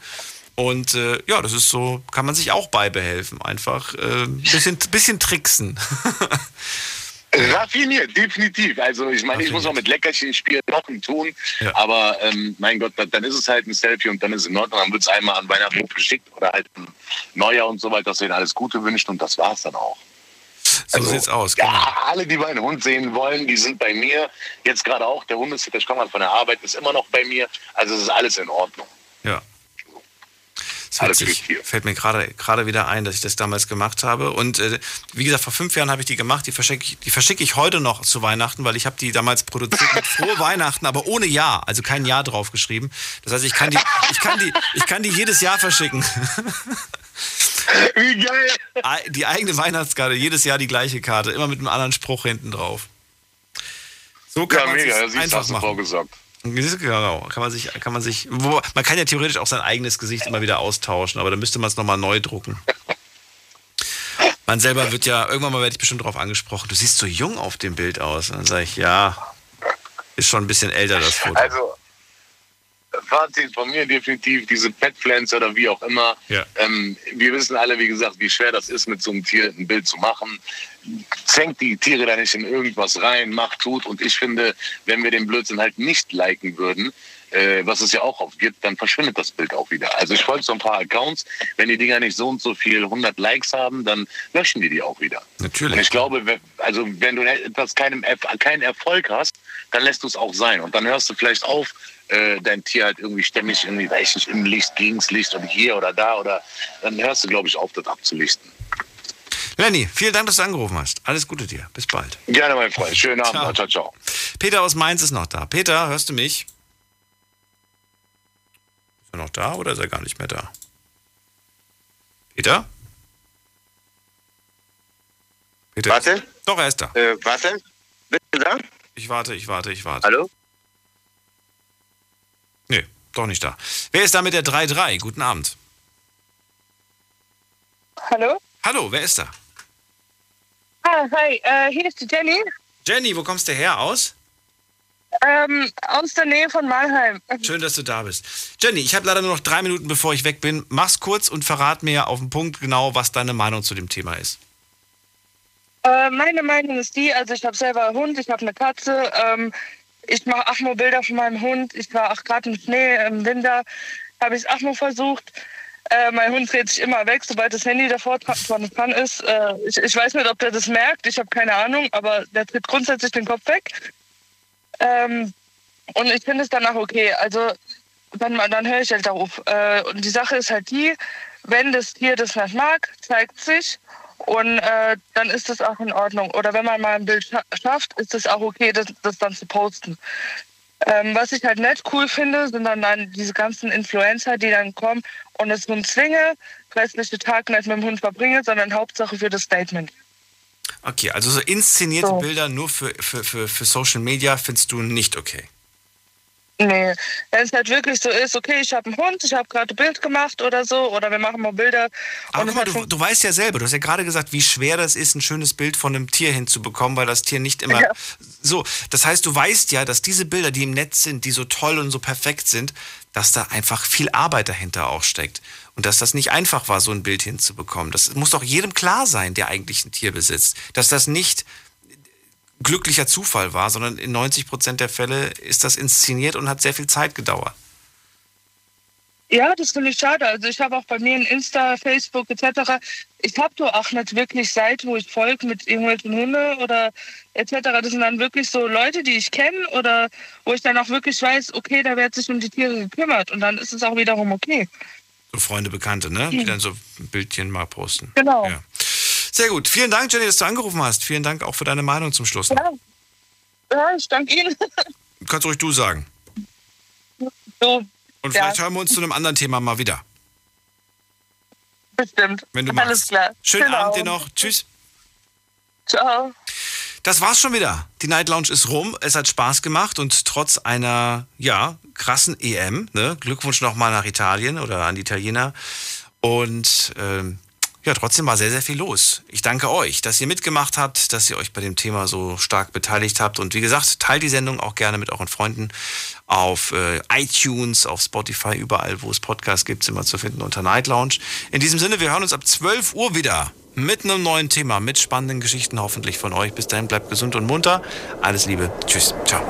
Und äh, ja, das ist so, kann man sich auch beibehelfen. Einfach ein äh, bisschen, bisschen tricksen. Raffiniert, definitiv. Also ich meine, ich muss auch mit Leckerchen spielen, Sachen tun, ja. aber ähm, mein Gott, dann ist es halt ein Selfie und dann ist es in Ordnung. Dann wird es einmal an Weihnachten geschickt oder halt ein Neujahr und so weiter, dass wir ihnen alles Gute wünschen und das war es dann auch. So also, sieht's aus. Genau. Ja, alle, die meinen Hund sehen wollen, die sind bei mir. Jetzt gerade auch der Hundesitter, ich komme von der Arbeit, ist immer noch bei mir. Also es ist alles in Ordnung. Ja. Das sich, fällt mir gerade wieder ein, dass ich das damals gemacht habe. Und äh, wie gesagt, vor fünf Jahren habe ich die gemacht. Die verschicke ich, die verschicke ich heute noch zu Weihnachten, weil ich habe die damals produziert mit frohe Weihnachten, aber ohne Jahr, also kein Jahr drauf geschrieben. Das heißt, ich kann die, ich kann die, ich kann die jedes Jahr verschicken. Wie geil! Die eigene Weihnachtskarte, jedes Jahr die gleiche Karte, immer mit einem anderen Spruch hinten drauf. So kann ja, man mega, einfach machen. Vorgesorgt. Genau, kann man sich, kann man sich, wo, man kann ja theoretisch auch sein eigenes Gesicht immer wieder austauschen, aber dann müsste man es nochmal neu drucken. Man selber wird ja, irgendwann mal werde ich bestimmt darauf angesprochen, du siehst so jung auf dem Bild aus. Und dann sage ich, ja, ist schon ein bisschen älter das Foto. Also, Fazit von mir definitiv, diese Petpflanze oder wie auch immer. Ja. Ähm, wir wissen alle, wie gesagt, wie schwer das ist, mit so einem Tier ein Bild zu machen. Zwängt die Tiere da nicht in irgendwas rein, macht, tut. Und ich finde, wenn wir den Blödsinn halt nicht liken würden, äh, was es ja auch oft gibt, dann verschwindet das Bild auch wieder. Also ich folge so ein paar Accounts, wenn die Dinger nicht so und so viel 100 Likes haben, dann löschen die die auch wieder. Natürlich. Und ich glaube, also wenn du etwas keinen, keinen Erfolg hast, dann lässt du es auch sein. Und dann hörst du vielleicht auf, äh, dein Tier halt irgendwie ständig irgendwie, weiß nicht, im Licht, gegens Licht oder hier oder da oder dann hörst du, glaube ich, auf, das abzulichten. Lenny, vielen Dank, dass du angerufen hast. Alles Gute dir. Bis bald. Gerne, mein Freund. Schönen Abend. Ciao, ciao. ciao. Peter aus Mainz ist noch da. Peter, hörst du mich? Ist er noch da oder ist er gar nicht mehr da? Peter? Peter? Warte. Doch, er ist da. Äh, warte. Bist du da? Ich warte, ich warte, ich warte. Hallo? Nee, doch nicht da. Wer ist da mit der 3-3? Guten Abend. Hallo? Hallo, wer ist da? Ah, hi, äh, hier ist die Jenny. Jenny, wo kommst du her aus? Ähm, aus der Nähe von Malheim. Schön, dass du da bist. Jenny, ich habe leider nur noch drei Minuten, bevor ich weg bin. Mach's kurz und verrat mir auf den Punkt genau, was deine Meinung zu dem Thema ist. Äh, meine Meinung ist die, also ich habe selber einen Hund, ich habe eine Katze, ähm, ich mache Achmo-Bilder von meinem Hund. Ich war auch gerade im Schnee, im Winter, habe ich Achmo versucht. Äh, mein Hund dreht sich immer weg, sobald das Handy davor dran ist. Äh, ich, ich, weiß nicht, ob der das merkt, ich habe keine Ahnung, aber der dreht grundsätzlich den Kopf weg. Ähm, und ich finde es danach okay. Also dann, dann höre ich halt darauf. Äh, und die Sache ist halt die, wenn das Tier das nicht mag, zeigt sich und äh, dann ist das auch in Ordnung. Oder wenn man mal ein Bild scha schafft, ist es auch okay, das, das dann zu posten. Ähm, was ich halt nicht cool finde, sind dann, dann diese ganzen Influencer, die dann kommen und es nun zwinge, restliche Tag nicht mit dem Hund verbringe, sondern Hauptsache für das Statement. Okay, also so inszenierte so. Bilder nur für, für, für, für Social Media findest du nicht okay. Nee, wenn es halt wirklich so ist, okay, ich habe einen Hund, ich habe gerade ein Bild gemacht oder so, oder wir machen mal Bilder. Aber guck mal, du, du, weißt ja selber, du hast ja gerade gesagt, wie schwer das ist, ein schönes Bild von einem Tier hinzubekommen, weil das Tier nicht immer ja. so. Das heißt, du weißt ja, dass diese Bilder, die im Netz sind, die so toll und so perfekt sind, dass da einfach viel Arbeit dahinter auch steckt. Und dass das nicht einfach war, so ein Bild hinzubekommen. Das muss doch jedem klar sein, der eigentlich ein Tier besitzt. Dass das nicht glücklicher Zufall war, sondern in 90 Prozent der Fälle ist das inszeniert und hat sehr viel Zeit gedauert. Ja, das finde ich schade. Also ich habe auch bei mir in Insta, Facebook etc. Ich habe doch auch nicht wirklich Seiten, wo ich folge mit irgendwelchen Hunde oder etc. Das sind dann wirklich so Leute, die ich kenne oder wo ich dann auch wirklich weiß, okay, da wird sich um die Tiere gekümmert und dann ist es auch wiederum okay. So Freunde, Bekannte, ne? Die dann so ein Bildchen mal posten. Genau. Ja. Sehr gut. Vielen Dank, Jenny, dass du angerufen hast. Vielen Dank auch für deine Meinung zum Schluss. Ja, ja ich danke Ihnen. Kannst ruhig du sagen. So. Und vielleicht ja. hören wir uns zu einem anderen Thema mal wieder. Bestimmt. Wenn du Alles magst. klar. Schönen genau. Abend dir noch. Tschüss. Ciao. Das war's schon wieder. Die Night Lounge ist rum. Es hat Spaß gemacht und trotz einer, ja, krassen EM, ne? Glückwunsch nochmal nach Italien oder an die Italiener. Und ähm, ja, trotzdem war sehr, sehr viel los. Ich danke euch, dass ihr mitgemacht habt, dass ihr euch bei dem Thema so stark beteiligt habt. Und wie gesagt, teilt die Sendung auch gerne mit euren Freunden auf äh, iTunes, auf Spotify, überall, wo es Podcasts gibt, sind wir zu finden unter Night Lounge. In diesem Sinne, wir hören uns ab 12 Uhr wieder mit einem neuen Thema, mit spannenden Geschichten hoffentlich von euch. Bis dahin, bleibt gesund und munter. Alles Liebe. Tschüss. Ciao.